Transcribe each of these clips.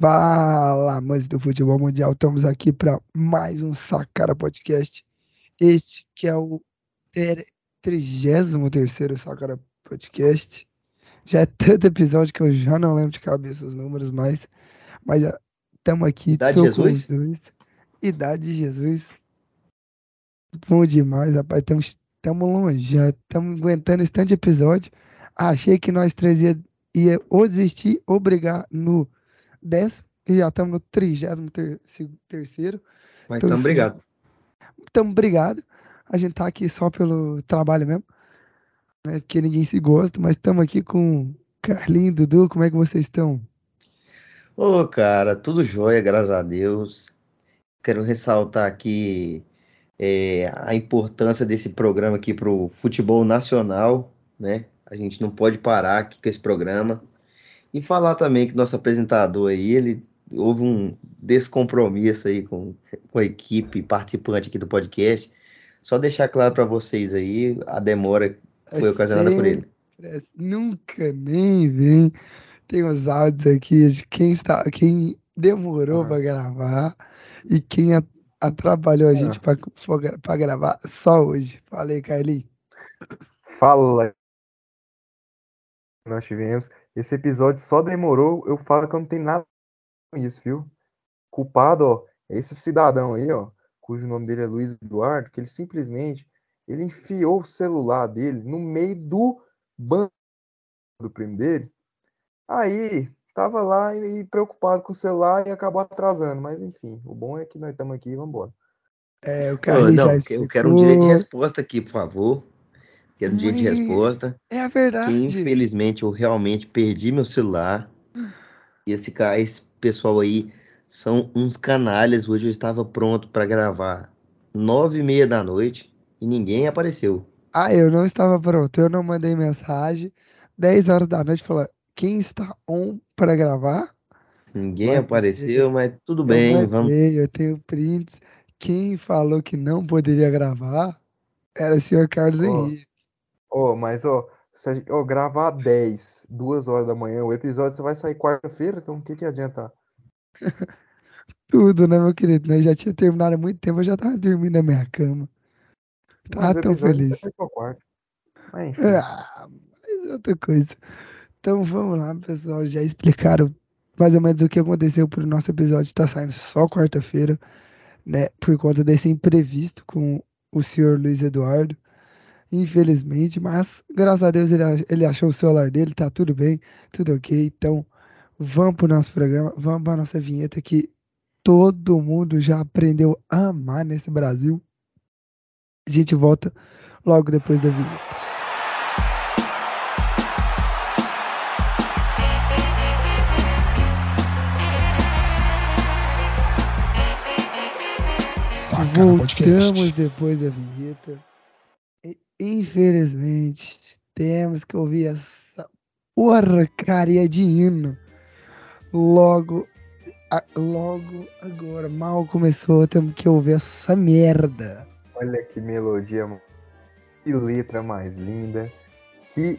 Fala, amantes do futebol mundial, estamos aqui para mais um Sacara Podcast. Este que é o 33 Sacara Podcast. Já é tanto episódio que eu já não lembro de cabeça os números mais, mas já estamos aqui. Idade de Jesus? Jesus. Idade de Jesus. Bom demais, rapaz. Estamos longe, já estamos aguentando esse tanto de episódio. Achei que nós três ia, ia ou desistir ou brigar no 10 e já estamos no 33. Mas estamos assim, brigados. Estamos brigados. A gente tá aqui só pelo trabalho mesmo. Né? Porque ninguém se gosta, mas estamos aqui com Carlinho, Dudu. Como é que vocês estão? Ô, cara, tudo jóia, graças a Deus. Quero ressaltar aqui é, a importância desse programa aqui para o futebol nacional, né? A gente não pode parar aqui com esse programa. E falar também que nosso apresentador aí, ele houve um descompromisso aí com, com a equipe participante aqui do podcast. Só deixar claro para vocês aí, a demora foi é ocasionada por ele. É, nunca nem vem. Tem os áudios aqui de quem está, quem demorou ah. para gravar e quem atrapalhou a gente ah. para gravar só hoje. Falei, Carlinhos. Fala. Nós tivemos. Esse episódio só demorou, eu falo que eu não tenho nada com isso, viu? Culpado, ó, é esse cidadão aí, ó, cujo nome dele é Luiz Eduardo, que ele simplesmente ele enfiou o celular dele no meio do banco do primo dele. Aí, tava lá e preocupado com o celular e acabou atrasando, mas enfim, o bom é que nós estamos aqui e vamos embora. É, o cara não, eu quero um direito de resposta aqui, por favor que era um dia de resposta. É a verdade. Que infelizmente eu realmente perdi meu celular. E esse cara, esse pessoal aí são uns canalhas. Hoje eu estava pronto para gravar nove e meia da noite e ninguém apareceu. Ah, eu não estava pronto. Eu não mandei mensagem. Dez horas da noite falou: quem está on para gravar? Ninguém apareceu, mas tudo bem. Eu vamos. Eu tenho prints. Quem falou que não poderia gravar era o senhor Carlos oh. Henrique. Ô, mas, ó, se a gente, ó, gravar 10, 2 horas da manhã, o episódio só vai sair quarta-feira, então o que que adianta? Tudo, né, meu querido? Nós já tinha terminado há muito tempo, eu já tava dormindo na minha cama. Tava tão feliz. Sai quarto. Mas, enfim. Ah, mas é outra coisa. Então vamos lá, pessoal. Já explicaram mais ou menos o que aconteceu pro nosso episódio. Tá saindo só quarta-feira, né? Por conta desse imprevisto com o senhor Luiz Eduardo infelizmente, mas graças a Deus ele, ele achou o celular dele, tá tudo bem, tudo ok. Então, vamos pro nosso programa, vamos pra nossa vinheta que todo mundo já aprendeu a amar nesse Brasil. A gente volta logo depois da vinheta. Voltamos depois da vinheta. Infelizmente, temos que ouvir essa porcaria de hino. Logo, a, logo agora, mal começou, temos que ouvir essa merda. Olha que melodia, que letra mais linda, que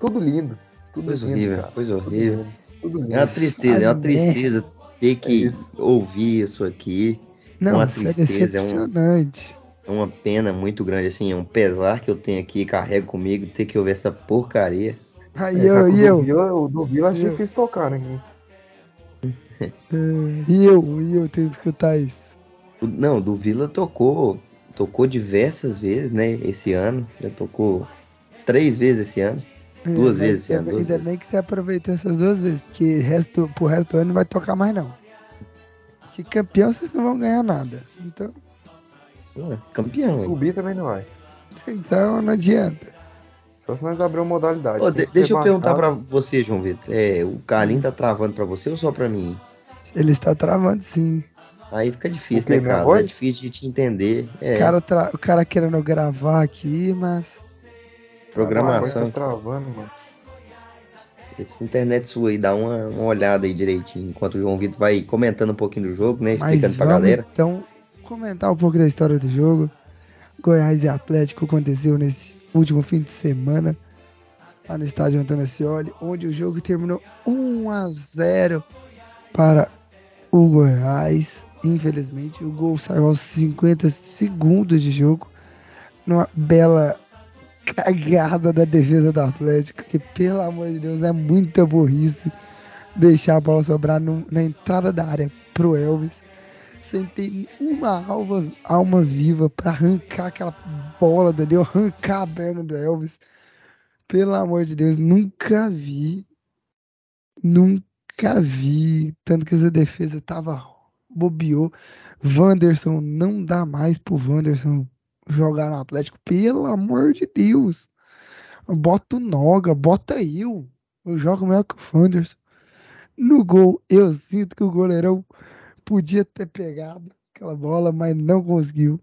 tudo lindo, tudo coisa lindo, horrível, cara. coisa horrível. Tudo lindo, tudo lindo. É uma tristeza, é uma tristeza ter que é ouvir isso aqui. Não, é uma tristeza, é, um, é uma pena muito grande, assim, é um pesar que eu tenho aqui, carrego comigo, ter que ouvir essa porcaria. Aí é, eu, e eu? O do Vila achei difícil tocar, né? e eu, e eu tenho que escutar isso. Não, do Vila tocou, tocou diversas vezes, né, esse ano, já tocou três vezes esse ano. É, duas vezes esse ano. Ainda bem que você aproveitou essas duas vezes, porque resto, pro resto do ano não vai tocar mais não. Que campeão vocês não vão ganhar nada. Então campeão. Subir também não vai. Então não adianta. Só se nós abrir uma modalidade. De, deixa eu perguntar para você, João Vitor. É, o Carlinho tá travando para você ou só para mim? Ele está travando, sim. Aí fica difícil, né, cara? É difícil de te entender. É. Cara tra... O cara querendo gravar aqui, mas. Programação. Ah, tá travando, mano. Esse internet sua aí, dá uma, uma olhada aí direitinho, enquanto o João Vitor vai comentando um pouquinho do jogo, né? Explicando mas pra galera. Então, comentar um pouco da história do jogo. Goiás e Atlético aconteceu nesse último fim de semana, lá no estádio Antônio Ascioli, onde o jogo terminou 1 a 0 para o Goiás. Infelizmente, o gol saiu aos 50 segundos de jogo. Numa bela cagada da defesa do Atlético, que pelo amor de Deus é muita burrice deixar a bola sobrar no, na entrada da área pro Elvis, sem ter uma alma, alma viva para arrancar aquela bola dali, arrancar a perna do Elvis. Pelo amor de Deus, nunca vi, nunca vi, tanto que essa defesa tava bobeou. Wanderson, não dá mais pro Wanderson jogar no Atlético, pelo amor de Deus. Bota o Noga, bota eu. Eu jogo melhor que o Wanderson. No gol, eu sinto que o goleirão podia ter pegado aquela bola, mas não conseguiu.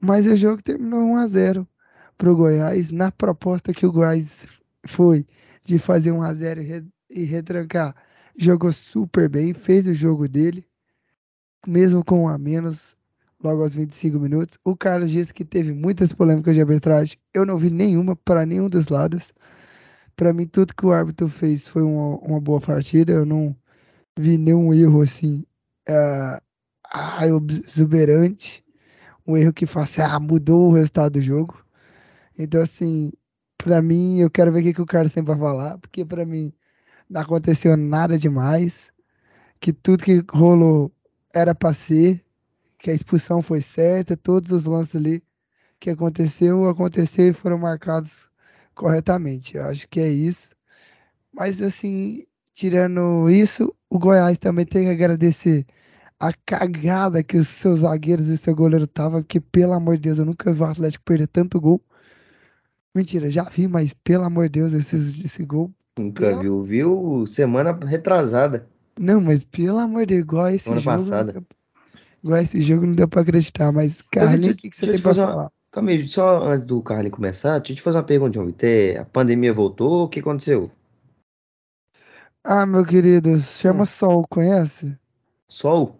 Mas o jogo terminou 1 a 0 para o Goiás, na proposta que o Goiás foi de fazer 1 a 0 e retrancar. Jogou super bem, fez o jogo dele, mesmo com um a menos, logo aos 25 minutos. O Carlos disse que teve muitas polêmicas de arbitragem. Eu não vi nenhuma para nenhum dos lados. Para mim, tudo que o árbitro fez foi uma, uma boa partida. Eu não vi nenhum erro assim uh, exuberante. Um erro que faça, ah, mudou o resultado do jogo. Então, assim, para mim, eu quero ver o que, que o Carlos tem para falar, porque para mim não aconteceu nada demais. Que tudo que rolou era para ser, que a expulsão foi certa, todos os lances ali que aconteceu, aconteceu e foram marcados corretamente. Eu acho que é isso. Mas, assim, tirando isso, o Goiás também tem que agradecer a cagada que os seus zagueiros e seu goleiro tava, porque, pelo amor de Deus, eu nunca vi o Atlético perder tanto gol. Mentira, já vi, mas pelo amor de Deus, esse, esse gol. Nunca pela... viu, viu semana retrasada. Não, mas pelo amor de Deus, igual esse semana jogo. Passada. Igual esse jogo não deu pra acreditar, mas Carlinhos, o que, que você tem pra falar? Calma aí, só antes do Carlinhos começar, deixa eu te fazer uma pergunta, João Vitor. A pandemia voltou, o que aconteceu? Ah, meu querido, chama hum. Sol, conhece? Sol?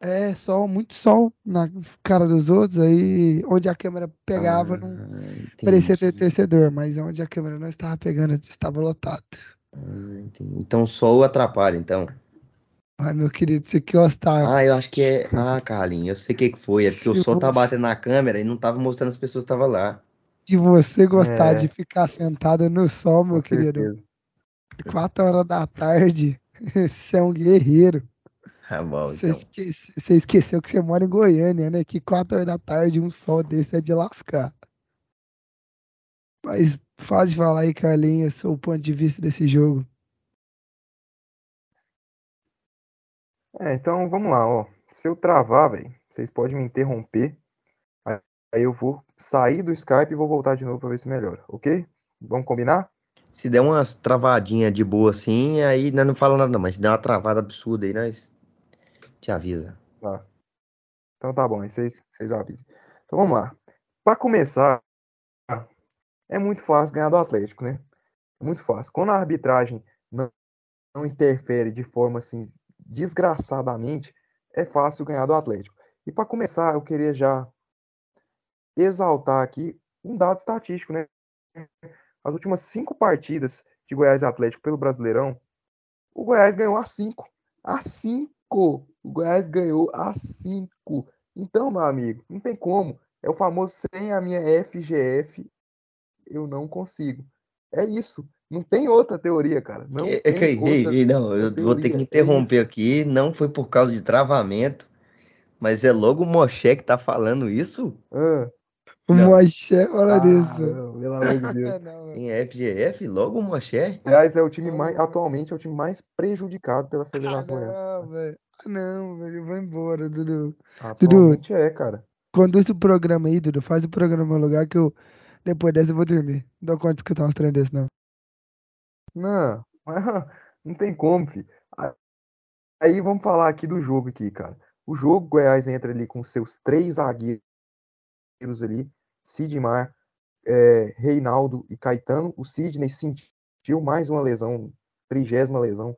É, sol, muito sol na cara dos outros, aí onde a câmera pegava ah, não parecia ter torcedor, mas onde a câmera não estava pegando, estava lotado. Ah, então sol atrapalha, então. Ai, meu querido, você que gostar. Ah, eu acho que é. Ah, Carlinhos, eu sei o que, que foi. É porque Se o sol tá batendo na câmera e não tava mostrando as pessoas que estavam lá. Se você gostar é. de ficar sentado no sol, meu Com querido, certeza. quatro horas da tarde, você é um guerreiro. Ah, bom, você, então. esquece, esqueceu que você mora em Goiânia, né? Que quatro horas da tarde um sol desse é de lascar. Mas pode falar aí, Carlinhos, seu ponto de vista desse jogo. É, então vamos lá, ó. Se eu travar, velho, vocês podem me interromper. Aí eu vou sair do Skype e vou voltar de novo para ver se melhora, ok? Vamos combinar? Se der umas travadinhas de boa assim, aí nós não falamos nada, não, mas se der uma travada absurda aí, nós te avisa. Tá. Então tá bom, aí vocês, vocês avisam. Então vamos lá. Para começar, é muito fácil ganhar do Atlético, né? É muito fácil. Quando a arbitragem não, não interfere de forma assim desgraçadamente, é fácil ganhar do Atlético. E para começar, eu queria já exaltar aqui um dado estatístico, né? As últimas cinco partidas de Goiás Atlético pelo Brasileirão, o Goiás ganhou a cinco. A cinco! O Goiás ganhou a cinco. Então, meu amigo, não tem como. É o famoso sem a minha FGF, eu não consigo. É isso. Não tem outra teoria, cara. Não, é, tem outra não eu teoria. vou ter que é interromper é aqui. Não foi por causa de travamento, mas é logo o Moché que tá falando isso? Ah. O Moché fala ah, isso. Não, pelo amor de Deus. em FGF, logo o Moché? Aliás, é o time mais, atualmente, é o time mais prejudicado pela Federação. Ah, não, velho. Não, velho. Vai embora, Dudu. Atualmente Dudu, é, cara. Conduz o programa aí, Dudu. Faz o programa no lugar que eu, depois dessa, eu vou dormir. Não dou conta de escutar umas trem desse, não. Não, não tem como, filho. Aí vamos falar aqui do jogo aqui, cara. O jogo, Goiás entra ali com seus três zagueiros ali, Sidmar, é, Reinaldo e Caetano. O Sidney sentiu mais uma lesão, trigésima lesão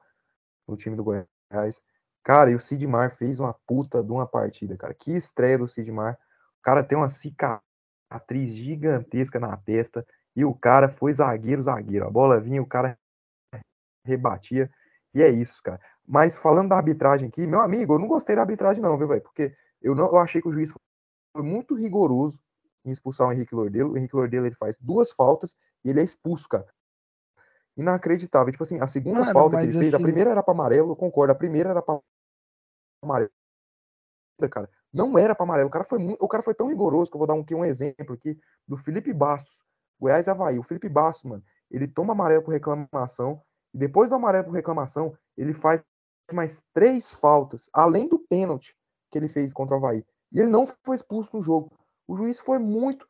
no time do Goiás. Cara, e o Sidmar fez uma puta de uma partida, cara. Que estreia do Sidmar. O cara tem uma cicatriz gigantesca na testa. E o cara foi zagueiro, zagueiro. A bola vinha, o cara rebatia. E é isso, cara. Mas falando da arbitragem aqui, meu amigo, eu não gostei da arbitragem, não, viu, velho? Porque eu, não, eu achei que o juiz foi muito rigoroso em expulsar o Henrique Lordelo. O Henrique Lordelo ele faz duas faltas e ele é expulso, cara. Inacreditável. Tipo assim, a segunda Mano, falta que ele assim... fez, a assim primeira era para amarelo, eu concordo. A primeira era para amarelo. Cara, não era para amarelo. O cara foi muito, o cara foi tão rigoroso que eu vou dar um, aqui um exemplo aqui do Felipe Bastos, Goiás Havaí. O Felipe Bastos, mano, ele toma amarelo por reclamação e depois do amarelo por reclamação, ele faz mais três faltas, além do pênalti que ele fez contra o Havaí. E ele não foi expulso no jogo. O juiz foi muito,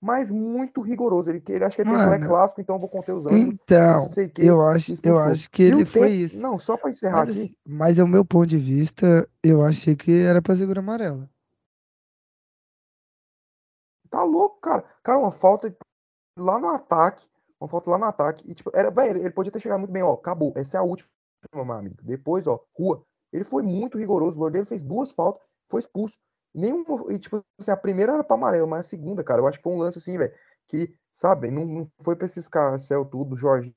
mas muito rigoroso. Ele, ele acha que ele Mano, é clássico, então eu vou conter os anos. Então, que, eu acho, eu acho que ele foi tempo, isso. Não, só para encerrar mas, aqui. Assim, mas é o meu ponto de vista, eu achei que era para segurar amarela. Tá louco, cara. Cara, uma falta lá no ataque. Uma falta lá no ataque. E, tipo, era, velho, ele podia ter chegado muito bem, ó. Acabou. Essa é a última, meu amigo. Depois, ó, rua. Ele foi muito rigoroso. O Bordeiro fez duas faltas, foi expulso. Nenhum, e, tipo assim, a primeira era para amarelo, mas a segunda, cara, eu acho que foi um lance assim, velho, que, sabe, não, não foi pra esses céu tudo, Jorge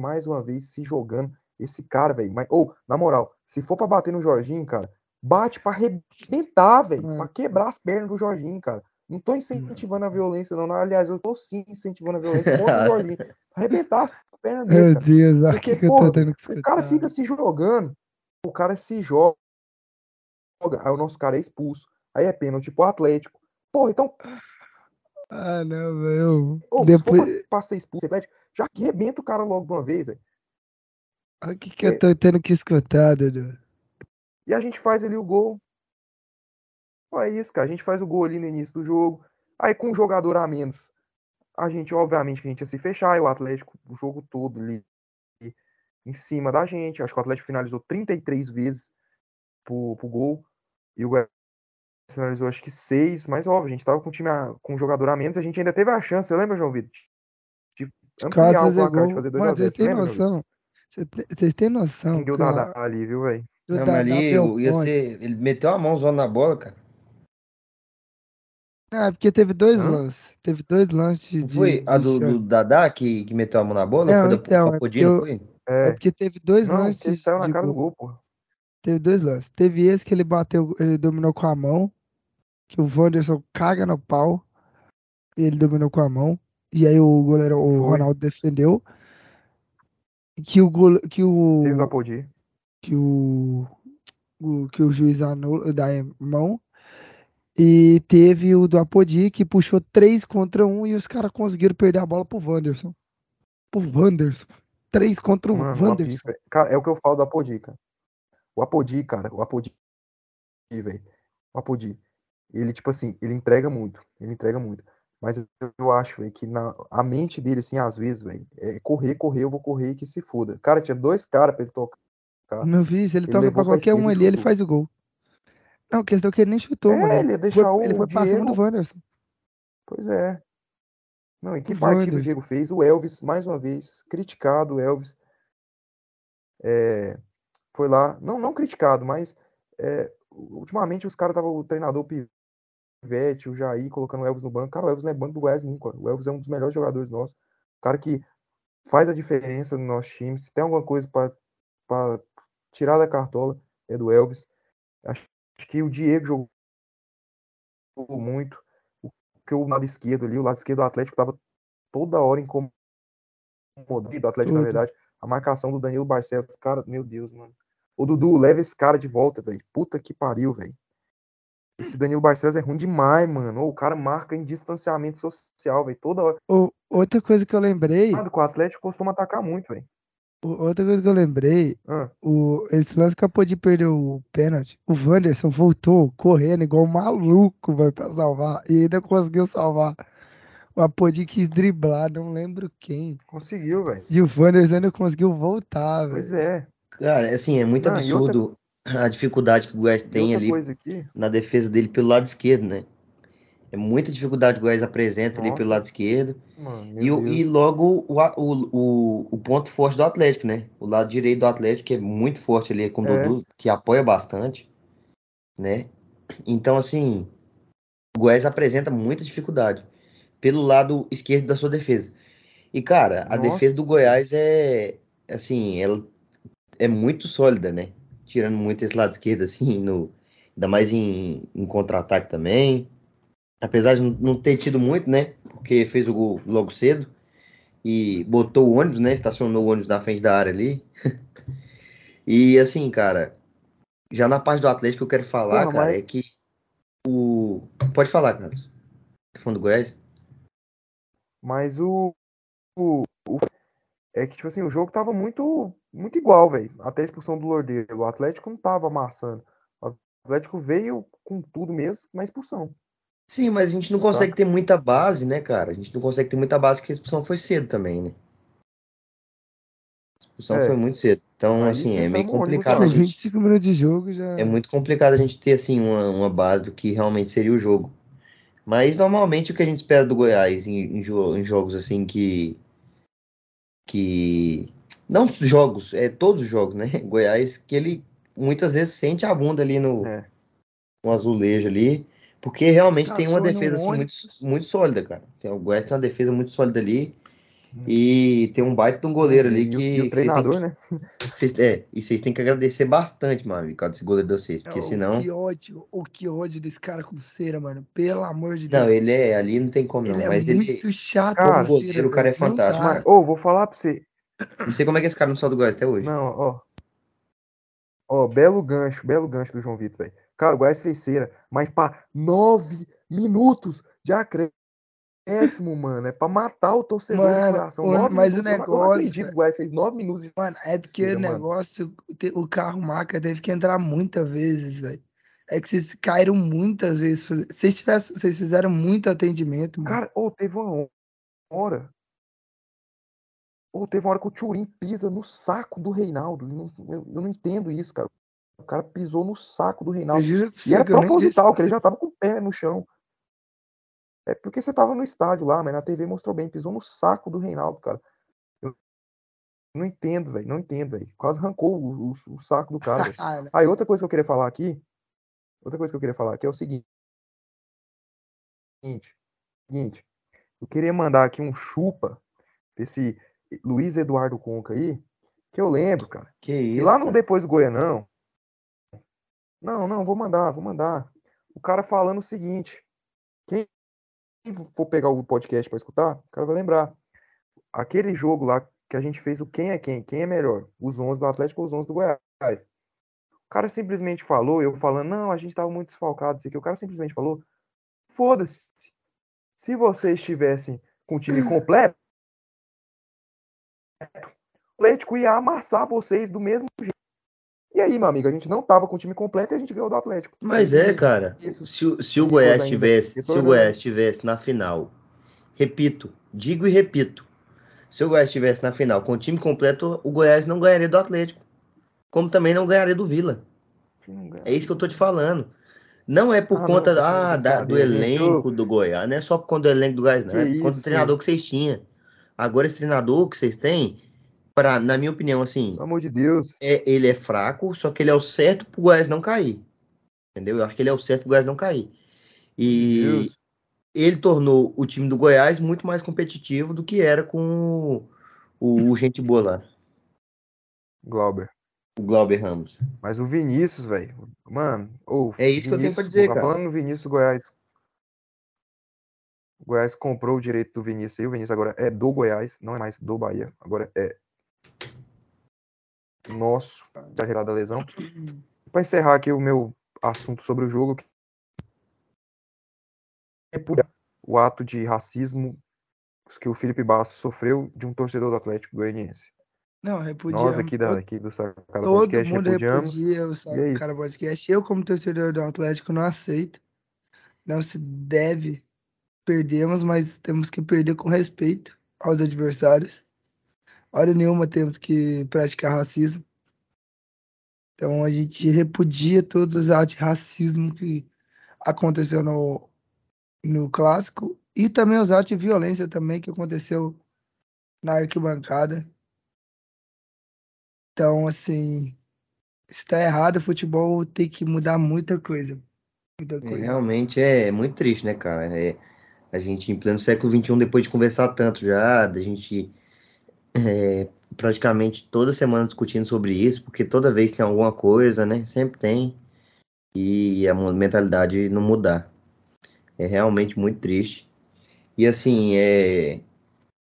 mais uma vez se jogando. Esse cara, velho, mas, ou, na moral, se for para bater no Jorginho, cara, bate para arrebentar, velho, é. para quebrar as pernas do Jorginho, cara. Não tô incentivando a violência, não. Aliás, eu tô sim incentivando a violência contra o Jorginho. Arrebentar as pernas dele. Meu. Deus, Porque, que porra, eu tô tendo que escutar. O cara fica se jogando, o cara se joga, aí o nosso cara é expulso. Aí é pênalti pro Atlético. Porra, então. Ah, não, velho. Depois. Se for pra ser expulso, Atlético, já que rebenta o cara logo de uma vez, velho. Olha o que, que é... eu tô tendo que escutar, Dudu. E a gente faz ali o gol. Olha isso, cara. A gente faz o gol ali no início do jogo. Aí com um jogador a menos, a gente, obviamente, que a gente ia se fechar. E o Atlético, o jogo todo ali em cima da gente. Acho que o Atlético finalizou 33 vezes pro, pro gol. E o finalizou acho que seis, mas óbvio, a gente tava com o time a, com um jogador a menos, a gente ainda teve a chance, você lembra, João Vitor? De ampliar o placar, de fazer 2 Mano, vocês têm noção, vocês têm noção, Deu cara. ali, viu, velho? Não, mas ali ia ser, ele meteu a mão zona na bola, cara. Ah, porque teve dois Hã? lances. Teve dois lances de. Foi de a do, do Dadá que, que meteu a mão na bola? Não, foi da então, Apodino, é foi? É. é. porque teve dois não, lances. Ele saiu na cara gol. do gol, pô. Teve dois lances. Teve esse que ele bateu, ele dominou com a mão que o Wanderson caga no pau. Ele dominou com a mão. E aí o goleiro, o. Ronaldo defendeu. Que o gole, que o que o, o que o juiz anula da mão. E teve o do Apodi que puxou três contra um e os caras conseguiram perder a bola pro Wanderson. Pro Wanderson. Três contra um. Mano, Wanderson. Cara, é o que eu falo do Apodi, cara. O Apodi, cara, o Apodi, velho. O Apodi ele, tipo assim, ele entrega muito. Ele entrega muito. Mas eu, acho, velho, que na, a mente dele, assim, às vezes, velho, é correr, correr, eu vou correr que se foda. Cara, tinha dois caras pra ele tocar. Não vi, ele, ele toca pra qualquer um ali, ele faz o gol. Não, questão é que ele nem chutou, é, mano. Ele, deixar foi, o ele foi Diego... passando do Wanderson. Pois é. Não, e que o partida o Diego fez? O Elvis, mais uma vez, criticado, o Elvis. É, foi lá, não, não criticado, mas é, ultimamente os caras estavam, o treinador Pivete, o Jair colocando o Elvis no banco. Cara, o Elvis não é banco do Goiás nunca. O Elvis é um dos melhores jogadores nossos. O cara que faz a diferença no nosso time. Se tem alguma coisa para tirar da cartola, é do Elvis. Acho que o Diego jogou muito. O que o lado esquerdo ali, o lado esquerdo do Atlético estava toda hora incomodado. Do Atlético, na verdade. A marcação do Danilo Barcelos, cara, meu Deus, mano. O Dudu, leva esse cara de volta, velho. Puta que pariu, velho. Esse Danilo Barcelos é ruim demais, mano. O cara marca em distanciamento social, velho. Toda hora. outra coisa que eu lembrei. o Atlético costuma atacar muito, velho. Outra coisa que eu lembrei, ah. o, esse lance que eu podia perder o pênalti, o Wanderson voltou correndo igual um maluco vai pra salvar e ainda conseguiu salvar. O Apodi quis driblar, não lembro quem. Conseguiu, velho. E o Wanderson ainda conseguiu voltar, velho. Pois é. Cara, assim, é muito não, absurdo a dificuldade que o Goiás tem ali na defesa dele pelo lado esquerdo, né? É muita dificuldade que o Goiás apresenta Nossa. ali pelo lado esquerdo. Mano, e, e, logo o, o, o, ponto forte do Atlético, né? O lado direito do Atlético, que é muito forte ali com o é. Dudu, que apoia bastante, né? Então, assim, o Goiás apresenta muita dificuldade pelo lado esquerdo da sua defesa. E, cara, a defesa do Goiás é, assim, ela é muito sólida, né? Tirando muito esse lado esquerdo, assim, no, ainda mais em, em contra-ataque também. Apesar de não ter tido muito, né? Porque fez o gol logo cedo e botou o ônibus, né? Estacionou o ônibus na frente da área ali. e assim, cara, já na parte do Atlético eu quero falar, Porra, cara, mas... é que o. Pode falar, Carlos. Tá falando do Goiás? Mas o, o, o, É que, tipo assim, o jogo tava muito, muito igual, velho. Até a expulsão do Lordeiro. O Atlético não tava amassando. O Atlético veio com tudo mesmo na expulsão. Sim, mas a gente não consegue tá. ter muita base, né, cara? A gente não consegue ter muita base porque a expulsão foi cedo também, né? A expulsão é. foi muito cedo. Então, assim, é meio complicado. A gente... 25 minutos de jogo já. É muito complicado a gente ter, assim, uma, uma base do que realmente seria o jogo. Mas normalmente o que a gente espera do Goiás em, em, jo em jogos assim que. que. Não jogos, é todos os jogos, né? Goiás, que ele muitas vezes sente a bunda ali no, é. no azulejo ali. Porque realmente tem uma defesa assim, muito, muito sólida, cara. Tem, o Goiás tem uma defesa muito sólida ali. Hum. E tem um baita de um goleiro ali que. E o treinador, que, né? Vocês, é, e vocês têm que agradecer bastante, mano, por causa desse goleiro de vocês. Porque senão. Que ódio, o que ódio desse cara com cera, mano. Pelo amor de Deus. Não, ele é. Ali não tem como, não. Ele mas é ele. muito chato, cara. Como goleiro, o cara é fantástico. Mas, ô, oh, vou falar pra você. Não sei como é que esse cara não saiu do Goiás até hoje. Não, ó. Ó, belo gancho, belo gancho do João Vitor, velho. Cara, o Goiás fez cera, mas pra nove minutos de acréscimo, mano. É pra matar o torcedor mano, coração. O, mas o negócio. Eu não acredito que o Goiás fez nove minutos. De... Mano, é porque cera, o negócio, mano. o carro maca teve que entrar muitas vezes, velho. É que vocês caíram muitas vezes. Vocês, tivessem, vocês fizeram muito atendimento, mano. Cara, ou oh, teve uma hora. Ou teve uma hora que o Turim pisa no saco do Reinaldo. Eu, eu, eu não entendo isso, cara. O cara pisou no saco do Reinaldo. E era proposital, que ele já tava com o pé no chão. É porque você tava no estádio lá, mas na TV mostrou bem, pisou no saco do Reinaldo, cara. Eu não entendo, velho, não entendo, velho. Quase arrancou o, o, o saco do cara. Aí, outra coisa que eu queria falar aqui, outra coisa que eu queria falar aqui é o seguinte. Seguinte, eu queria mandar aqui um chupa esse Luiz Eduardo Conca aí, que eu lembro, cara. Que isso? lá no Depois do Goianão, não, não, vou mandar, vou mandar. O cara falando o seguinte: quem for pegar o podcast para escutar, o cara vai lembrar. Aquele jogo lá que a gente fez o quem é quem, quem é melhor, os 11 do Atlético ou os 11 do Goiás. O cara simplesmente falou, eu falando, não, a gente tava muito desfalcado, isso aqui. O cara simplesmente falou, foda-se. Se vocês estivessem com o time completo, o Atlético ia amassar vocês do mesmo jeito. E aí, meu amigo, a gente não tava com o time completo e a gente ganhou do Atlético. Mas é, cara. Isso, se, se o Goiás tivesse, se o Goiás tivesse na final, repito, digo e repito, se o Goiás estivesse na final com o time completo, o Goiás não ganharia do Atlético. Como também não ganharia do Vila. É isso que eu tô te falando. Não é por ah, conta não, ah, da, do elenco do Goiás, não é só por conta do elenco do Goiás, não. É por conta do treinador que vocês tinham. Agora, esse treinador que vocês têm, pra, na minha opinião, assim. Pelo amor de Deus. É, ele é fraco, só que ele é o certo pro Goiás não cair. Entendeu? Eu acho que ele é o certo pro Goiás não cair. E ele tornou o time do Goiás muito mais competitivo do que era com o, o gente boa lá. Glauber. O Glauber Ramos. Mas o Vinícius, velho. Mano, oh, é isso Vinícius, que eu tenho pra dizer, cara. Falando no Vinícius Goiás. O Goiás comprou o direito do Vinícius e o Vinícius agora é do Goiás, não é mais do Bahia. Agora é nosso, já gerado a lesão. Para encerrar aqui o meu assunto sobre o jogo, o ato de racismo que o Felipe Bastos sofreu de um torcedor do Atlético Goianiense. Não, repudiamos. Nós aqui, da, aqui do Sacada Todo Podcast mundo repudiamos. repudia o é Sacada Podcast. Eu, como torcedor do Atlético, não aceito. Não se deve. Perdemos, mas temos que perder com respeito aos adversários hora nenhuma temos que praticar racismo. Então a gente repudia todos os atos de racismo que aconteceu no, no clássico e também os atos de violência também que aconteceu na arquibancada. Então, assim, está errado, o futebol tem que mudar muita coisa. Muita é, coisa. Realmente é muito triste, né, cara? É, a gente, em pleno século XXI, depois de conversar tanto já, da gente é, praticamente toda semana discutindo sobre isso, porque toda vez tem alguma coisa, né? Sempre tem. E a mentalidade não mudar. É realmente muito triste. E assim, é.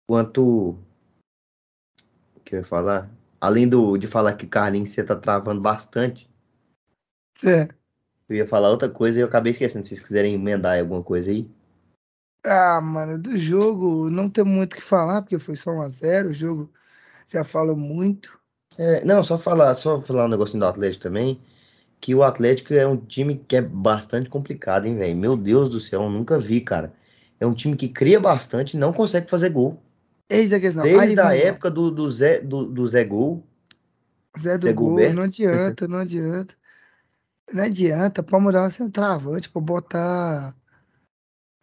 Quanto. O que eu ia falar? Além do, de falar que Carlinhos você tá travando bastante. É. Eu ia falar outra coisa e eu acabei esquecendo. Se vocês quiserem emendar alguma coisa aí. Ah, mano, do jogo não tem muito o que falar, porque foi só 1x0. O jogo já falou muito. É, não, só falar, só falar um negocinho do Atlético também. Que o Atlético é um time que é bastante complicado, hein, velho? Meu Deus do céu, eu nunca vi, cara. É um time que cria bastante e não consegue fazer gol. Eis a questão. Desde a época do, do, Zé, do, do Zé Gol. Zé do Zé Gol, não adianta, não adianta. Não adianta, pra mudar o centroavante, pra botar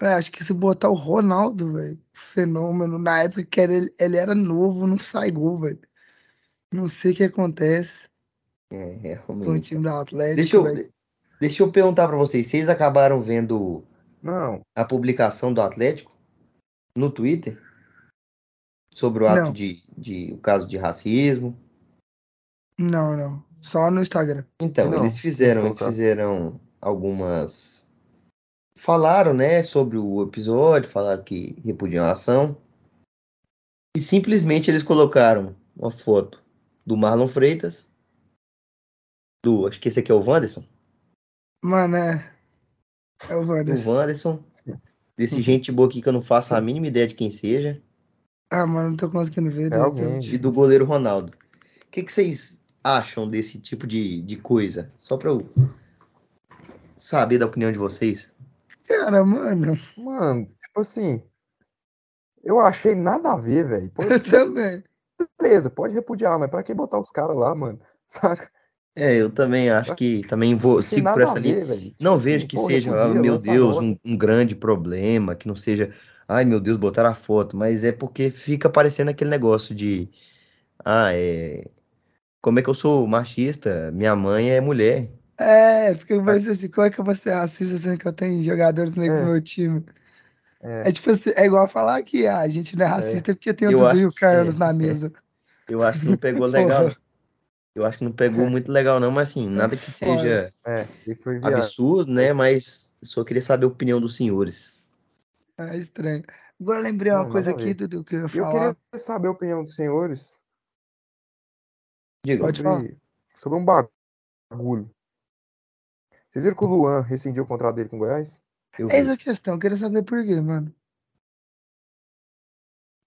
é, acho que se botar o Ronaldo, velho, fenômeno, na época que ele, ele era novo, não sai gol, velho. Não sei o que acontece é, realmente. com o time do Atlético. Deixa eu, deixa eu perguntar para vocês, vocês acabaram vendo não. a publicação do Atlético no Twitter sobre o ato não. de, de o caso de racismo? Não, não. Só no Instagram. Então, não, eles fizeram, eles fizeram algumas falaram, né, sobre o episódio, falaram que repudiam a ação. E simplesmente eles colocaram uma foto do Marlon Freitas, do, acho que esse aqui é o Wanderson. Mano, é. É o Wanderson. O Wanderson. Desse gente boa aqui que eu não faço a mínima ideia de quem seja. Ah, mano, não tô conseguindo ver. É. E do goleiro Ronaldo. O que, que vocês acham desse tipo de, de coisa? Só pra eu saber da opinião de vocês. Cara, mano. Mano, tipo assim. Eu achei nada a ver, velho. Eu também. Beleza, pode repudiar, mas pra que botar os caras lá, mano? Saca? É, eu também acho que também vou sigo por essa linha. Ver, não tipo vejo que pô, seja, oh, meu Deus, um, um, grande problema, que não seja, ai meu Deus, botar a foto, mas é porque fica parecendo aquele negócio de, ah, é, como é que eu sou machista? Minha mãe é mulher. É, fica parecendo assim, como é que eu vou ser racista sendo que eu tenho jogadores negros é. no meu time? É. é tipo assim, é igual falar que ah, a gente não é, é. racista é. porque tem o Dudu e o Carlos na mesa. Eu acho que não pegou legal. Eu acho que não pegou muito legal, não, mas assim, nada que seja absurdo, né? Mas só queria saber a opinião dos senhores. É estranho. Agora lembrei uma não, coisa aqui, Dudu, que eu ia falar. Eu queria saber a opinião dos senhores. Diga. Sobre, sobre um bagulho. Vocês viram que o Luan rescindiu o contrato dele com o Goiás? Eu é essa a questão, eu queria saber por quê, mano.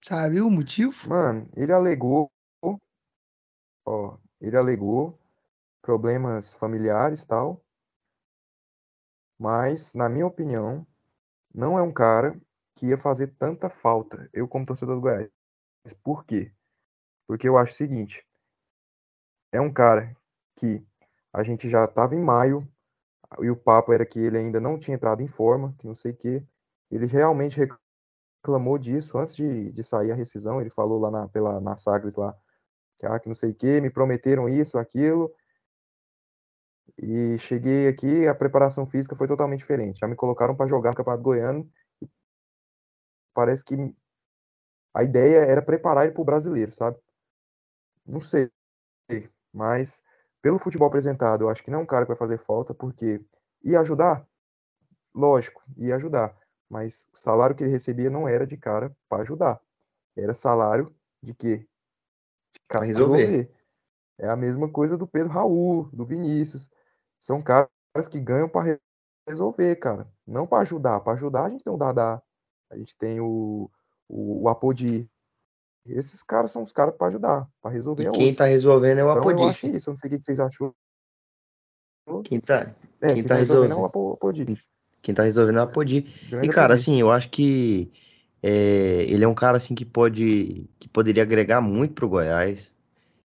Sabe o motivo? Mano, ele alegou. Ó, ele alegou problemas familiares e tal. Mas, na minha opinião, não é um cara que ia fazer tanta falta, eu como torcedor do Goiás. Por quê? Porque eu acho o seguinte: é um cara que a gente já estava em maio, e o papo era que ele ainda não tinha entrado em forma, que não sei o quê. Ele realmente reclamou disso antes de, de sair a rescisão. Ele falou lá na, pela, na Sagres lá, que, ah, que não sei o quê, me prometeram isso, aquilo. E cheguei aqui, a preparação física foi totalmente diferente. Já me colocaram para jogar no Campeonato Goiano. Parece que a ideia era preparar ele para o brasileiro, sabe? Não sei, mas pelo futebol apresentado, eu acho que não é um cara que vai fazer falta, porque ia ajudar? Lógico, ia ajudar. Mas o salário que ele recebia não era de cara para ajudar. Era salário de quê? De cara resolver. resolver. É a mesma coisa do Pedro Raul, do Vinícius. São caras que ganham para resolver, cara. Não para ajudar. Para ajudar, a gente tem o Dadá, a gente tem o, o, o Apodi, esses caras são os caras para ajudar, para resolver. E quem está resolvendo é o Apodi. Então, eu acho isso, eu não sei o que vocês acham. Quem está é, quem, quem tá, tá resolvendo é o Apodi. Quem tá resolvendo é o Apodi. E, cara, assim, eu acho que é, ele é um cara assim que pode que poderia agregar muito pro Goiás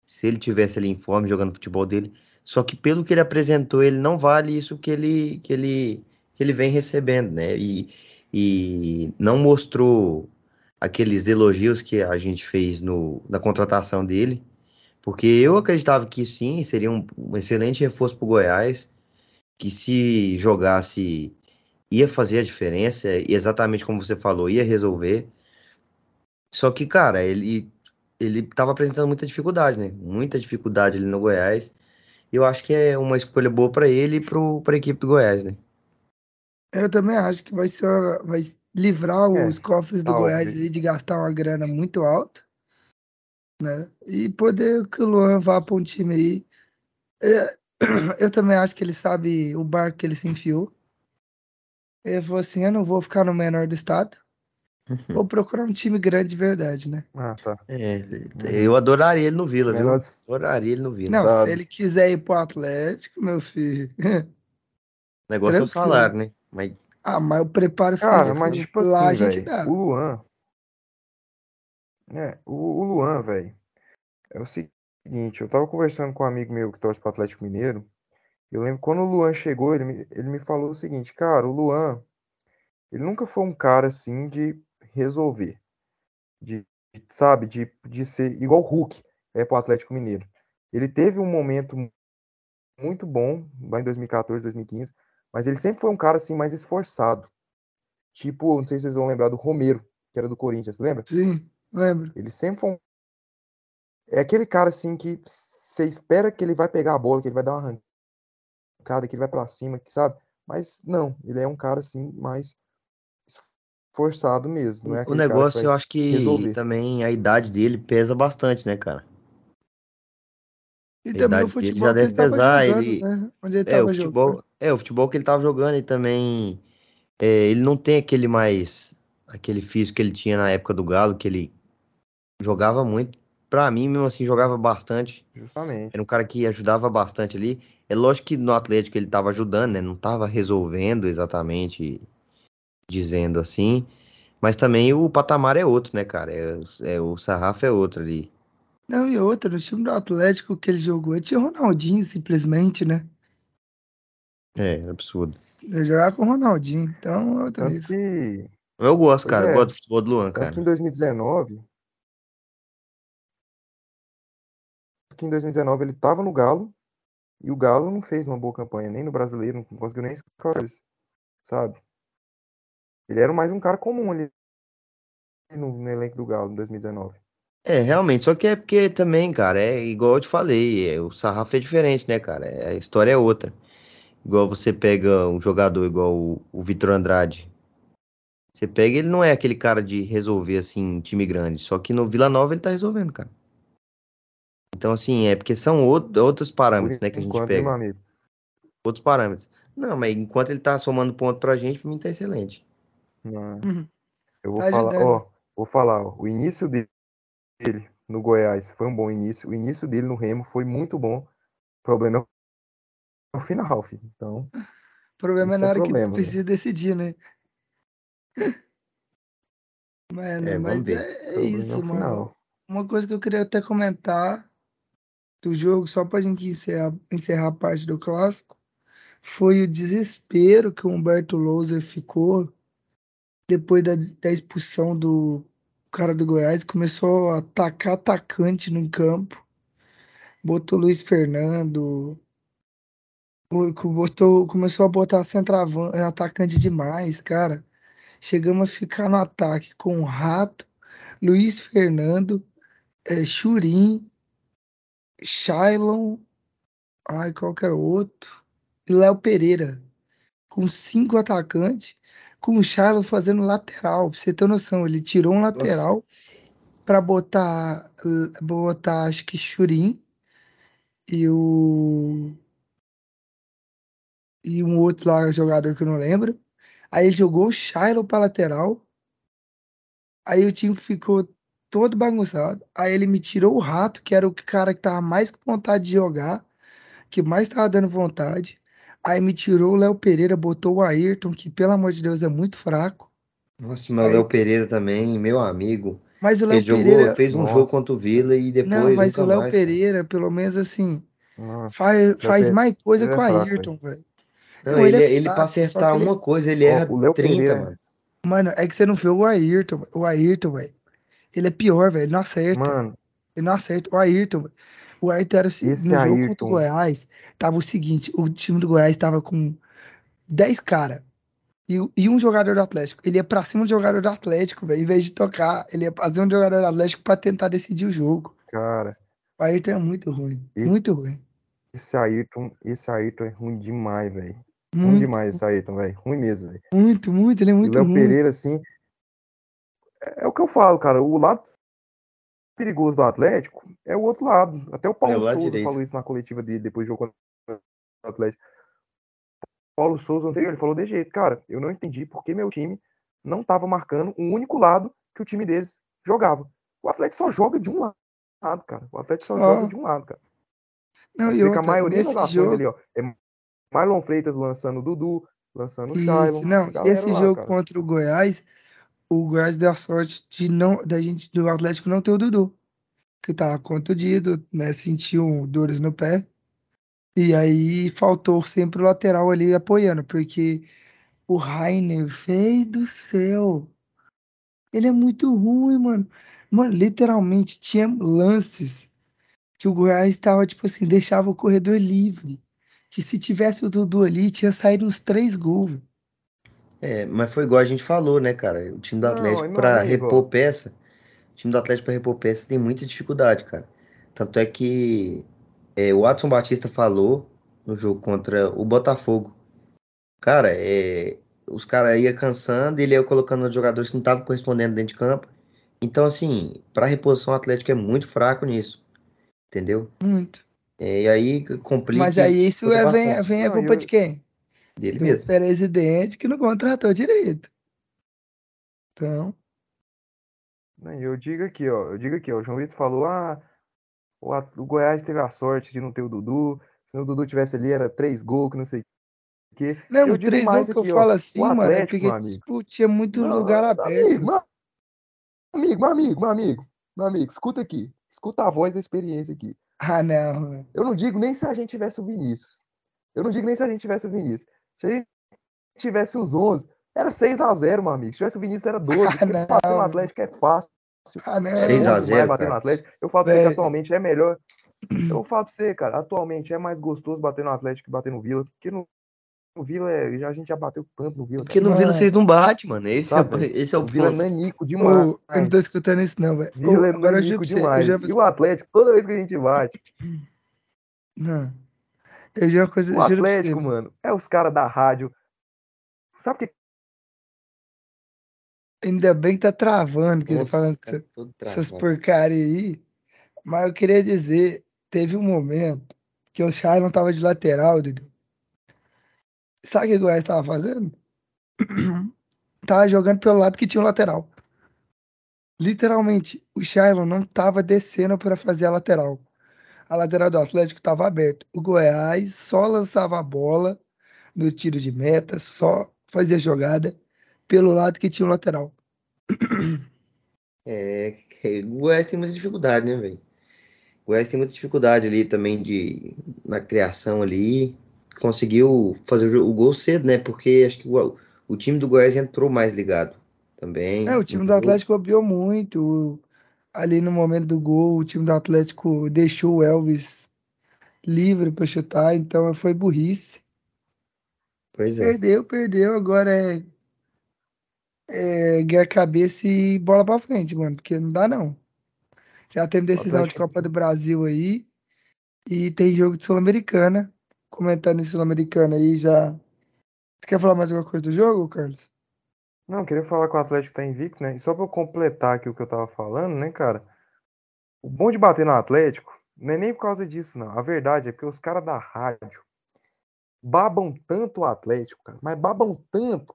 se ele tivesse ali em forma jogando futebol dele. Só que pelo que ele apresentou, ele não vale isso que ele que ele que ele vem recebendo, né? E, e não mostrou aqueles elogios que a gente fez no, na contratação dele, porque eu acreditava que sim, seria um, um excelente reforço para o Goiás, que se jogasse ia fazer a diferença, e exatamente como você falou, ia resolver. Só que, cara, ele ele estava apresentando muita dificuldade, né? Muita dificuldade ali no Goiás. Eu acho que é uma escolha boa para ele e para a equipe do Goiás, né? Eu também acho que vai ser, vai livrar é, os cofres do Goiás aí de gastar uma grana muito alta, né? E poder que o Luan vá para um time aí. É, eu também acho que ele sabe o barco que ele se enfiou. Ele falou assim: eu não vou ficar no menor do estado. Vou uhum. procurar um time grande de verdade, né? Ah, tá. É, eu adoraria ele no Vila, viu? Adoraria ele no Vila. Não, tá. se ele quiser ir pro Atlético, meu filho. O negócio é o salário, né? Mas... Ah, mas o preparo físico Cara, mas tipo lá assim, a gente véio, dá. O Luan. É, o, o Luan, velho. É o seguinte, eu tava conversando com um amigo meu que torce pro Atlético Mineiro. Eu lembro quando o Luan chegou, ele me, ele me falou o seguinte, cara, o Luan, ele nunca foi um cara assim de resolver. De, sabe, de, de ser igual o Hulk é pro Atlético Mineiro. Ele teve um momento muito bom lá em 2014, 2015, mas ele sempre foi um cara assim mais esforçado. Tipo, não sei se vocês vão lembrar do Romero, que era do Corinthians, lembra? Sim, lembro. Ele sempre foi um... É aquele cara assim que você espera que ele vai pegar a bola, que ele vai dar uma arrancada, que ele vai para cima, que sabe? Mas não, ele é um cara assim mais forçado mesmo. Não é o negócio, eu acho que resolver. também a idade dele pesa bastante, né, cara? E a também o futebol já deve ele pesar. Jogando, ele... Né? Onde ele é, o futebol, jogando. é, o futebol que ele tava jogando e também é, ele não tem aquele mais aquele físico que ele tinha na época do Galo, que ele jogava muito. Pra mim, mesmo assim, jogava bastante. Justamente. Era um cara que ajudava bastante ali. É lógico que no Atlético ele tava ajudando, né? Não tava resolvendo exatamente dizendo assim. Mas também o patamar é outro, né, cara? É, é, o sarrafo é outro ali. Não, e outra, no time do Atlético que ele jogou, tinha Ronaldinho, simplesmente, né? É, é absurdo. Eu jogava com o Ronaldinho, então é outro nível. Que... Eu gosto, cara. É. Eu gosto do futebol do Luan, cara. Aqui em 2019. Aqui em 2019 ele tava no Galo. E o Galo não fez uma boa campanha, nem no brasileiro, não conseguiu nem escalar, sabe? Ele era mais um cara comum ali no, no elenco do Galo em 2019. É, realmente, só que é porque também, cara, é igual eu te falei, é, o sarrafo é diferente, né, cara? É, a história é outra. Igual você pega um jogador igual o, o Vitor Andrade. Você pega, ele não é aquele cara de resolver, assim, time grande. Só que no Vila Nova ele tá resolvendo, cara. Então, assim, é porque são outro, outros parâmetros, né, que a gente pega. Outros parâmetros. Não, mas enquanto ele tá somando ponto pra gente, pra mim tá excelente. Uhum. Eu vou tá falar, ó, vou falar, ó, o início dele no Goiás foi um bom início, o início dele no Remo foi muito bom. O problema é o final, filho. Então, o problema é na hora problema, que precisa né? decidir, né? Mano, é, mas é, é isso, é mano. Uma coisa que eu queria até comentar do jogo, só pra gente encerrar, encerrar a parte do clássico, foi o desespero que o Humberto Louser ficou depois da, da expulsão do cara do Goiás, começou a atacar atacante no campo. Botou Luiz Fernando. Botou, começou a botar centroavante, atacante demais, cara. Chegamos a ficar no ataque com o Rato, Luiz Fernando, é, Churim, Shailon, ai, qual que era o outro? E Léo Pereira, com cinco atacantes com o Charlo fazendo lateral. Pra você ter noção, ele tirou um lateral para botar, botar, acho que Churim e o. E um outro lá, jogador que eu não lembro. Aí ele jogou o Shiloh pra lateral. Aí o time ficou todo bagunçado. Aí ele me tirou o rato, que era o cara que tava mais com vontade de jogar, que mais tava dando vontade. Aí me tirou o Léo Pereira, botou o Ayrton, que pelo amor de Deus é muito fraco. Nossa, mas o Léo Pereira também, meu amigo. Mas o Léo Pereira jogou, fez um Nossa. jogo contra o Vila e depois. Não, mas o Léo Pereira, pelo menos assim, faz, faz mais coisa com o Ayrton, velho. Não, ele, ele, é, ele pra acertar uma ele... coisa, ele erra o Léo 30, Pereira. mano. Mano, é que você não vê o Ayrton, o Ayrton, velho. Ele é pior, velho. Ele não acerta. Mano. Ele não acerta. O Ayrton, o Ayrton era Esse no jogo Ayrton. contra o Goiás, tava o seguinte, o time do Goiás tava com 10 caras. E, e um jogador do Atlético, ele ia pra cima do jogador do Atlético, velho. Em vez de tocar, ele ia fazer um jogador do Atlético pra tentar decidir o jogo. Cara. O Ayrton é muito ruim. Muito ruim. Esse Ayrton, esse Ayrton é ruim demais, velho. Ruim demais esse Ayrton, velho. Ruim mesmo, velho. Muito, muito, ele é muito Léo ruim. Pereira, assim. É, é, o que eu falo, cara. O lado perigoso do Atlético é o outro lado. Até o Paulo é o Souza direito. falou isso na coletiva dele depois do jogo contra o Atlético. Paulo Souza anterior, ele falou de jeito, cara, eu não entendi porque meu time não estava marcando um único lado que o time deles jogava. O Atlético só joga de um lado, cara. O Atlético só oh. joga de um lado, cara. Não, e outra, a maioria das ações jogo... ali, ó, é Marlon Freitas lançando o Dudu, lançando o Shailon. Não, esse lá, jogo cara. contra o Goiás, o Goiás deu a sorte de não, da gente, do Atlético não ter o Dudu, que tava contundido, né, sentiu dores no pé. E aí faltou sempre o lateral ali apoiando, porque o Rainer, veio do céu. Ele é muito ruim, mano. Mano, literalmente tinha lances que o Goiás estava, tipo assim, deixava o corredor livre. Que se tivesse o Dudu ali, tinha saído uns três gols. É, mas foi igual a gente falou, né, cara? O time do Atlético para repor peça, o time do Atlético para repor peça tem muita dificuldade, cara. Tanto é que é, o Watson Batista falou no jogo contra o Botafogo. Cara, é, os caras iam cansando, ele ia colocando jogadores que não estavam correspondendo dentro de campo. Então, assim, para reposição, o Atlético é muito fraco nisso. Entendeu? Muito. É, e aí complica. Mas aí isso é, vem, vem a culpa eu... de quem? Dele mesmo. O presidente que não contratou direito. Então. Eu digo aqui, ó. Eu digo aqui, ó. O João Vitor falou: ah, o, o Goiás teve a sorte de não ter o Dudu. Se o Dudu tivesse ali, era três gols, que não sei o quê. Não, eu três gols que eu falo assim, mano, é porque tipo, tinha muito não, lugar aberto. Amigo, meu amigo, meu amigo, meu amigo, meu amigo, escuta aqui. Escuta a voz da experiência aqui. Ah, não. Eu não digo nem se a gente tivesse o Vinícius. Eu não digo nem se a gente tivesse o Vinícius. Se a gente tivesse os 11, era 6x0, meu amigo. Se tivesse o Vinícius, era 12. Ah, não. bater no Atlético é fácil. Ah, não. 6x0. bater no Atlético. Eu falo pra você que atualmente é melhor. Eu falo pra você, cara, atualmente é mais gostoso bater no Atlético que bater no Vila. Porque no, no Vila, é, já, a gente já bateu tanto no Vila. Porque no Vila vocês não batem, mano. Esse, é, esse é o, o Vila é nanico demais. eu não tô escutando isso, não, velho. Vila é nanico demais. Já... E o Atlético, toda vez que a gente bate. Não. Eu já uma coisa. O Atlético, mano, é os caras da rádio. Sabe o que Ainda bem que tá travando, que Nossa, ele falando cara, essas porcaria aí. Mas eu queria dizer, teve um momento que o Sharon tava de lateral, Dudu. Sabe o que o Goiás tava fazendo? tava jogando pelo lado que tinha o lateral. Literalmente, o Shailon não tava descendo para fazer a lateral. A lateral do Atlético estava aberta. O Goiás só lançava a bola no tiro de meta, só fazia jogada pelo lado que tinha o lateral. É, o Goiás tem muita dificuldade, né, velho? O Goiás tem muita dificuldade ali também de, na criação ali. Conseguiu fazer o, o gol cedo, né? Porque acho que o, o time do Goiás entrou mais ligado também. É, o time do Atlético copiou muito. Ali no momento do gol, o time do Atlético deixou o Elvis livre para chutar, então foi burrice. Pois é. Perdeu, perdeu. Agora é, é guerra cabeça e bola para frente, mano, porque não dá não. Já tem decisão de Copa do Brasil aí e tem jogo de Sul-Americana. Comentando em Sul-Americana aí já. Você quer falar mais alguma coisa do jogo, Carlos? Não, queria falar que o Atlético tá invicto, né? E só pra eu completar aqui o que eu tava falando, né, cara? O bom de bater no Atlético não é nem por causa disso, não. A verdade é que os caras da rádio babam tanto o Atlético, cara, mas babam tanto.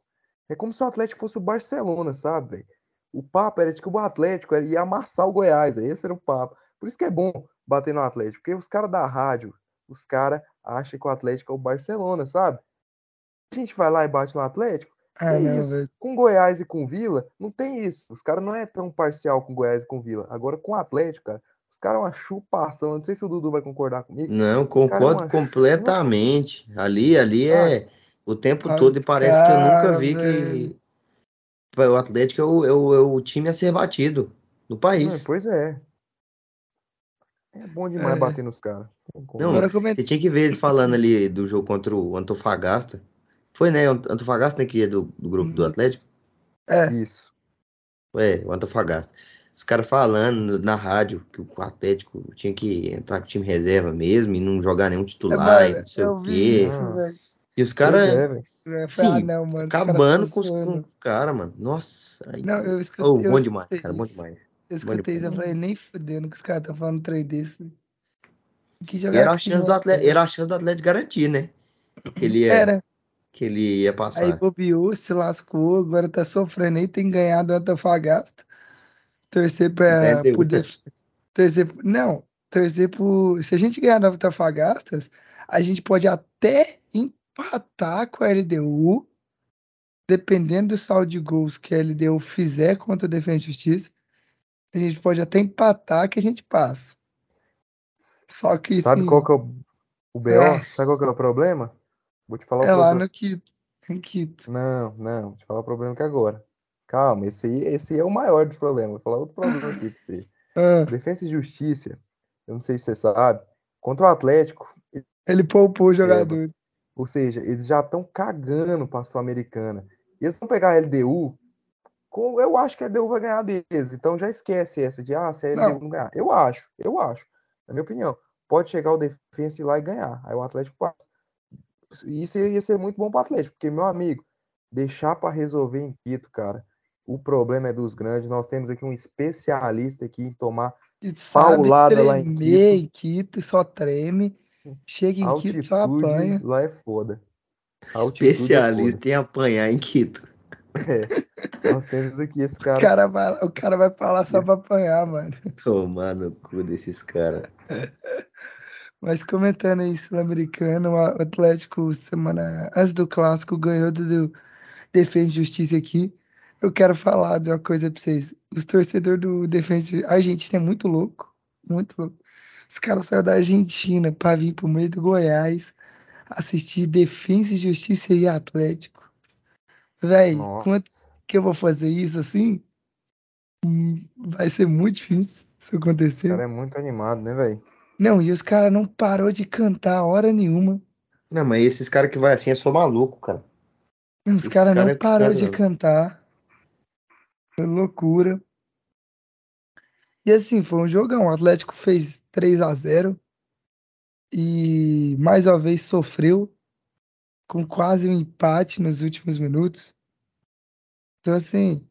É como se o Atlético fosse o Barcelona, sabe, velho? O papo era de que o Atlético ia amassar o Goiás, esse era o papo. Por isso que é bom bater no Atlético, porque os caras da rádio, os caras acham que o Atlético é o Barcelona, sabe? A gente vai lá e bate no Atlético, ah, é não, isso. Véio. Com Goiás e com Vila, não tem isso. Os caras não é tão parcial com Goiás e com Vila. Agora com o Atlético, cara, os caras é uma chupação. Não sei se o Dudu vai concordar comigo. Não, concordo é completamente. Chupa. Ali, ali ah, é o tempo todo e parece cara, que eu nunca vi véio. que o Atlético é o, é o, é o time a ser batido no país. Não, pois é. É bom demais é. bater nos caras. Não, você tinha que ver eles falando ali do jogo contra o Antofagasta Foi, né? Antofagasta, né? Que é do, do grupo do uhum. Atlético. É. Isso. É, o Antofagasta. Os caras falando na rádio que o Atlético tinha que entrar com o time reserva mesmo e não jogar nenhum titular é, e não sei o quê. Isso, e os caras. É, é Sim, ah, não, mano, acabando com os com cara, mano. Nossa. Aí... Não, eu escutei. Oh, bom eu demais, cara, bom demais. Eu escutei isso, eu falei, nem fudendo que os caras estão falando um trem desse. Que era a chance do Atlético, era a chance do Atlético garantir, né? Que ele ia, era. Que ele ia passar. Aí bobeou, se lascou, agora tá sofrendo aí, tem ganhado o Antofagasta. Torcer pra poder. Torcer. Não, torcer por. Se a gente ganhar o Antofagasta, a gente pode até empatar com a LDU, dependendo do saldo de gols que a LDU fizer contra o Defesa e Justiça, a gente pode até empatar que a gente passa. Só que Sabe sim, qual que é o, o BO? É. Sabe qual que é o problema? Vou te falar é o problema. lá no Quito. Em Quito. Não, não, vou te falar o problema que agora. Calma, esse aí, esse aí é o maior dos problemas. Vou falar outro problema aqui pra você. Ah. Defesa e Justiça, eu não sei se você sabe, contra o Atlético. Ele poupou o jogador. Ou seja, eles já estão cagando para a Sul-Americana. E eles vão pegar a LDU. Com, eu acho que a LDU vai ganhar deles. Então já esquece essa de, ah, se a LDU não, não ganhar. Eu acho, eu acho. Na minha opinião. Pode chegar o Defensa ir lá e ganhar. Aí o Atlético passa. Isso ia ser muito bom para o Atlético, porque, meu amigo, deixar para resolver em Quito, cara. O problema é dos grandes. Nós temos aqui um especialista aqui em tomar paulada lá em Quito. em Quito, só treme. Chega em Altitude, Quito, só apanha. Lá é foda. Especialista é em apanhar em Quito. É. Nós temos aqui esse cara. O cara vai, o cara vai falar só pra apanhar, mano. Tomar no cu desses caras. Mas comentando aí, Sul-Americano, o Atlético, semana antes do clássico, ganhou do, Defesa Justiça aqui. Eu quero falar de uma coisa pra vocês. Os torcedores do Defesa Argentina é muito louco. Muito louco. Os caras saíram da Argentina para vir pro meio do Goiás assistir Defesa e Justiça e Atlético. Véi, quanto que eu vou fazer isso assim? Hum, vai ser muito difícil se acontecer. O cara é muito animado, né, velho? Não, e os caras não parou de cantar hora nenhuma. Não, mas esses caras que vai assim é só maluco, cara. Não, os caras cara não é parou de cantar. Foi loucura. E assim, foi um jogão. O Atlético fez 3 a 0 e mais uma vez sofreu com quase um empate nos últimos minutos. Então, assim,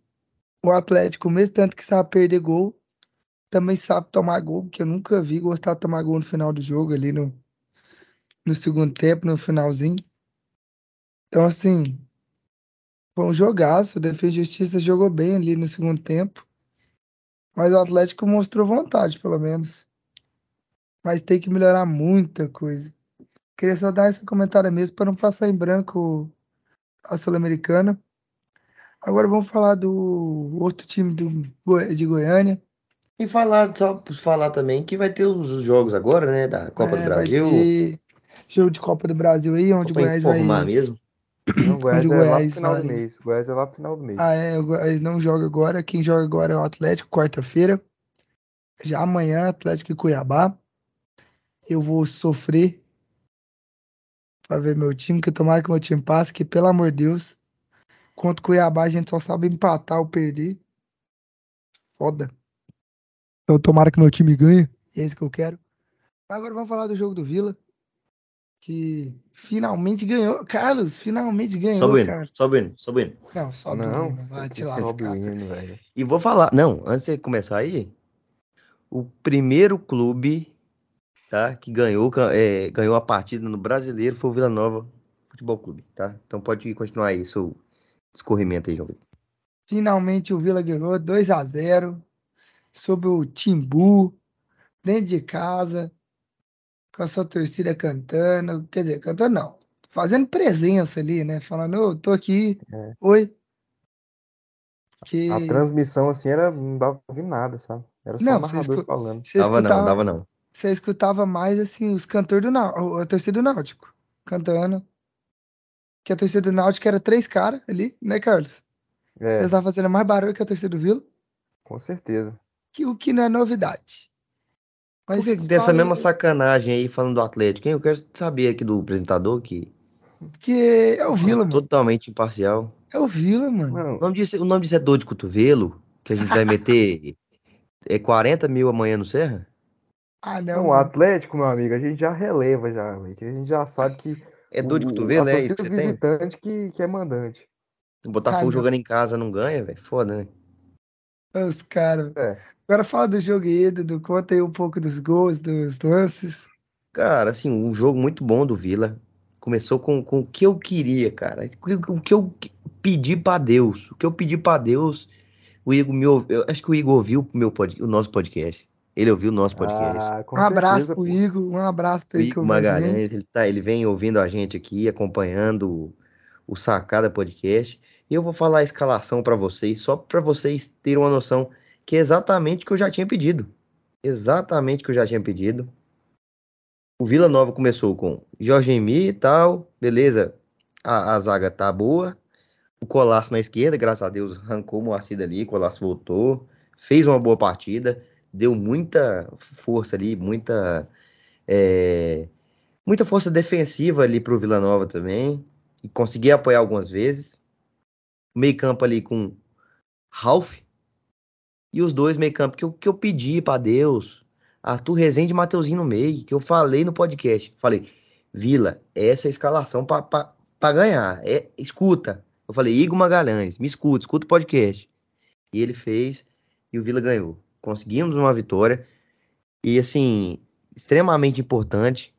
o Atlético, mesmo tanto que sabe perder gol, também sabe tomar gol, porque eu nunca vi gostar de tomar gol no final do jogo, ali no, no segundo tempo, no finalzinho. Então, assim, foi um jogaço. O Defesa e Justiça jogou bem ali no segundo tempo. Mas o Atlético mostrou vontade, pelo menos. Mas tem que melhorar muita coisa. Queria só dar esse comentário mesmo para não passar em branco a Sul-Americana. Agora vamos falar do outro time do, de Goiânia. E falar, só falar também que vai ter os jogos agora, né? Da Copa é, do Brasil. Vai ter jogo de Copa do Brasil aí, onde o Goiás vai. mesmo. Não, o Goiás, é Goiás lá pro final vai... do mês. O Goiás é lá pro final do mês. Ah, é, o Goiás não joga agora. Quem joga agora é o Atlético, quarta-feira. Já amanhã, Atlético e Cuiabá. Eu vou sofrer para ver meu time, que tomara que meu time passe, que pelo amor de Deus, contra o Cuiabá a gente só sabe empatar ou perder. Foda. Então tomara que meu time ganhe. É isso que eu quero. Agora vamos falar do jogo do Vila que finalmente ganhou. Carlos, finalmente ganhou, sobe cara. Sobe sobe Não, sobe não, hino, vai te hino, velho. E vou falar, não, antes de começar aí, o primeiro clube, tá, que ganhou, é, ganhou a partida no Brasileiro foi o Vila Nova Futebol Clube, tá? Então pode continuar aí seu escorrimento aí, João Finalmente o Vila ganhou 2 a 0 sobre o Timbu, dentro de casa com a sua torcida cantando, quer dizer, cantando não, fazendo presença ali, né? Falando, eu tô aqui, é. oi. Que... A transmissão assim era não dava pra ouvir nada, sabe? Era só não, o narrador escu... falando. Você dava escutava... não, dava não. Você escutava mais assim os cantores do Náutico, a torcida do Náutico cantando. Que a torcida do Náutico era três caras ali, né, Carlos? É. Eles estavam fazendo mais barulho que a torcida do Vila. Com certeza. Que, o que não é novidade. Mas Por que dessa mesma sacanagem aí falando do Atlético, hein? Eu quero saber aqui do apresentador que Porque é o Vila, mano. Totalmente imparcial. É o Vila, mano. O nome, disso, o nome disso é dor de cotovelo, que a gente vai meter é 40 mil amanhã no Serra? Ah, não. o Atlético, meu amigo, a gente já releva já, que a gente já sabe que. É dor de cotovelo, é isso que visitante que, que é mandante. O Botafogo ah, jogando em casa não ganha, velho. Foda, né? Os caras. É. Agora fala do jogo aí, Dudu. Conta aí um pouco dos gols, dos lances. Cara, assim, um jogo muito bom do Vila. Começou com, com o que eu queria, cara. O que eu pedi para Deus. O que eu pedi para Deus, o Igor me ouviu. Acho que o Igor ouviu o, meu pod, o nosso podcast. Ele ouviu o nosso podcast. Ah, um abraço certeza, pro Igor, um abraço pro Igor Magalhães. Ele, tá, ele vem ouvindo a gente aqui, acompanhando o, o Sacada Podcast. E eu vou falar a escalação para vocês, só para vocês terem uma noção que é exatamente o que eu já tinha pedido. Exatamente o que eu já tinha pedido. O Vila Nova começou com Jorge Emi e tal, beleza. A, a, zaga tá boa. O Colasso na esquerda, graças a Deus, arrancou o Moacir ali, o Colasso voltou, fez uma boa partida, deu muita força ali, muita é, muita força defensiva ali pro Vila Nova também, e consegui apoiar algumas vezes. Meio campo ali com Ralph, e os dois meio campo que eu, que eu pedi para Deus, Arthur Rezende e Mateuzinho no meio, que eu falei no podcast. Falei, Vila, essa é a escalação para ganhar. É, escuta. Eu falei, Igor Magalhães, me escuta, escuta o podcast. E ele fez e o Vila ganhou. Conseguimos uma vitória. E assim, extremamente importante.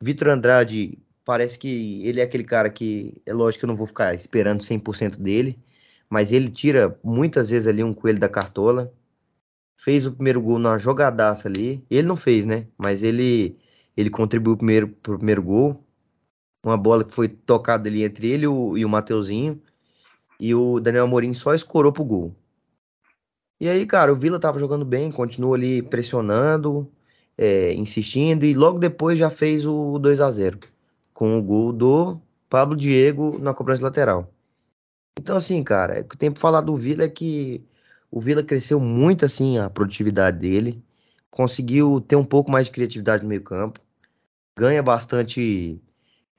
Vitor Andrade, parece que ele é aquele cara que, é lógico que eu não vou ficar esperando 100% dele, mas ele tira muitas vezes ali um coelho da cartola. Fez o primeiro gol numa jogadaça ali. Ele não fez, né? Mas ele ele contribuiu primeiro pro primeiro gol. Uma bola que foi tocada ali entre ele e o, e o Mateuzinho. E o Daniel Amorim só escorou pro gol. E aí, cara, o Vila tava jogando bem, continuou ali pressionando, é, insistindo, e logo depois já fez o 2 a 0 com o gol do Pablo Diego na cobrança lateral. Então, assim, cara, o que tem pra falar do Vila é que o Vila cresceu muito, assim, a produtividade dele, conseguiu ter um pouco mais de criatividade no meio campo, ganha bastante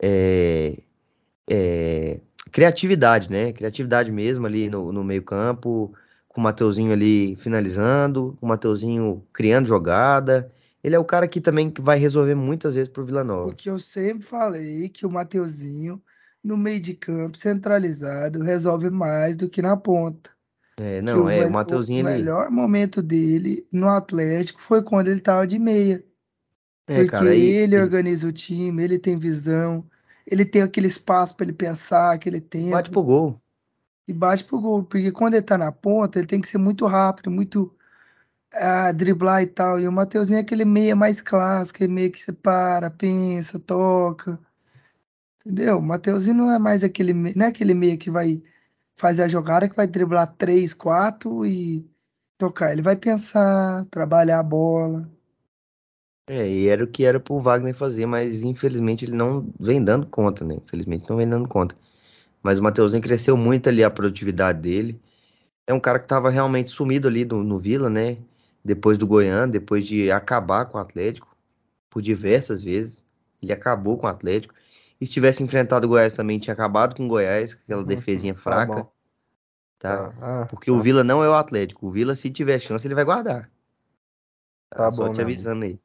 é, é, criatividade, né? Criatividade mesmo ali no, no meio campo, com o Mateuzinho ali finalizando, com o Mateuzinho criando jogada. Ele é o cara que também vai resolver muitas vezes pro Vila Nova. Porque eu sempre falei que o Mateuzinho no meio de campo, centralizado, resolve mais do que na ponta. É, não, o, é, o Mateuzinho. O, ele... melhor momento dele no Atlético foi quando ele estava de meia. É, porque cara, aí, ele organiza o time, ele tem visão, ele tem aquele espaço para ele pensar, aquele tempo. Bate pro gol. E bate pro gol, porque quando ele tá na ponta, ele tem que ser muito rápido, muito ah, driblar e tal. E o Mateuzinho é aquele meia mais clássico, aquele meia que você para, pensa, toca. Entendeu? O Mateuzinho não é mais aquele, não é aquele meia que vai fazer a jogada, que vai driblar três, quatro e tocar. Ele vai pensar, trabalhar a bola. É, e era o que era pro Wagner fazer, mas infelizmente ele não vem dando conta, né? Infelizmente não vem dando conta. Mas o Mateuzinho cresceu muito ali a produtividade dele. É um cara que tava realmente sumido ali no, no Vila, né? Depois do Goiânia, depois de acabar com o Atlético, por diversas vezes. Ele acabou com o Atlético. E se tivesse enfrentado o Goiás também, tinha acabado com o Goiás, aquela uhum, defesinha tá fraca. Tá? tá? Ah, Porque tá. o Vila não é o Atlético. O Vila, se tiver chance, ele vai guardar. Tá, tá Só bom, te avisando aí.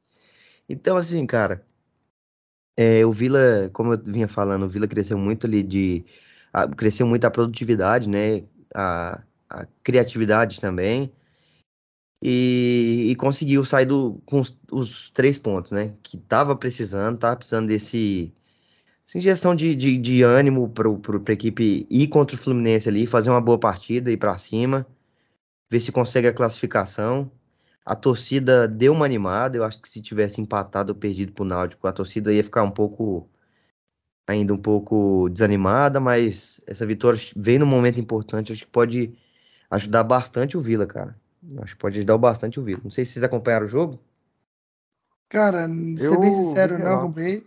Então, assim, cara. É, o Vila, como eu vinha falando, o Vila cresceu muito ali de. A, cresceu muito a produtividade, né? A, a criatividade também. E, e, conseguiu sair do, com os, os, três pontos, né? Que tava precisando, tava precisando desse Sugestão de, de, de ânimo para a equipe ir contra o Fluminense ali, fazer uma boa partida, ir para cima, ver se consegue a classificação. A torcida deu uma animada, eu acho que se tivesse empatado ou perdido para o Náutico, a torcida ia ficar um pouco, ainda um pouco desanimada, mas essa vitória vem num momento importante, acho que pode ajudar bastante o Vila, cara. Acho que pode ajudar bastante o Vila. Não sei se vocês acompanharam o jogo. Cara, ser bem sincero, não acompanhei.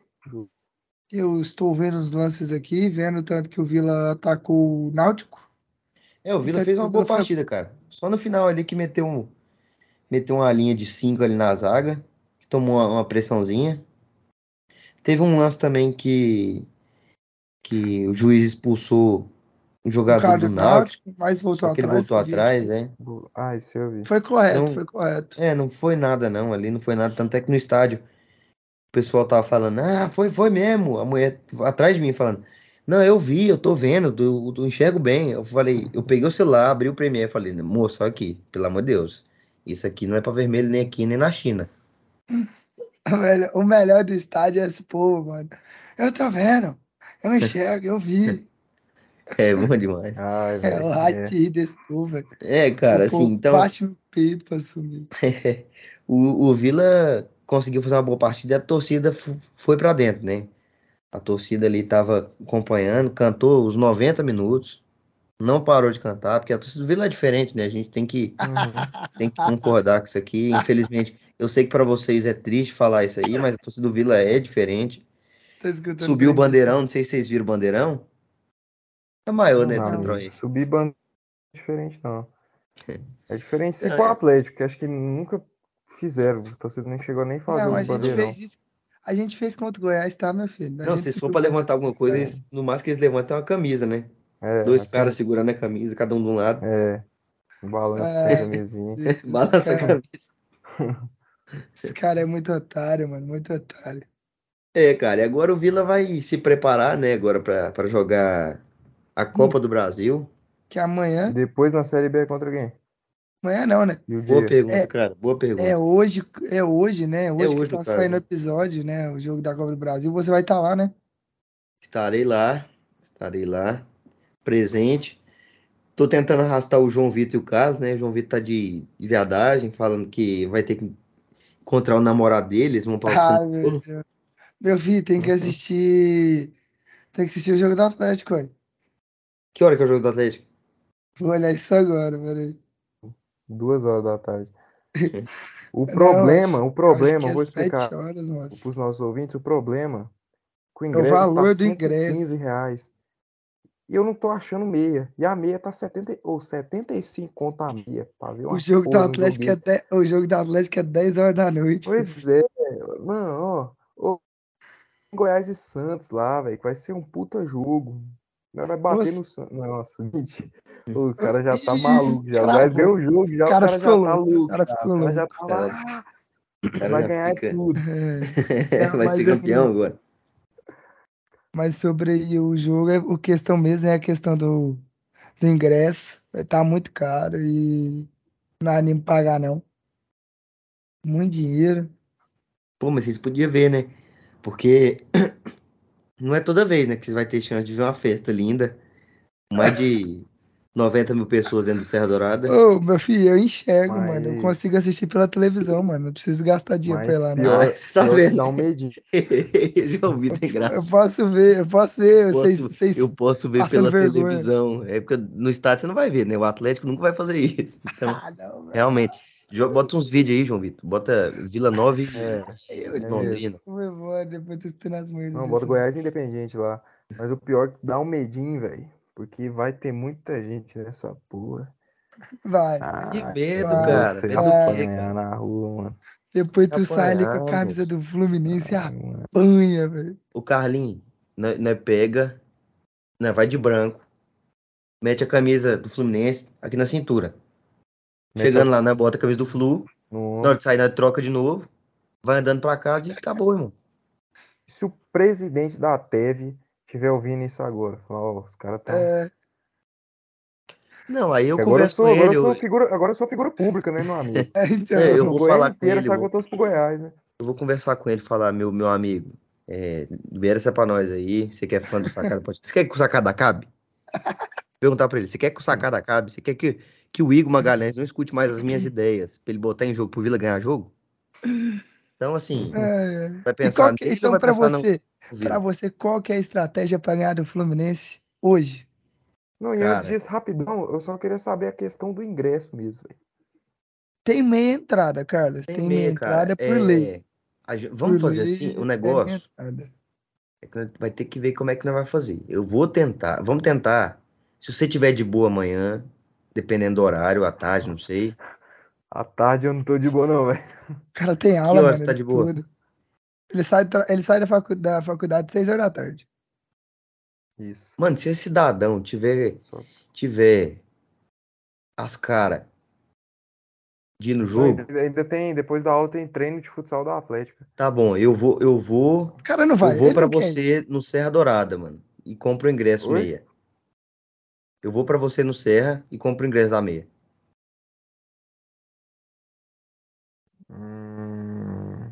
Eu estou vendo os lances aqui, vendo tanto que o Vila atacou o Náutico. É, o Vila fez uma boa partida, cara. Só no final ali que meteu, um, meteu uma linha de 5 ali na zaga, que tomou uma, uma, pressãozinha. Teve um lance também que que o juiz expulsou um jogador do Náutico, mas voltou atrás. Ele voltou atrás, é. Ah, isso eu vi. Foi correto, não, foi correto. É, não foi nada não, ali não foi nada, tanto é que no estádio o pessoal tava falando, ah, foi, foi mesmo, a mulher atrás de mim falando, não, eu vi, eu tô vendo, eu, eu enxergo bem. Eu falei, eu peguei o celular, abri o Premiere e falei, moço, olha aqui, pelo amor de Deus, isso aqui não é pra vermelho nem aqui, nem na China. o melhor do estádio é esse povo, mano. Eu tô vendo, eu enxergo, eu vi. É bom demais. Ai, é o ratinho é. desse povo, velho. É, cara, o assim, então. Bate no peito pra sumir. o, o Vila conseguiu fazer uma boa partida e a torcida foi para dentro, né? A torcida ali estava acompanhando, cantou os 90 minutos, não parou de cantar, porque a torcida do Vila é diferente, né? A gente tem que, uhum. tem que concordar com isso aqui. Infelizmente, eu sei que para vocês é triste falar isso aí, mas a torcida do Vila é diferente. Subiu o bandeirão, não sei se vocês viram o bandeirão. É maior, não, né, de Centro-Oeste. Subir bandeirão é diferente, não. É diferente se é. com o Atlético, que acho que nunca fizeram. A torcida nem chegou nem a fazer não, um bandeirão. Fez isso a gente fez contra o Goiás, tá, meu filho? A não, se for pra levantar alguma coisa, é. no máximo que eles levantam é uma camisa, né? É, Dois caras que... segurando a camisa, cada um de um lado. É. Balança é. a camisinha. Balança a camisa. Esse cara é muito otário, mano, muito otário. É, cara, e agora o Vila vai se preparar, né, agora para jogar a Copa hum. do Brasil. Que amanhã. Depois na Série B contra quem? Amanhã não, né? Boa pergunta, é, cara. Boa pergunta. É hoje, é hoje, né? Hoje, é hoje que tá saindo o episódio, né? O jogo da Copa do Brasil. Você vai estar tá lá, né? Estarei lá. Estarei lá. Presente. Tô tentando arrastar o João Vitor e o Carlos, né? O João Vitor tá de, viadagem, falando que vai ter que encontrar o namorado deles, vão para ah, meu, meu filho, tem que assistir. Tem que assistir o jogo do Atlético, aí. Que hora que é o jogo do Atlético? Vou olhar isso agora, peraí. Duas horas da tarde. O problema, Não, o problema, é vou explicar para os nossos ouvintes, o problema com o ingresso é o valor tá do ingresso. reais. E eu não tô achando meia. E a meia tá 70 ou 75 conto a meia, para ver O jogo do Atlético é 10, o jogo do Atlético é 10 horas da noite. Pois é, mano, ó, Goiás e Santos lá, velho, vai ser um puta jogo. Vai bater Nossa. no Nossa, gente. O cara já tá maluco. Já vai ganhar o jogo. Já, o cara, já tá louco. O cara, ficou louco. já tá lá. Vai ganhar fica... tudo. É, vai ser campeão assim, agora. Mas sobre o jogo, é, o questão mesmo é a questão do, do ingresso. Tá muito caro e não animo pagar, não. Muito dinheiro. Pô, mas vocês podiam ver, né? Porque não é toda vez, né, que você vai ter chance de ver uma festa linda. Mais de 90 mil pessoas dentro do Serra Dourada. Ô, meu filho, eu enxergo, Mas... mano. Eu consigo assistir pela televisão, mano. Não preciso gastar dinheiro Mas pra ir lá, não. Ah, tá vendo? Dá um medinho. Já ouvi, tem graça. Eu posso ver, eu posso ver. Eu posso, vocês, eu posso ver pela vergonha. televisão. É porque no estádio você não vai ver, né? O Atlético nunca vai fazer isso. Então, ah, não, realmente. Bota uns vídeos aí, João Vitor. Bota Vila Nova e é, é Londrina. É depois tu nas Não, bota Goiás Independente lá. Mas o pior é que dá um medinho, velho. Porque vai ter muita gente nessa porra. Vai. Ah, que medo, vai, cara. Medo vai. na rua, mano. Depois tu sai ali com a camisa do Fluminense e apanha, velho. O Carlinho, né, né, pega, né, vai de branco, mete a camisa do Fluminense aqui na cintura. Chegando lá, né? Bota a camisa do Flu. No... Na hora de sair, né, troca de novo. Vai andando pra casa e acabou, irmão. Se o presidente da TEV estiver ouvindo isso agora, falar, ó, os caras estão. É... Não, aí eu agora eu sou, agora ele. Eu sou figura, agora eu sou figura pública, né, meu amigo? É, então, é, eu vou Goiás falar inteiro, com ele. Eu pro Goiás, né? Eu vou conversar com ele falar, meu, meu amigo, é, libera essa pra nós aí. Você quer fã do Sacada? Pode... Você quer que o Sacada acabe? Perguntar pra ele, você quer que o Sacada acabe? Você quer que que o Igor Magalhães não escute mais as minhas ideias, pra ele botar em jogo pro Vila ganhar jogo? Então, assim, é, vai pensar que, Então, vai pra você, para você, qual que é a estratégia para ganhar do Fluminense hoje? Não, e Cara, antes disso, rapidão, eu só queria saber a questão do ingresso mesmo, velho. Tem meia entrada, Carlos. Tem, tem meia, meia entrada por é... lei. Vamos por fazer lei, assim, o um negócio. É vai ter que ver como é que nós vai fazer. Eu vou tentar, vamos tentar. Se você tiver de boa amanhã, dependendo do horário, à tarde, não sei. À tarde eu não tô de boa, não, velho. O cara tem aula, que mano. Você tá de boa? Ele sai, ele sai da, faculdade, da faculdade às 6 horas da tarde. Isso. Mano, se esse cidadão tiver, tiver as caras de ir no jogo. Ainda, ainda, tem, depois da aula tem treino de futsal da Atlética. Tá bom, eu vou, eu vou. O cara não vai. Eu vou para você quer. no Serra Dourada, mano, e compro o ingresso Oi? meia. Eu vou para você no Serra e compro o ingresso da meia. Hum...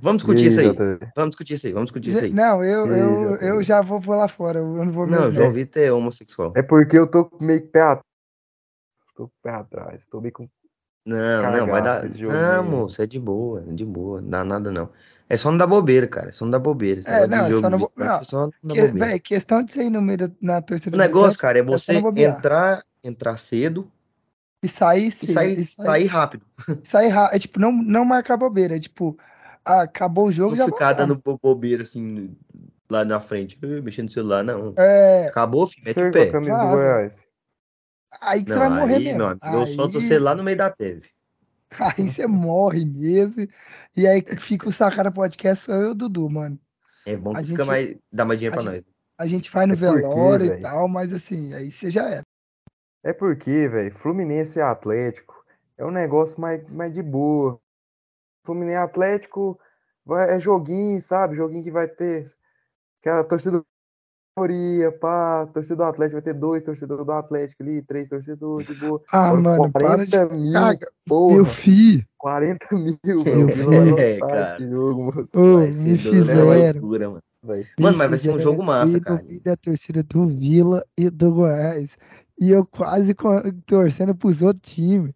Vamos discutir isso aí. Vamos discutir isso aí. Vamos discutir isso aí. Não, eu, eu, eu já vou pular fora. Eu não vou Não, João Vitor é homossexual. É porque eu tô meio pé Tô pé atrás. Tô meio com. Não, não, vai dar. Não, moço, é de boa, é de boa. Não dá nada, não. É só não dar bobeira, cara. É só não dar bobeira. É, não, jogo, só não, não, é só não que, véio, questão de você ir no meio da na torcida. O negócio, cara, é, é você entrar, entrar cedo. E sair cedo. E sair, e sair, sair rápido. Sair rápido. É tipo, não, não marcar bobeira. É tipo, ah, acabou o jogo. Não já ficar dando bobeira assim lá na frente, mexendo no celular, não. É... Acabou, filho, mete o pé. camisa do Goiás. Aí que não, você vai morrer aí, mesmo. Amigo, aí... Eu solto você lá no meio da TV. Aí você morre mesmo. E aí fica o Sacada Podcast, sou eu e o Dudu, mano. É bom que a fica gente, mais, dá mais dinheiro pra gente, nós. A gente vai no é velório e tal, mas assim, aí você já era. É porque, velho, Fluminense e Atlético é um negócio mais, mais de boa. Fluminense Atlético vai, é joguinho, sabe? Joguinho que vai ter. Que a torcida maioria, pá, torcedor do Atlético vai ter dois torcedores do Atlético ali, três torcedores de boa. Ah, Agora, mano, 40 para de mil, caga. porra. Meu filho. 40 mil, meu é, cara. esse jogo, moço. Ô, me fizeram. Loucura, mano. Vai. Mano, mas vai ser um jogo massa, cara. Da torcida do Vila e do Goiás. E eu quase torcendo pros outros times.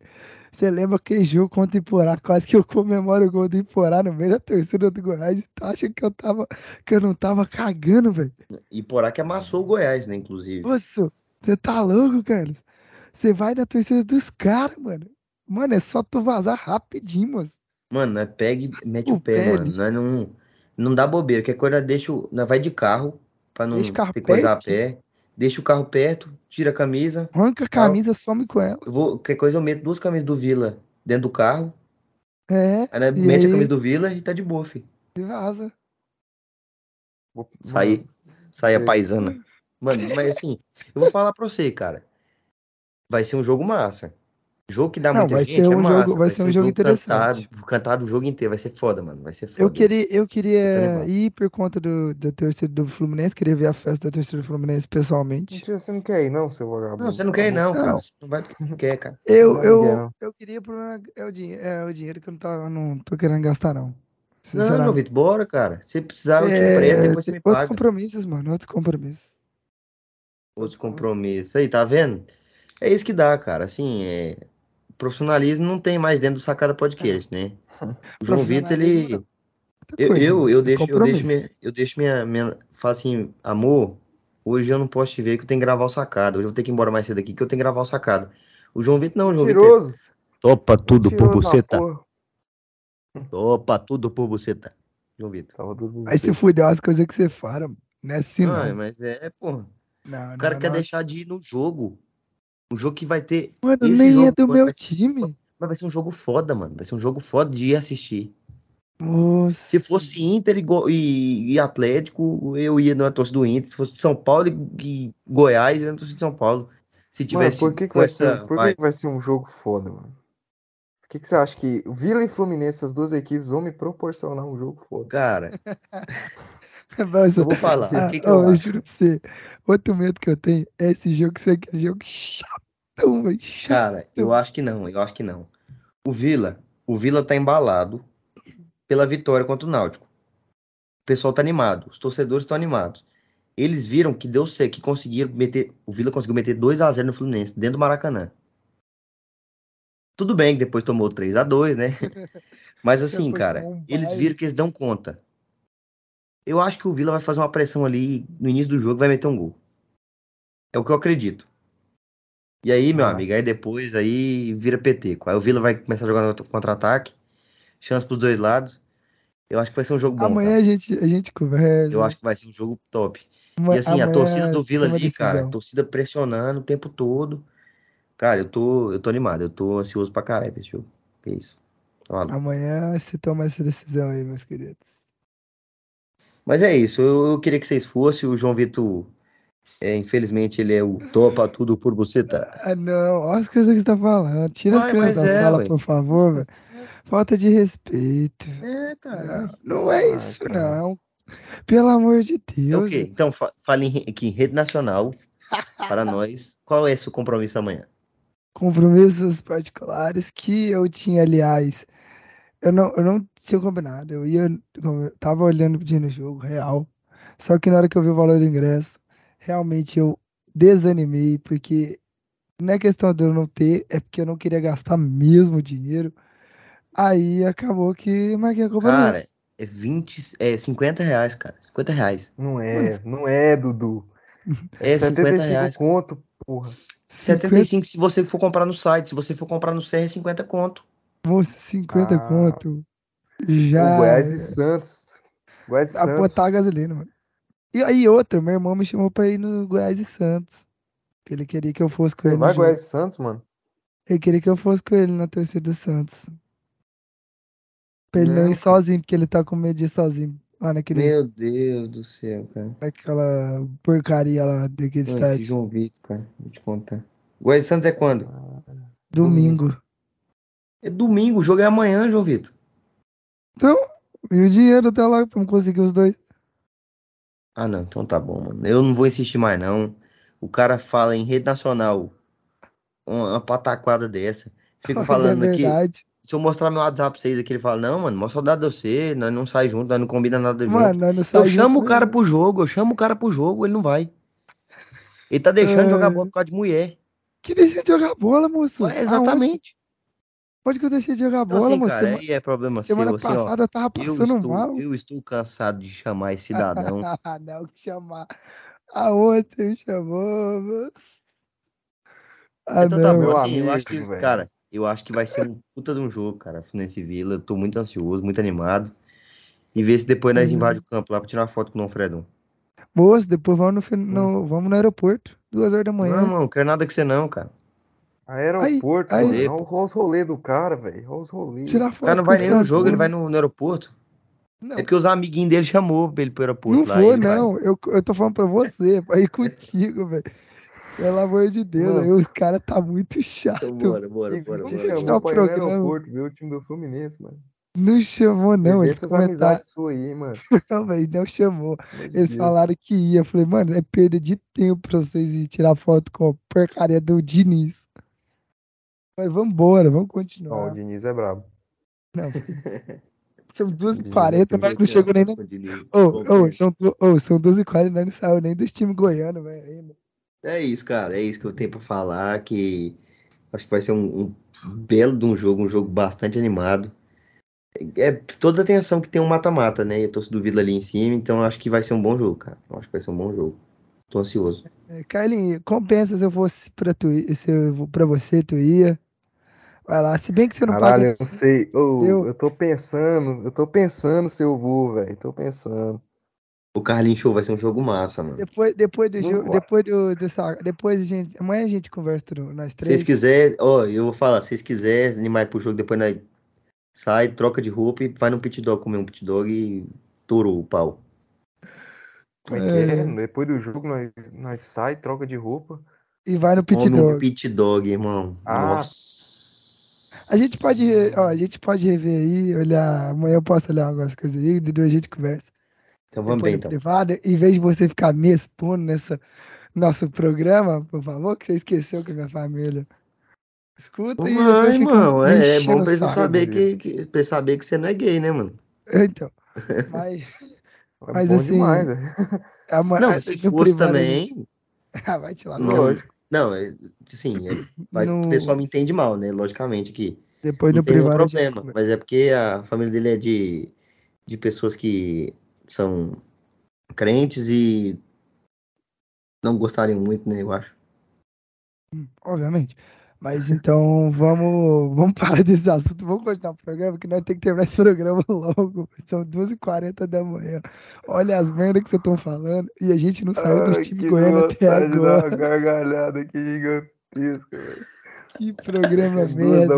Você lembra aquele jogo contra o Iporá? Quase que eu comemoro o gol do Iporá no meio da torcida do Goiás. E tu acha que eu, tava, que eu não tava cagando, velho? Iporá que amassou o Goiás, né, inclusive. Nossa, você tá louco, Carlos? Você vai na torcida dos caras, mano. Mano, é só tu vazar rapidinho, moço. Mano, nós pega e mete o pé, pé mano. Nós não, não dá bobeira. Que coisa deixa. Nós vai de carro pra não ter coisa a pé deixa o carro perto, tira a camisa. Arranca a camisa, tal. some com ela. Eu vou, qualquer coisa eu meto duas camisas do Vila dentro do carro. É. Aí né, mete aí... a camisa do Vila e tá de boa, filho. E vaza. Sair. Sair a paisana. Mano, mas assim, eu vou falar pra você, cara. Vai ser um jogo massa. Jogo que dá não, muita vai gente ser é um massa. Jogo, vai, vai ser um jogo, interessante. Cantado, cantado o jogo inteiro, vai ser foda, mano. Vai ser foda. Eu queria, eu queria ir por conta do, da torcida do Fluminense, queria ver a festa da torcida do Fluminense pessoalmente. Você não quer ir, não, seu vagabundo? Não, você não quer ir, não, não. cara. Você não vai porque não quer, cara. Eu, eu, eu queria por é o, dinheiro, é o dinheiro que eu não, tava, não tô querendo gastar, não. Não, não, Vitor, bora, cara. Se precisar, eu te é, empresto, depois você me paga. Outros compromissos, mano, outros compromissos. Outros compromissos. Aí, tá vendo? É isso que dá, cara. Assim, é profissionalismo não tem mais dentro do Sacada Podcast, né? O João Vitor, ele. Eu, eu, eu, deixo, eu deixo, minha, eu deixo minha, minha. Falo assim, amor, hoje eu não posso te ver que eu tenho que gravar o sacada. Hoje eu vou ter que ir embora mais cedo aqui que eu tenho que gravar o sacada. O João Vitor não, o João Vitor. Topa tudo por buceta. Topa tudo por buceta. João Vitor. Aí se fudeu as coisas que você fala, não é assim, não. não. mas é, porra. Não, o cara não, quer não. deixar de ir no jogo. Um jogo que vai ter. Mano, nem jogo, é do mano, meu time. Mas vai ser um jogo foda, mano. Vai ser um jogo foda de ir assistir. Nossa. Se fosse Inter e, e, e, Atlético, eu ia na torcida do Inter. Se fosse São Paulo e, Goiás, eu ia na torcida de São Paulo. Se tivesse. Mano, por que, que vai, essa... ser, por que, que vai ser um jogo foda, mano? Por que, que você acha que Vila e Fluminense, as duas equipes, vão me proporcionar um jogo foda? Cara. Mas, eu vou falar. Ah, que que eu, eu juro pra você. Outro medo que eu tenho é esse jogo ser aquele jogo velho. Cara, eu acho que não, eu acho que não. O Vila, o Vila tá embalado pela vitória contra o Náutico. O pessoal tá animado, os torcedores estão animados. Eles viram que deu certo, que conseguiram meter. O Vila conseguiu meter 2 a 0 no Fluminense, dentro do Maracanã. Tudo bem que depois tomou 3 a 2 né? Mas assim, cara, eles viram que eles dão conta. Eu acho que o Vila vai fazer uma pressão ali no início do jogo e vai meter um gol. É o que eu acredito. E aí, meu amigo, aí depois aí vira PT. Aí o Vila vai começar a jogar no contra-ataque. Chance pros dois lados. Eu acho que vai ser um jogo bom. Amanhã a gente, a gente conversa. Eu acho que vai ser um jogo top. e assim, a torcida do Vila ali, cara, torcida pressionando o tempo todo. Cara, eu tô, eu tô animado, eu tô ansioso pra caralho pra esse jogo. Que isso. Fala. Amanhã se toma essa decisão aí, meus queridos. Mas é isso, eu, eu queria que vocês fossem. O João Vitor É, infelizmente ele é o topa tudo por você, tá? Ah, não, olha as coisas que você tá falando. Tira as coisas da é, sala, por favor, velho. Falta de respeito. É, cara. Não, não é ah, isso, não. Pelo amor de Deus. Ok, então fale aqui em rede nacional para nós. Qual é seu compromisso amanhã? Compromissos particulares que eu tinha, aliás. Eu não, eu não tinha combinado. Eu ia. Eu tava olhando pedindo o jogo real. Só que na hora que eu vi o valor do ingresso, realmente eu desanimei, porque não é questão de eu não ter, é porque eu não queria gastar mesmo dinheiro. Aí acabou que marquei a compromisso. Cara, é 20, é 50 reais, cara. 50 reais. Não é, não é, Dudu. É 50 reais. conto, porra. 75 se você for comprar no site. Se você for comprar no CR, é 50 conto. Moça, 50 ah, conto. Já. O Goiás e Santos. Goiás e a Santos. botar a gasolina, mano. E aí, outra, meu irmão me chamou pra ir no Goiás e Santos. Ele queria que eu fosse com Você ele. Vai Goiás e Santos, mano? Ele queria que eu fosse com ele na torcida do Santos. Pra ele não, não ir sozinho, porque ele tá com medo de ir sozinho. Lá naquele. Meu Deus do céu, cara. Naquela porcaria lá daquele estádio. Esse João Vitor, cara, vou te contar. Goiás Santos é quando? Domingo. É domingo, o jogo é amanhã, João Vitor. Então, e o dinheiro até lá pra não conseguir os dois. Ah, não, então tá bom, mano. Eu não vou insistir mais, não. O cara fala em rede nacional uma pataquada dessa. Fica falando é aqui se eu mostrar meu WhatsApp pra vocês aqui, ele fala, não, mano, mó saudade de você, nós não sai junto, nós não combina nada junto. Mano, nós não sai eu chamo o cara pro jogo, eu chamo o cara pro jogo, ele não vai. Ele tá deixando de jogar bola por causa de mulher. Que deixa de jogar bola, moço? É, exatamente. Onde que eu deixei de jogar então, bola, assim, moço? Cara, aí é problema semana seu. Semana passada assim, ó, eu tava passando eu estou, mal. Eu estou cansado de chamar esse cidadão. não, que chamar. A outra me chamou, moço. Ah, então tá não, bom, assim, amigo, eu acho que, velho. cara, eu acho que vai ser um puta de um jogo, cara, Fluminense Vila. Eu tô muito ansioso, muito animado. E ver se depois nós uhum. invadimos o campo lá pra tirar uma foto com o Fredon. Moço, depois vamos no, no, vamos no aeroporto, duas horas da manhã. Não, não, quero nada que você não, cara. Aeroporto, aí, aí. Olha os rolês do cara, velho. Olha os rolês. Tirar foto o cara não vai nem no jogo, ele vai no, no aeroporto. Não. É porque os amiguinhos dele chamou pra ele pro aeroporto. Não lá, vou, não. Eu, eu tô falando pra você, pra ir contigo, velho. Pelo amor de Deus, aí os caras tá muito chato. Então, bora, bora, bora. Bora. chamou pra ir no aeroporto, ver o time do Fluminense, mano. Não chamou, não. Eles essas comentar... amizades suas aí, mano. Não, velho, não chamou. Meu Eles Deus. falaram que ia. Eu falei, mano, é perda de tempo pra vocês ir tirar foto com a porcaria do Diniz. Mas vambora, vamos continuar. Ó, o Diniz é brabo. Não, são 2h40, mas não chegou nem na. Ô, ô, são, oh, são 2h40, nós não saiu nem dos times goianos, velho. É isso, cara. É isso que eu tenho pra falar. Que acho que vai ser um, um belo de um jogo, um jogo bastante animado. É toda a atenção que tem um mata-mata, né? E a torcida do Vila ali em cima, então acho que vai ser um bom jogo, cara. Eu acho que vai ser um bom jogo. Tô ansioso. É, Carlinhos, compensa se eu fosse pra, tu, se eu, pra você, tu ia. Vai lá, se bem que você não Caralho, paga. Eu não sei. Oh, eu... eu tô pensando, eu tô pensando se eu vou, velho. Tô pensando. O Carlinhos Show vai ser um jogo massa, mano. Depois, depois do jogo, depois do, dessa, depois a gente, amanhã a gente conversa nós três. Se vocês quiserem, ó, eu vou falar, se vocês quiserem animar pro jogo, depois nós sai, troca de roupa e vai no pit dog comer um pit dog e touro o pau. Como é que é? é? Depois do jogo nós, nós sai, troca de roupa. E vai no pit dog. No pit dog, irmão. Ah. Nossa. A gente pode, ó, a gente pode rever aí, olhar, amanhã eu posso olhar algumas coisas aí, e depois a gente conversa. Então vamos bem, então. Privado, em vez de você ficar me expondo nessa nosso programa, por favor, que você esqueceu que é minha família. Escuta aí. Não, irmão, é, é bom pra eles saber que, que, pra saber que você não é gay, né, mano? Então, mas... É mas assim... Demais, né? a, não, se fosse também... Gente... ah, vai te lá. Lógico. Não, é, sim, é, no... o pessoal me entende mal, né? Logicamente que depois tem privado problema, mas é porque a família dele é de, de pessoas que são crentes e não gostariam muito, né? Eu acho. Hum, obviamente. Mas então vamos, vamos parar desse assunto, vamos continuar o programa, que nós temos que terminar esse programa logo. São 2h40 da manhã. Olha as merdas que vocês estão falando. E a gente não saiu dos times goianos até agora. Uma gargalhada aqui gigantesca, velho. Que programa merda.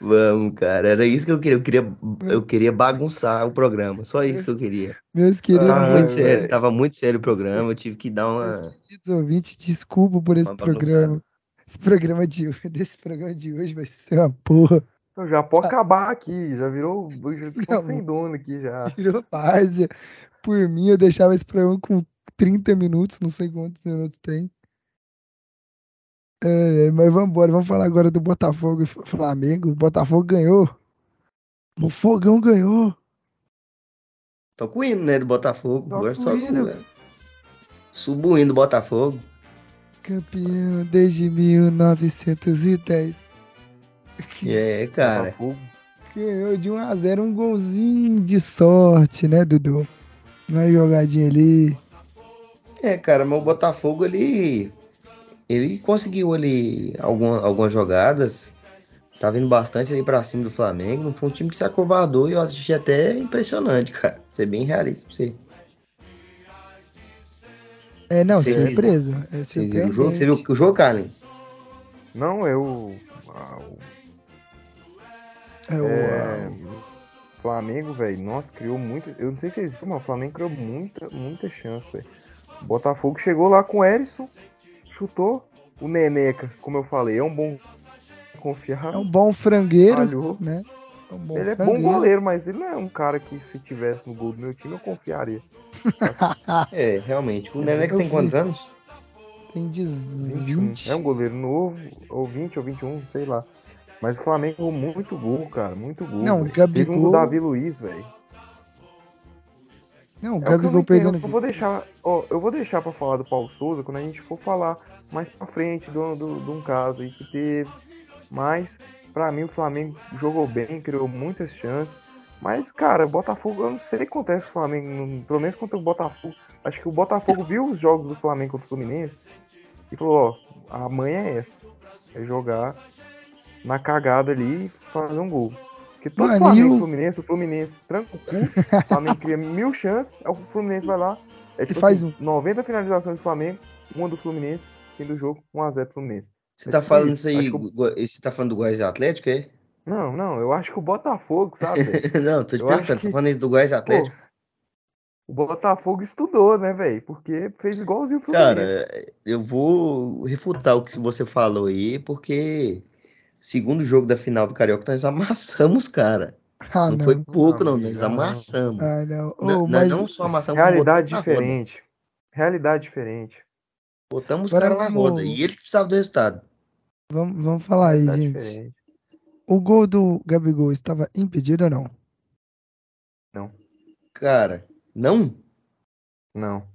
Vamos, cara. Era isso que eu queria. Eu queria, eu queria bagunçar o programa. Só isso que eu queria. Meus queridos. Tava muito sério, tava muito sério o programa. Eu tive que dar uma. Meus queridos ouvintes, desculpa por esse programa. Esse programa de desse programa de hoje vai ser uma porra. Então, já pode acabar aqui, já virou. Já ficou sem dono aqui já. Virou várzea. Por mim, eu deixava esse programa com 30 minutos, não sei quantos minutos tem. É, mas vamos embora, vamos falar agora do Botafogo e Flamengo. O Botafogo ganhou. O Fogão ganhou. Tô com o hino, né, do Botafogo. Tô Gosto só do Subo hino do Botafogo. Campeão desde 1910. É, cara. Ganhou de 1 a 0 um golzinho de sorte, né, Dudu? Uma jogadinha ali. É, cara, mas o Botafogo, ele ele conseguiu ali alguma, algumas jogadas, tá vindo bastante ali pra cima do Flamengo. Não foi um time que se acovardou e eu achei até impressionante, cara. Ser bem realista pra você. É, não, Cês, surpresa. É Vocês viram o jogo? Você viu o jogo, Carlin? Não, eu. Ah, o... É, o é... Flamengo, velho, nossa, criou muito. Eu não sei se vocês viram, mas o Flamengo criou muita, muita chance, velho. Botafogo chegou lá com o Erisson, chutou. O Neneca, como eu falei, é um bom confiar. É um bom frangueiro, falhou. né? É um ele é bom goleiro, mas ele não é um cara que se tivesse no gol do meu time eu confiaria. é, realmente. O Neneca tem quantos anos? Tem 20. É um goleiro novo, ou 20 ou 21, sei lá. Mas o Flamengo muito gol, cara, muito gol. Não, o Gabigol... Segundo o Davi Luiz, velho. Não, o é Gabigol perdendo. Eu vou deixar, ó, eu vou deixar para falar do Paulo Souza quando a gente for falar mais para frente do, do, de um caso aí que teve. Mas para mim o Flamengo jogou bem, criou muitas chances. Mas, cara, o Botafogo, eu não sei o que acontece com o Flamengo, pelo menos contra o Botafogo. Acho que o Botafogo viu os jogos do Flamengo contra o Fluminense e falou, ó, a manhã é essa. É jogar na cagada ali e fazer um gol. Porque todo Mano, Flamengo e Fluminense, o Fluminense tranca o cu, o Flamengo cria mil chances, o Fluminense vai lá. É tipo faz assim, um. 90 finalizações do Flamengo, uma do Fluminense, fim do jogo, 1x0 do Fluminense. Você tá falando isso aí, você tá falando do Goiás Atlético, é? Não, não, eu acho que o Botafogo, sabe? não, tô te eu perguntando, que... tô falando isso do Goiás Atlético. Pô, o Botafogo estudou, né, velho? Porque fez igualzinho o Fluminense. Cara, eu vou refutar o que você falou aí, porque segundo jogo da final do Carioca, nós amassamos, cara. Ah, não, não, foi pouco, não, não nós amassamos. Ah, não. Oh, não, mas... não só amassamos, Realidade diferente. Realidade diferente. Botamos os caras na roda. E eles precisavam do resultado. Vamos, vamos falar aí, gente. Diferente. O gol do Gabigol estava impedido ou não? Não. Cara, não? Não.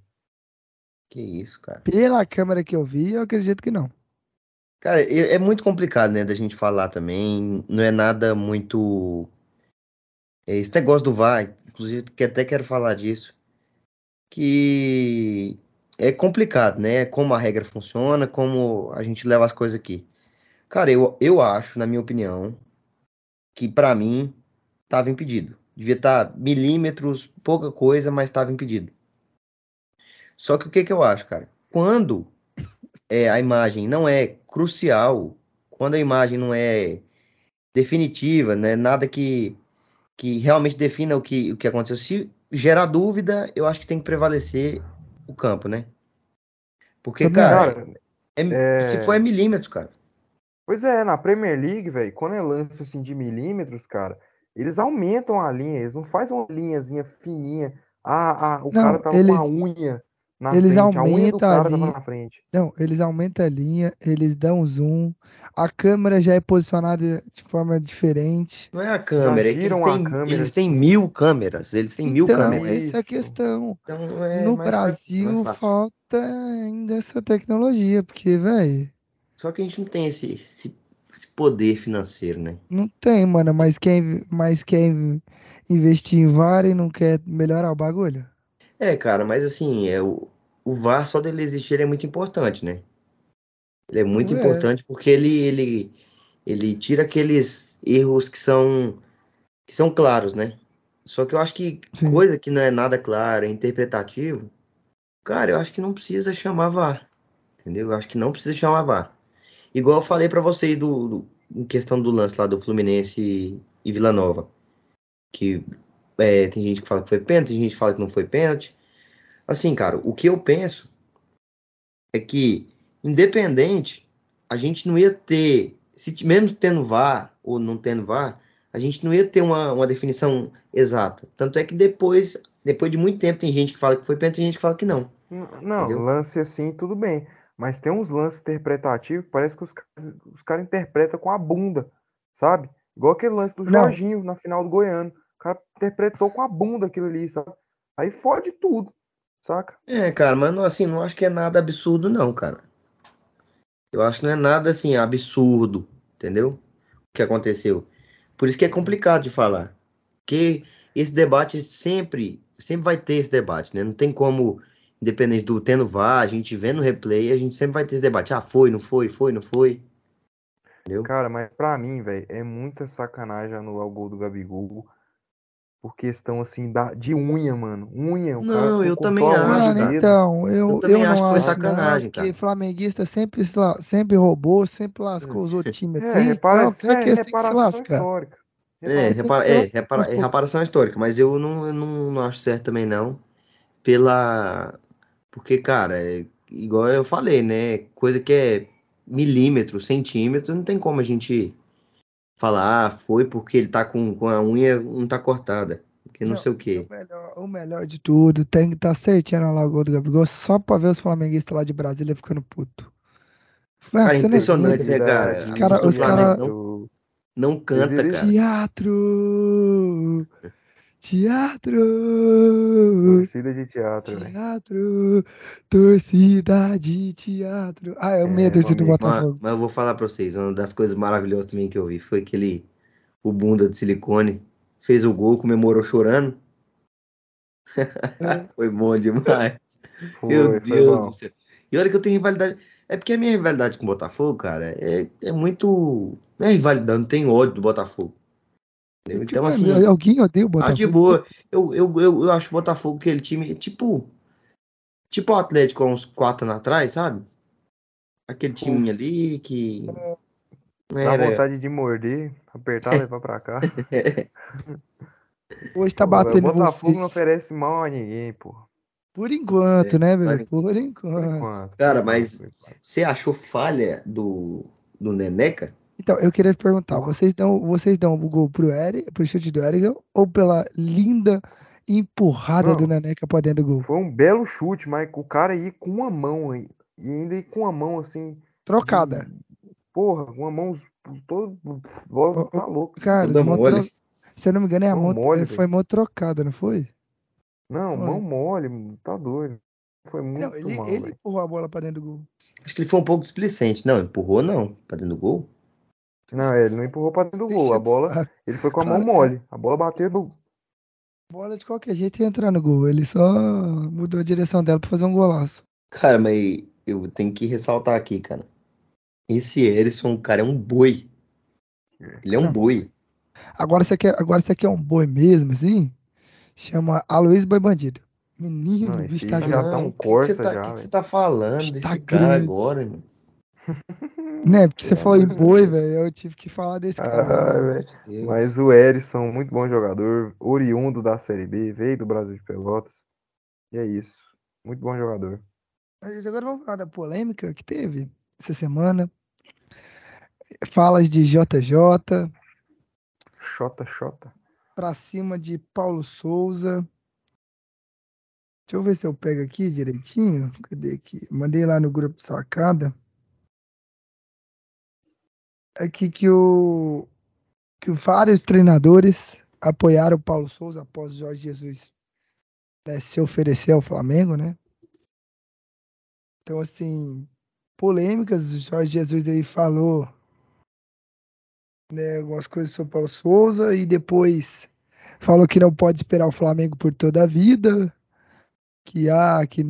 Que isso, cara. Pela câmera que eu vi, eu acredito que não. Cara, é, é muito complicado, né, da gente falar também. Não é nada muito. É, esse negócio do VAR, inclusive, que até quero falar disso. Que é complicado, né? Como a regra funciona, como a gente leva as coisas aqui. Cara, eu, eu acho, na minha opinião, que para mim tava impedido. Devia estar tá milímetros, pouca coisa, mas estava impedido. Só que o que, que eu acho, cara? Quando é, a imagem não é crucial, quando a imagem não é definitiva, né, nada que, que realmente defina o que, o que aconteceu, se gerar dúvida, eu acho que tem que prevalecer o campo, né? Porque, cara, cara é, é... se for é milímetros, cara. Pois é, na Premier League, velho, quando é lance assim de milímetros, cara, eles aumentam a linha, eles não fazem uma linhazinha fininha. Ah, ah o não, cara tá eles... com uma unha na eles frente, aumentam a, a linha. Não, eles aumentam a linha, eles dão zoom. A câmera já é posicionada de forma diferente. Não é a câmera, é que eles, têm, câmera, eles têm mil câmeras. Eles têm mil então, câmeras. Essa é a questão. Então, é no Brasil falta ainda essa tecnologia, porque, velho. Só que a gente não tem esse, esse, esse, poder financeiro, né? Não tem, mano, mas quem, mas quem investir em VAR e não quer melhorar o bagulho? É, cara, mas assim, é, o, o VAR só dele existir é muito importante, né? Ele é muito é. importante porque ele, ele, ele tira aqueles erros que são, que são claros, né? Só que eu acho que Sim. coisa que não é nada clara, é interpretativo, cara, eu acho que não precisa chamar VAR. Entendeu? Eu acho que não precisa chamar VAR. igual eu falei para vocês do, do, em questão do lance lá do Fluminense e, e Vila Nova. Que é, tem gente que fala que foi pênalti, tem gente que fala que não foi pênalti. Assim, cara, o que eu penso é que, independente, a gente não ia ter, se mesmo tendo VAR ou não tendo VAR, a gente não ia ter uma, uma definição exata. Tanto é que depois, depois de muito tempo, tem gente que fala que foi pênalti, tem gente que fala que não. Não, entendeu? lance assim, tudo bem. Mas tem uns lances interpretativos que parece que os, os caras interpretam com a bunda, sabe? Igual aquele lance do Jorginho não. na final do Goiano. O cara interpretou com a bunda aquilo ali, sabe? Aí fode tudo, saca? É, cara, mas não, assim, não acho que é nada absurdo, não, cara. Eu acho que não é nada assim absurdo, entendeu? O que aconteceu. Por isso que é complicado de falar. Que esse debate sempre, sempre vai ter esse debate, né? Não tem como independente do tendo vá, a gente vendo o replay, a gente sempre vai ter esse debate. Ah, foi, não foi, foi, não foi. Entendeu? Cara, mas pra mim, velho, é muita sacanagem anular o gol do Gabigol. Por questão assim da, de unha, mano. Unha. O não, eu também acho. Mano, então, eu, eu também eu acho que foi sacanagem, não, cara. Porque flamenguista sempre, sempre roubou, sempre lascou os outros times. É, assim, repara, então, é, é, reparação histórica. É, repara, é, repara, é reparação histórica, mas eu não, eu não, não acho certo também, não. Pela porque, cara, é, igual eu falei, né? Coisa que é milímetro, centímetro, não tem como a gente falar, ah, foi porque ele tá com, com a unha não tá cortada. Porque não, não sei o quê. O melhor, o melhor de tudo, tem que estar tá certinho o gol do Gabigol, só pra ver os flamenguistas lá de Brasília ficando puto. Cara, impressionante, né, cara? Os caras. Os cara, não, não canta, cara. Teatro! Teatro! Torcida de teatro, velho. Teatro! Torcida de teatro. Ah, é o medo esse do Botafogo. Mas, mas, eu vou falar pra vocês, uma das coisas maravilhosas também que eu vi foi aquele. O bunda de silicone fez o gol, comemorou chorando. É. foi bom demais. Foi, Meu Deus do céu. E olha que eu tenho rivalidade. É porque a minha rivalidade com o Botafogo, cara, é, é muito. Não é rivalidade, não tem ódio do Botafogo. Entendeu? Então, assim. Alguém odeia o Botafogo? Ah, de boa. Eu, eu, eu, eu acho o Botafogo aquele time, tipo. Tipo o Atlético há uns quatro anos atrás, sabe? Aquele time ali que. Dá vontade de morder, apertar, levar pra cá. Hoje tá batendo. O Botafogo vocês. não oferece mal a ninguém, pô. Por enquanto, é, né, velho? Por enquanto. Por enquanto. Cara, mas você achou falha do, do Neneca? Então, eu queria te perguntar, vocês dão, vocês dão o gol pro Eric, pro chute do Eric, ou pela linda empurrada Não, do Neneca pra dentro do gol? Foi um belo chute, mas o cara ia com uma mão aí. E ainda ia com uma mão assim. Trocada. De, porra, com uma mão todo. Tá louco. Cara, tro... se eu não me engano, é a mão, mole, foi mão trocada, não foi? Não, foi. mão mole, tá doido. Foi muito não, ele, mal. Ele empurrou a bola pra dentro do gol. Acho que ele foi um pouco displicente. Não, empurrou não, pra dentro do gol. Não, ele não empurrou pra dentro do gol. A bola, ele foi com a mão mole. A bola bateu no. Bola de qualquer jeito ia entrar no gol. Ele só mudou a direção dela pra fazer um golaço. Cara, mas eu tenho que ressaltar aqui, cara. Esse Erison, cara, é um boi. Ele é um boi. Agora você quer, agora você quer um boi mesmo, assim? Chama Aloysio Boi Bandido. Menino, não, bicho tá já tá um corsa tá, já. O que você tá falando desse cara agora, mano? Né, porque você falou em boi, velho, eu tive que falar desse cara. Ah, Mas o Erisson, muito bom jogador, oriundo da Série B, veio do Brasil de Pelotas. E é isso. Muito bom jogador. Mas agora vamos falar da polêmica que teve essa semana. Falas de JJ. Xota, Xota. Pra cima de Paulo Souza. Deixa eu ver se eu pego aqui direitinho. Cadê aqui? Mandei lá no grupo sacada aqui que o que vários treinadores apoiaram o Paulo Souza após o Jorge Jesus né, se oferecer ao Flamengo, né? Então, assim, polêmicas, o Jorge Jesus aí falou né, algumas coisas sobre o Paulo Souza e depois falou que não pode esperar o Flamengo por toda a vida, que ah, que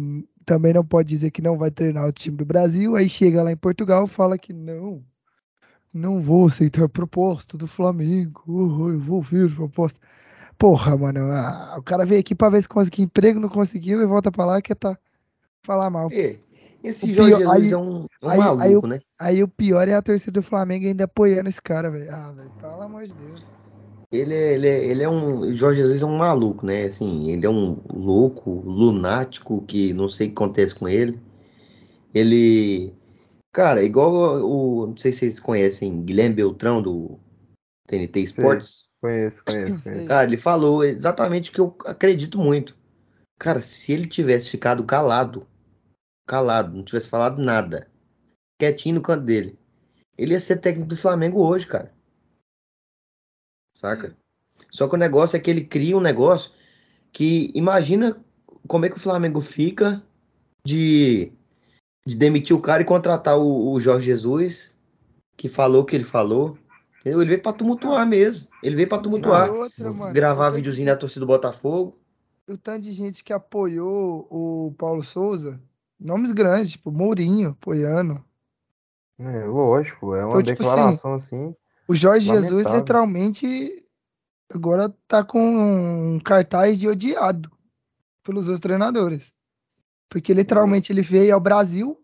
também não pode dizer que não vai treinar o time do Brasil, aí chega lá em Portugal fala que não, não vou aceitar a proposta do Flamengo. Eu vou ver a proposta. Porra, mano. Ah, o cara veio aqui pra ver se conseguia emprego, não conseguiu e volta pra lá que é tá falar mal. E, Esse o Jorge Jesus aí, é um, um aí, maluco, aí, né? Aí o pior é a torcida do Flamengo ainda apoiando esse cara, velho. Ah, velho, pelo amor de Deus. Ele é, ele, é, ele é um. Jorge Jesus é um maluco, né? Assim, ele é um louco, lunático, que não sei o que acontece com ele. Ele. Cara, igual o. Não sei se vocês conhecem Guilherme Beltrão do TNT Esportes. Conheço, conheço, conheço. Cara, ele falou exatamente o que eu acredito muito. Cara, se ele tivesse ficado calado, calado, não tivesse falado nada, quietinho no canto dele, ele ia ser técnico do Flamengo hoje, cara. Saca? Só que o negócio é que ele cria um negócio que imagina como é que o Flamengo fica de, de demitir o cara e contratar o, o Jorge Jesus, que falou o que ele falou. Entendeu? Ele veio pra tumultuar mesmo. Ele veio pra tumultuar. Outra, mano, gravar videozinho da torcida do Botafogo. O tanto de gente que apoiou o Paulo Souza, nomes grandes, tipo Mourinho apoiando. É, lógico, é uma então, tipo assim, declaração assim, assim. O Jorge lamentável. Jesus literalmente agora tá com um cartaz de odiado pelos outros treinadores. Porque literalmente ele veio ao Brasil,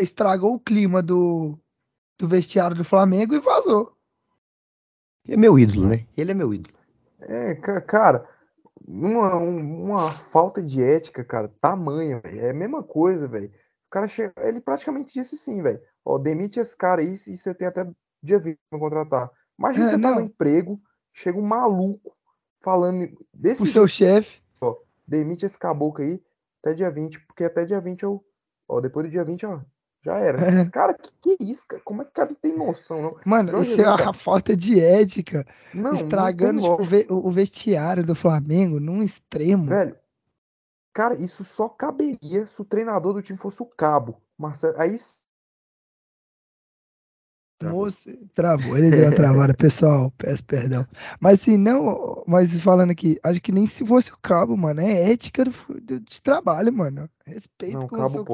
estragou o clima do, do vestiário do Flamengo e vazou. É meu ídolo, né? Ele é meu ídolo. É, cara, uma, uma falta de ética, cara, tamanha, velho. É a mesma coisa, velho. O cara chega, ele praticamente disse sim, velho. Ó, demite esse cara aí e você tem até dia 20 pra contratar. Imagina é, você tá no emprego, chega um maluco falando desse. O seu chefe. Ó, demite esse caboclo aí até dia 20, porque até dia 20 eu. Ó, depois do dia 20, ó, já era. É. Cara, que que é isso, cara? Como é que o cara tem noção, não? Mano, Jorge isso é uma falta de ética. Não, estragando não tipo, o vestiário do Flamengo num extremo. Velho, cara, isso só caberia se o treinador do time fosse o Cabo. Marcelo, aí Travou. travou, ele deu uma travada, pessoal, peço perdão. Mas assim, não, mas falando aqui, acho que nem se fosse o cabo, mano, é ética do, do de trabalho, mano. Respeito não, com o seu.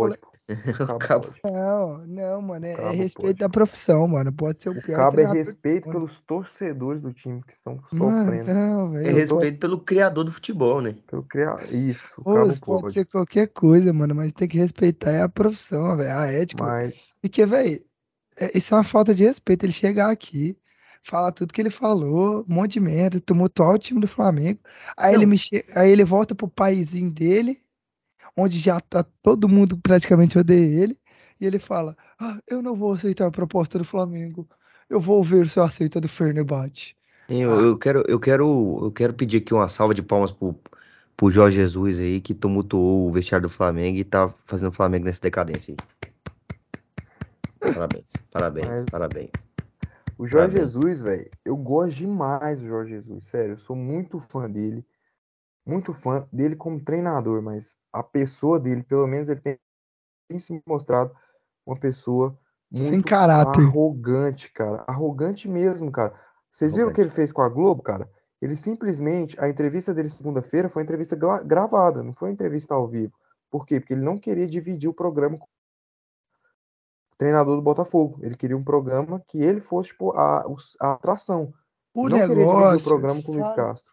O cabo. Não, não, mano, é, é respeito pode. da profissão, mano. Pode ser o, o pior. Cabo é respeito pelos torcedores do time que estão sofrendo. Mano, não, é respeito pelo criador do futebol, né? Pelo criador. Isso, o Pô, pode. pode ser qualquer coisa, mano, mas tem que respeitar é a profissão, velho, a ética. Mas... Porque, velho, é, isso é uma falta de respeito. Ele chegar aqui, falar tudo que ele falou, um monte de merda, tumultuar o time do Flamengo. Aí, ele, me che... aí ele volta pro paísinho dele, onde já tá todo mundo praticamente odeia ele. E ele fala: ah, Eu não vou aceitar a proposta do Flamengo. Eu vou ver se eu aceito a do Fernebate. Eu, eu, quero, eu, quero, eu quero pedir aqui uma salva de palmas pro, pro Jorge Jesus aí, que tumultuou o vestiário do Flamengo e tá fazendo o Flamengo nessa decadência aí. Parabéns, parabéns, Mas... parabéns. O Jorge parabéns. Jesus, velho, eu gosto demais do Jorge Jesus, sério, eu sou muito fã dele. Muito fã dele como treinador, mas a pessoa dele, pelo menos ele tem, tem se mostrado uma pessoa muito Sem caráter. arrogante, cara. Arrogante mesmo, cara. Vocês viram o que ele fez com a Globo, cara? Ele simplesmente, a entrevista dele segunda-feira foi uma entrevista gravada, não foi uma entrevista ao vivo. Por quê? Porque ele não queria dividir o programa treinador do Botafogo. Ele queria um programa que ele fosse tipo, a, a atração. O não negócio, queria dividir o programa com o Luiz Castro.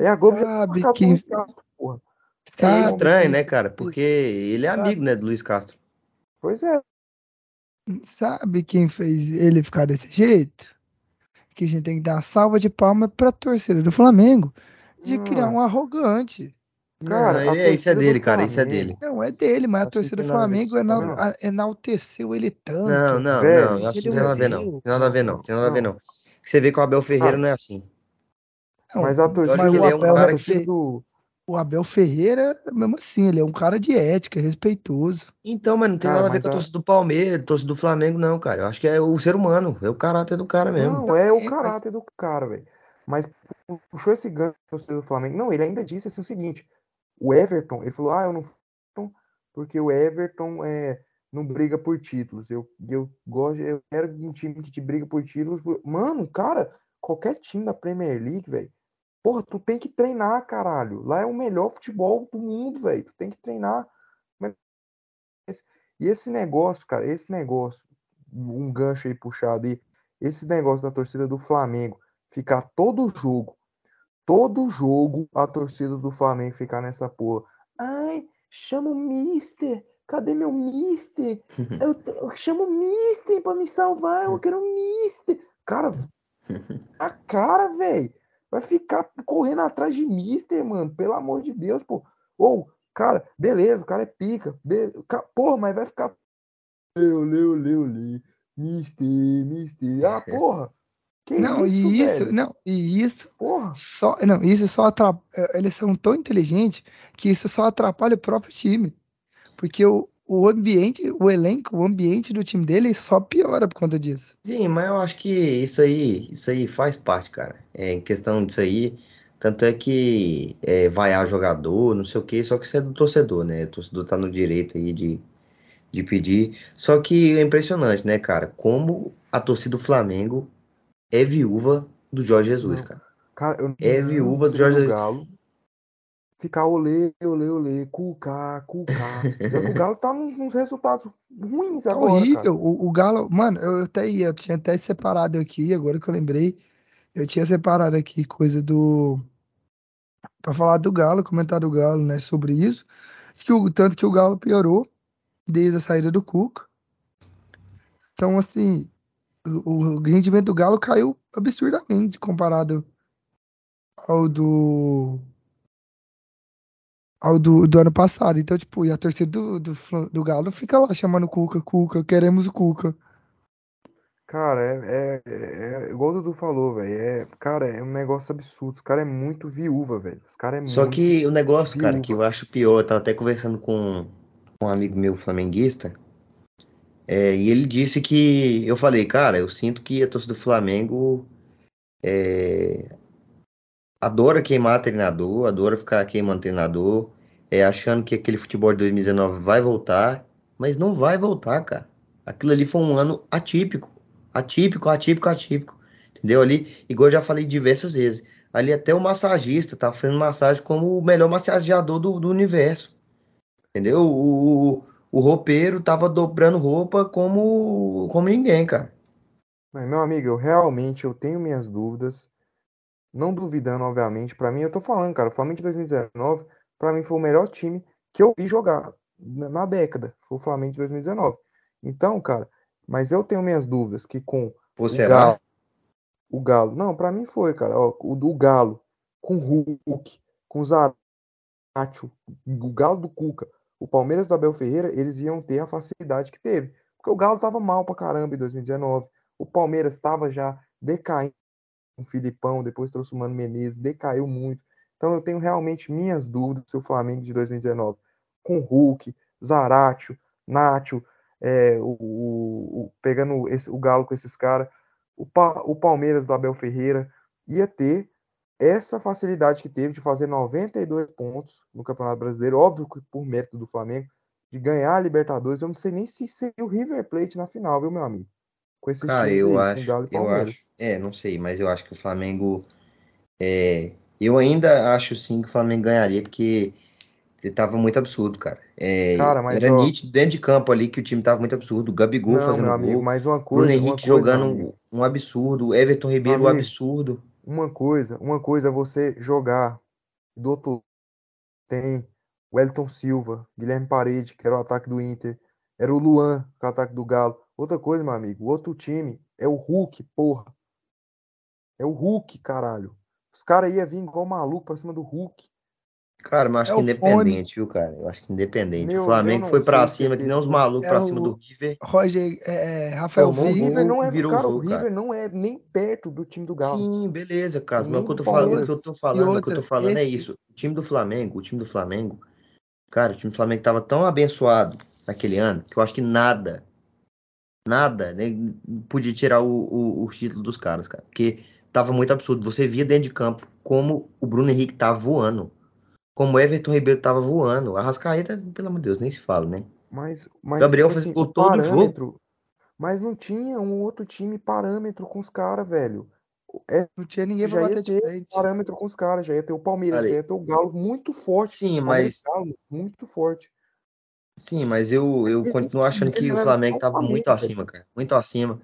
é a Globo sabe já que... Luiz Castro, porra. É estranho, né, cara? Porque ele é amigo, né, do Luiz Castro. Pois é. Sabe quem fez ele ficar desse jeito? Que a gente tem que dar uma salva de palmas pra torcida do Flamengo de hum. criar um arrogante. Cara, não, é, isso é dele, cara, isso é dele. Não, é dele, mas a torcida do Flamengo enal enalteceu ele tanto. Não, não, velho, não, acho que não tem nada a ver, não. Tem nada a ver, não. Tem nada a ver, não. Você vê que o Abel Ferreira não é assim. Não, mas a torcida mas o, é um cara que... do... o Abel Ferreira, mesmo assim, ele é um cara de ética, respeitoso. Então, mas não tem cara, nada a ver com a torcida do Palmeiras, torcida do Flamengo, não, cara. Eu acho que é o ser humano, é o caráter do cara mesmo. Não, é o caráter do cara, velho. Mas puxou esse gancho do Flamengo. Não, ele ainda disse assim, o seguinte: o Everton, ele falou: ah, eu não porque o Everton é, não briga por títulos. Eu, eu gosto, eu quero um time que te briga por títulos. Mano, cara, qualquer time da Premier League, velho. Porra, tu tem que treinar, caralho. Lá é o melhor futebol do mundo, velho. Tu tem que treinar. E esse negócio, cara, esse negócio, um gancho aí puxado aí, esse negócio da torcida do Flamengo ficar todo jogo todo jogo a torcida do Flamengo ficar nessa porra. Ai, chama o Mister. Cadê meu mister? Eu, eu chamo mister pra me salvar, eu quero um mister. Cara, a cara, velho. Vai ficar correndo atrás de mister, mano. Pelo amor de Deus, pô. Ou, cara, beleza, o cara é pica. Be... Porra, mas vai ficar. Leu, leu, leu, leu. Mister, mister. Ah, porra. Que não, isso, e isso, velho? não, e isso Porra. só, não, isso só atrapalha, eh, eles são tão inteligentes que isso só atrapalha o próprio time. Porque o, o ambiente, o elenco, o ambiente do time dele só piora por conta disso. Sim, mas eu acho que isso aí, isso aí faz parte, cara. É, em questão disso aí, tanto é que é, vaiar jogador, não sei o que, só que você é do torcedor, né? O torcedor tá no direito aí de, de pedir. Só que é impressionante, né, cara? Como a torcida do Flamengo é viúva do Jorge Jesus, não. cara. Cara, eu é viúva do Jorge Jesus. Galo ficar olê, olê, olê, cuca, cuca. o Galo tá nos resultados ruins agora. Horrível. O, o, Galo, mano, eu até ia, eu tinha até separado aqui, agora que eu lembrei, eu tinha separado aqui coisa do. Pra falar do Galo, comentar do Galo, né, sobre isso. Que o, tanto que o Galo piorou desde a saída do Cuca. Então, assim, o, o rendimento do Galo caiu absurdamente comparado ao do ao do, do ano passado. Então, tipo, e a torcida do, do, do Galo fica lá chamando o Cuca, Cuca, queremos o Cuca. Cara, é, é, é, igual o Dudu falou, velho. É, cara, é um negócio absurdo. Os caras é muito viúva, velho. Os cara é Só que o negócio, viúva. cara, que eu acho pior, eu tava até conversando com, com um amigo meu flamenguista. É, e ele disse que eu falei, cara, eu sinto que a torcida do Flamengo é, adora queimar treinador, adora ficar queimando treinador, é, achando que aquele futebol de 2019 vai voltar, mas não vai voltar, cara. Aquilo ali foi um ano atípico, atípico, atípico, atípico, entendeu? Ali, igual eu já falei diversas vezes, ali até o massagista tá fazendo massagem como o melhor massageador do, do universo, entendeu? O, o, roupeiro tava dobrando roupa como, como ninguém, cara. Mas, meu amigo, eu realmente eu tenho minhas dúvidas não duvidando, obviamente. Para mim, eu tô falando, cara, o Flamengo de 2019, para mim foi o melhor time que eu vi jogar na década. Foi o Flamengo de 2019. Então, cara, mas eu tenho minhas dúvidas que com Pô, o será? Galo, o Galo, não, para mim foi, cara, ó, o do Galo, com o Hulk, com o Zaratio, o Galo do Cuca, o Palmeiras do Abel Ferreira, eles iam ter a facilidade que teve. Porque o Galo tava mal pra caramba em 2019. O Palmeiras estava já decaindo o Filipão, depois trouxe o Mano Menezes, decaiu muito. Então eu tenho realmente minhas dúvidas se o Flamengo de 2019, com Hulk, Zaratio, Nacho, é, o, o, pegando esse, o Galo com esses caras, o, o Palmeiras do Abel Ferreira ia ter essa facilidade que teve de fazer 92 pontos no Campeonato Brasileiro, óbvio que por mérito do Flamengo, de ganhar a Libertadores, eu não sei nem se seria o River Plate na final, viu, meu amigo? Com esses Cara, eu acho, eu acho, é, não sei, mas eu acho que o Flamengo, é, eu ainda acho sim que o Flamengo ganharia, porque tava muito absurdo, cara. É, cara mas, era ó, nítido dentro de campo ali que o time tava muito absurdo. O Gabigol não, fazendo amigo, gol, mas uma coisa, Bruno Henrique jogando um absurdo, Everton Ribeiro um absurdo. Uma coisa, uma coisa é você jogar do outro tem o Elton Silva, Guilherme Parede, que era o ataque do Inter, era o Luan, que é o ataque do Galo. Outra coisa, meu amigo, o outro time é o Hulk, porra. É o Hulk, caralho. Os caras iam vir igual maluco pra cima do Hulk. Cara, mas acho é que independente, fone. viu, cara? Eu acho que independente. Meu, o Flamengo foi pra cima, que nem os malucos é pra cima do River. Roger, é, é Rafael o River não é, virou cara, o River cara. não é nem perto do time do Galo. Sim, beleza, cara. Mas o que eu tô falando, o que eu tô falando, outra, que eu tô falando é esse... é isso. O time do Flamengo, o time do Flamengo, cara, o time do Flamengo tava tão abençoado naquele ano que eu acho que nada Nada, né? Podia tirar o, o, o, título dos caras, cara. Porque tava muito absurdo. Você via dentro de campo como o Bruno Henrique tava voando. Como o Everton Ribeiro tava voando. A Rascaeta, pelo amor de Deus, nem se fala, né? Mas, mas Gabriel tipo assim, todo parâmetro, jogo. Mas não tinha um outro time parâmetro com os caras, velho. É, não tinha ninguém pra bater de frente. parâmetro com os caras. Já ia ter o Palmeiras, já ia ter o Galo muito forte. Sim, mas. Galo, muito forte. Sim, mas eu, eu continuo achando que o Flamengo tava muito acima, cara. Muito acima.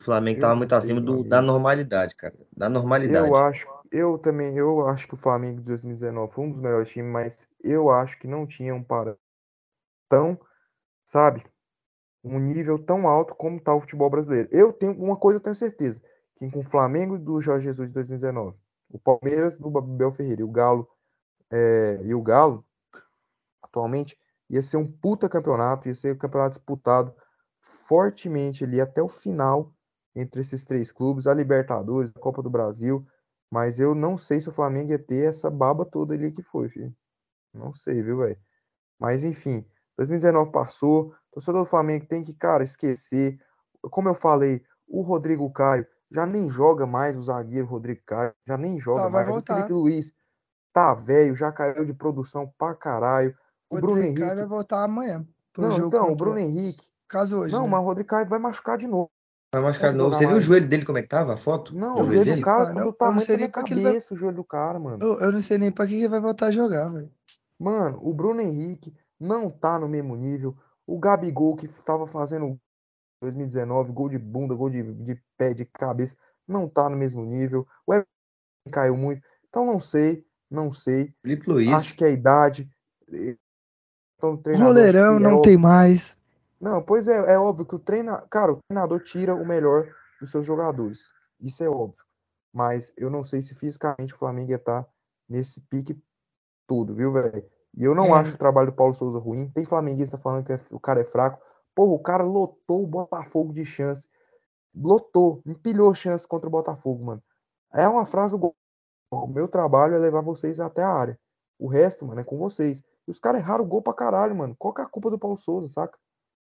O Flamengo tava muito acima do, da normalidade, cara. Da normalidade. Eu acho, eu também, eu acho que o Flamengo de 2019 foi um dos melhores times, mas eu acho que não tinha um para tão sabe, um nível tão alto como está o futebol brasileiro. Eu tenho uma coisa, eu tenho certeza, que com o Flamengo do Jorge Jesus de 2019, o Palmeiras do Babel Ferreira e o Galo é, e o Galo atualmente ia ser um puta campeonato, ia ser um campeonato disputado fortemente ali até o final entre esses três clubes, a Libertadores, a Copa do Brasil, mas eu não sei se o Flamengo ia ter essa baba toda ali que foi, filho. Não sei, viu, velho? Mas enfim, 2019 passou, o torcedor do Flamengo tem que, cara, esquecer. Como eu falei, o Rodrigo Caio já nem joga mais o zagueiro Rodrigo Caio, já nem joga tá, mais. O Felipe Luiz tá velho, já caiu de produção pra caralho. O Rodrigo Bruno Henrique Caio vai voltar amanhã. Não, então, o Bruno Henrique. Caso hoje. Não, né? mas o Rodrigo Caio vai machucar de novo. Vai machucar de novo. Você viu o joelho dele como é que tava? A foto? Não, o joelho do cara tá do tamanho da cabeça, vai... o joelho do cara, mano. Eu, eu não sei nem pra que ele vai voltar a jogar, velho. Mano, o Bruno Henrique não tá no mesmo nível. O Gabigol, que tava fazendo 2019, gol de bunda, gol de, de pé, de cabeça, não tá no mesmo nível. O Everton caiu muito. Então não sei, não sei. Felipe Luiz. Acho que a idade. Então, Roleirão não é tem mais. Não, pois é, é óbvio que o treinador. Cara, o treinador tira o melhor dos seus jogadores. Isso é óbvio. Mas eu não sei se fisicamente o Flamengo ia estar tá nesse pique tudo, viu, velho? E eu não é. acho o trabalho do Paulo Souza ruim. Tem flamenguista falando que é, o cara é fraco. Porra, o cara lotou o Botafogo de chance. Lotou, empilhou chance contra o Botafogo, mano. É uma frase do. O meu trabalho é levar vocês até a área. O resto, mano, é com vocês. E os caras erraram o gol pra caralho, mano. Qual que é a culpa do Paulo Souza, saca?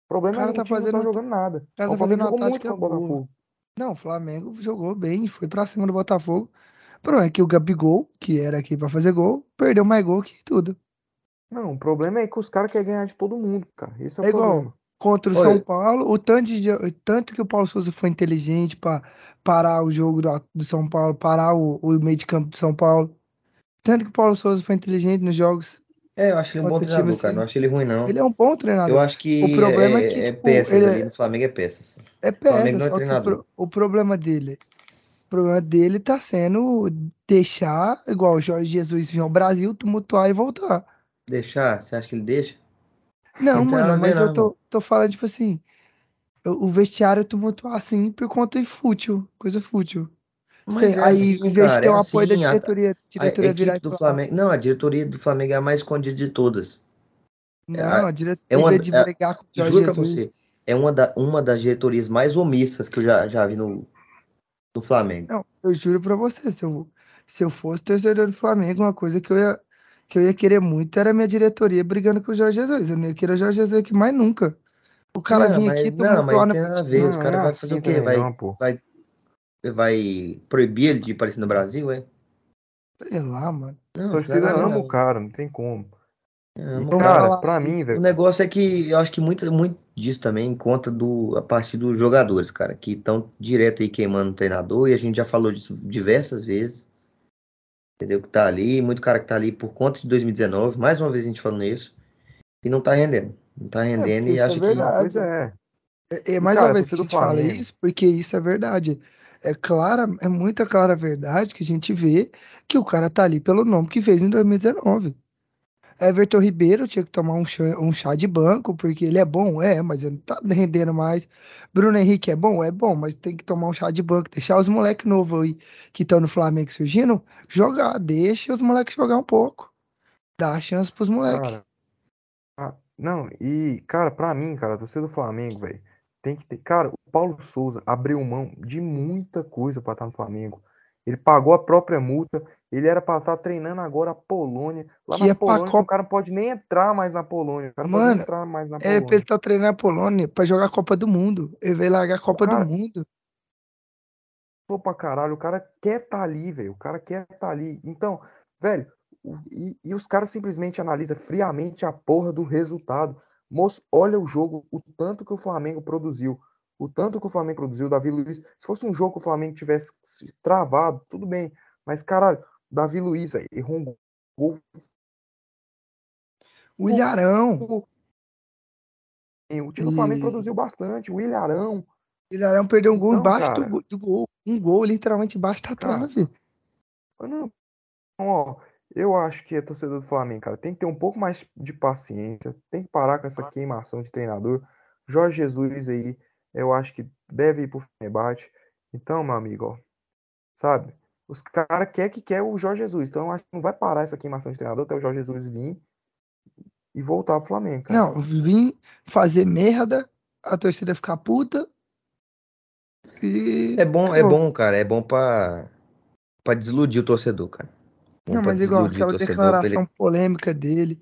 O problema cara é que tá o fazendo... não tá jogando nada. O cara tá fazendo jogou muito o Botafogo. Não, o Flamengo jogou bem, foi pra cima do Botafogo. O problema é que o Gabigol, que era aqui pra fazer gol, perdeu mais gol que tudo. Não, o problema é que os caras querem ganhar de todo mundo, cara. Esse é, é o igual, problema. Contra o Oi. São Paulo, o tanto, de, tanto que o Paulo Souza foi inteligente para parar o jogo do, do, São Paulo, parar o, o meio de campo do São Paulo. Tanto que o Paulo Souza foi inteligente nos jogos. É, eu acho ele um bom treinador, time, cara. Assim. Não acho ele ruim, não. Ele é um bom treinador. Eu acho que o problema é, é que, é tipo, peças ele... ali no Flamengo é peças. É peças, o Flamengo não é treinador. O, o, problema dele, o problema dele tá sendo deixar, igual o Jorge Jesus vir ao Brasil, tumultuar e voltar. Deixar? Você acha que ele deixa? Não, não mano, mas eu tô, tô falando, tipo assim, o vestiário tumultuar assim por conta de fútil, coisa fútil. Mas Sei, é aí, assim, em vez de ter o é apoio assim, da diretoria, a, diretoria a virar do Flamengo, Não, a diretoria do Flamengo é a mais escondida de todas. Não, a, a diretoria é uma, de brigar com o Jorge juro Jesus. você, é uma, da, uma das diretorias mais omissas que eu já, já vi no, no Flamengo. Não, eu juro pra você, se eu, se eu fosse torcedor do Flamengo, uma coisa que eu ia, que eu ia querer muito era a minha diretoria brigando com o Jorge Jesus. Eu não ia querer o Jorge Jesus aqui mais nunca. O cara não, vinha aqui Não, mas não tem nada a ver. Os caras vão fazer o quê? Vai, vai, vai proibir ele de aparecer no Brasil, é? Sei lá, mano. Não, a torcida ama o cara, não tem como. É, e, cara, pra mim, velho. O negócio é que eu acho que muito, muito disso também conta do, a partir dos jogadores, cara, que estão direto aí queimando o treinador, e a gente já falou disso diversas vezes. Entendeu? Que tá ali, muito cara que tá ali por conta de 2019, mais uma vez a gente falando isso, e não tá rendendo. Não tá é, rendendo é, e acho é que. Pois é. É, é mais cara, uma vez que a gente fala isso, porque isso é verdade. É clara, é muita clara verdade que a gente vê que o cara tá ali pelo nome que fez em 2019. Everton Ribeiro tinha que tomar um chá, um chá de banco, porque ele é bom, é, mas ele não tá rendendo mais. Bruno Henrique é bom, é bom, mas tem que tomar um chá de banco, deixar os moleques novos aí que estão no Flamengo surgindo jogar, deixa os moleques jogar um pouco. Dá a chance pros moleques. Ah, não, e, cara, pra mim, cara, torcida do Flamengo, velho, tem que ter. Cara, o Paulo Souza abriu mão de muita coisa para estar no Flamengo. Ele pagou a própria multa. Ele era para estar treinando agora a Polônia. Lá que na é Polônia, Copa... o cara não pode nem entrar mais na Polônia. O cara Mano, entrar mais na Polônia. É pra ele estar tá treinando a Polônia para jogar a Copa do Mundo. Ele veio largar a Copa cara... do Mundo. Pô, pra caralho, o cara quer estar tá ali, velho. O cara quer estar tá ali. Então, velho, e, e os caras simplesmente analisam friamente a porra do resultado. Moço, olha o jogo, o tanto que o Flamengo produziu o tanto que o Flamengo produziu, Davi Luiz. Se fosse um jogo que o Flamengo tivesse travado, tudo bem. Mas, caralho, Davi Luiz aí, errou um gol. O Ilharão. O time do Flamengo produziu bastante. O Ilharão. O Ilharão perdeu um gol então, embaixo do, do, gol. Um gol, literalmente embaixo da trave. Não. Ó, Eu acho que a torcedor do Flamengo, cara, tem que ter um pouco mais de paciência, tem que parar com essa queimação de treinador. Jorge Jesus aí, eu acho que deve ir pro debate. Então, meu amigo, ó, sabe? Os caras querem que quer o Jorge Jesus. Então, eu acho que não vai parar essa queimação de treinador até o Jorge Jesus vir e voltar pro Flamengo. Cara. Não, vir fazer merda, a torcida ficar puta. E... É bom, é bom, cara. É bom pra, pra desiludir o torcedor, cara. Não, mas igual aquela declaração polêmica dele.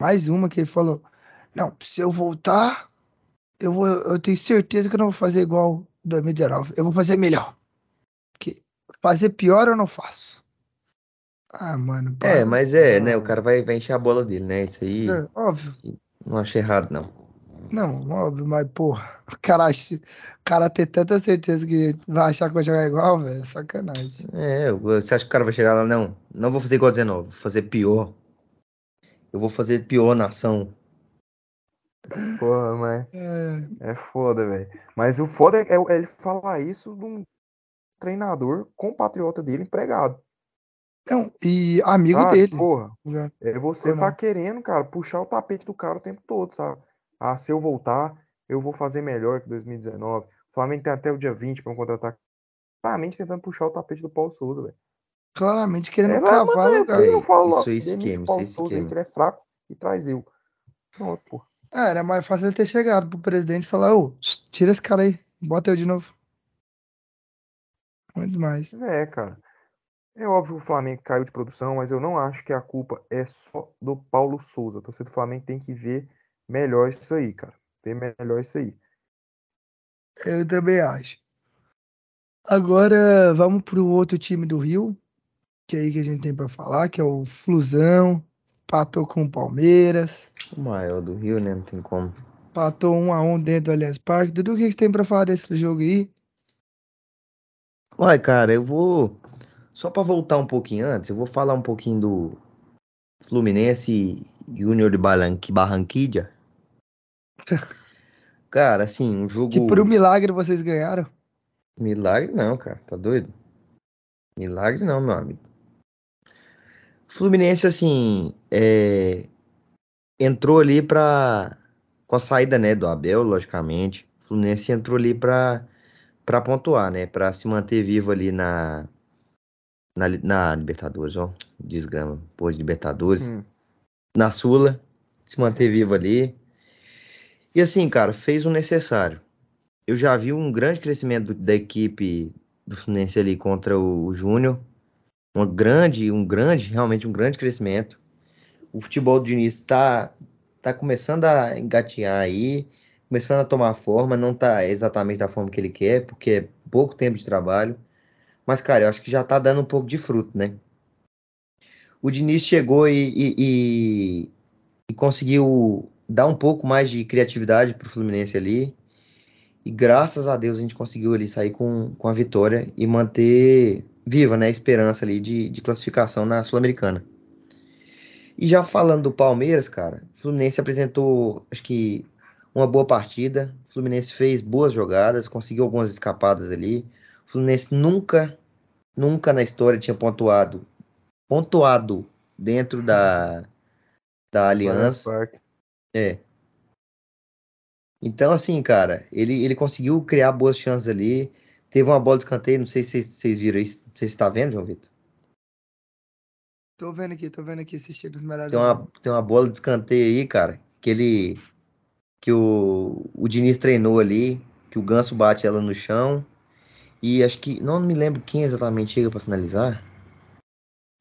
Mais uma que ele falou. Não, se eu voltar, eu, vou, eu tenho certeza que eu não vou fazer igual 2019. Eu vou fazer melhor. Porque fazer pior eu não faço. Ah, mano. É, mas é, né? O cara vai, vai encher a bola dele, né? Isso aí. É, óbvio. Não acho errado, não. Não, óbvio, mas, porra, o cara, acha, o cara ter tanta certeza que vai achar que vai jogar igual, velho, é sacanagem. É, você acha que o cara vai chegar lá, não? Não vou fazer igual 19, vou fazer pior. Eu vou fazer pior na ação. Porra, mas. É, é foda, velho. Mas o foda é, é ele falar isso de um treinador compatriota dele empregado. Não, e amigo ah, dele. Porra, é você tá querendo, cara, puxar o tapete do cara o tempo todo, sabe? Ah, se eu voltar, eu vou fazer melhor que 2019. O Flamengo tem até o dia 20 para um contra-ataque. Claramente tentando puxar o tapete do Paulo Souza, velho. Claramente querendo é, cavar o lugar. Não falo, isso é esquema, Paulo isso é Souza, que ele é fraco e traz eu. Pronto, pô. Ah, era mais fácil ele ter chegado pro presidente e falar, ô, tira esse cara aí, bota eu de novo. Muito mais. É, cara. É óbvio que o Flamengo caiu de produção, mas eu não acho que a culpa é só do Paulo Souza. O torcedor do Flamengo tem que ver melhor isso aí, cara. Ver melhor isso aí. Eu também acho. Agora vamos pro outro time do Rio, que é aí que a gente tem para falar, que é o Flusão. Patou com o Palmeiras. O maior do Rio, né? Não tem como. Patou um a um dentro do Allianz Parque. Dudu, o que você tem para falar desse jogo aí? Uai, cara, eu vou só para voltar um pouquinho antes, eu vou falar um pouquinho do Fluminense Júnior de Barranquilla. Cara, assim, um jogo. Que por um milagre vocês ganharam? Milagre não, cara, tá doido? Milagre não, meu amigo. Fluminense, assim, é... entrou ali pra. Com a saída, né, do Abel, logicamente. Fluminense entrou ali pra, pra pontuar, né? Pra se manter vivo ali na, na, na Libertadores, ó. Desgrama, pô, de Libertadores. Hum. Na Sula, se manter vivo ali. E assim, cara, fez o necessário. Eu já vi um grande crescimento da equipe do Fluminense ali contra o, Júnior. Um grande, um grande, realmente um grande crescimento. O futebol do Diniz tá, tá começando a engatear aí, começando a tomar forma, não tá exatamente da forma que ele quer, porque é pouco tempo de trabalho. Mas, cara, eu acho que já tá dando um pouco de fruto, né? O Diniz chegou e, e, e, e conseguiu dar um pouco mais de criatividade pro Fluminense ali. E graças a Deus a gente conseguiu ali sair com, com a vitória e manter viva né, a esperança ali de, de classificação na Sul-Americana. E já falando do Palmeiras, cara, o Fluminense apresentou, acho que, uma boa partida. O Fluminense fez boas jogadas, conseguiu algumas escapadas ali. O Fluminense nunca, nunca na história tinha pontuado, pontuado dentro da, da Aliança. É. Então, assim, cara, ele, ele conseguiu criar boas chances ali. Teve uma bola de escanteio, não sei se vocês viram isso. Você está vendo, João Vitor? Tô vendo aqui, tô vendo aqui assistindo os melhores. Tem uma, tem uma bola de escanteio aí, cara, que ele. Que o, o Diniz treinou ali, que o Ganso bate ela no chão. E acho que. Não me lembro quem exatamente chega para finalizar.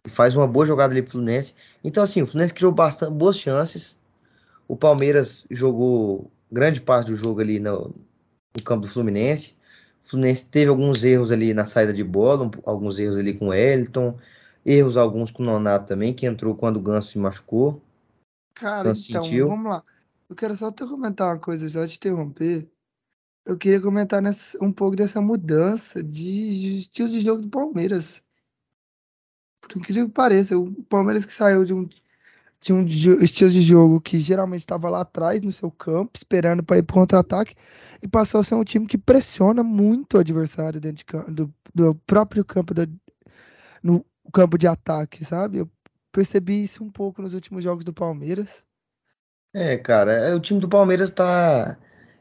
E faz uma boa jogada ali pro Fluminense. Então, assim, o Fluminense criou bastante boas chances. O Palmeiras jogou grande parte do jogo ali no, no campo do Fluminense. O Fluminense teve alguns erros ali na saída de bola, alguns erros ali com o Elton, erros alguns com o Nonato também, que entrou quando o Ganso se machucou. Cara, então, sentiu. vamos lá. Eu quero só te comentar uma coisa, só te interromper eu queria comentar nessa, um pouco dessa mudança de, de, estilo de jogo do Palmeiras. Por incrível que pareça, o Palmeiras que saiu de um, de um estilo de jogo que geralmente estava lá atrás no seu campo, esperando para ir para contra-ataque, e passou a ser um time que pressiona muito o adversário dentro de, do, do próprio campo, da, no campo de ataque, sabe? percebi isso um pouco nos últimos jogos do Palmeiras. É, cara, é, o time do Palmeiras tá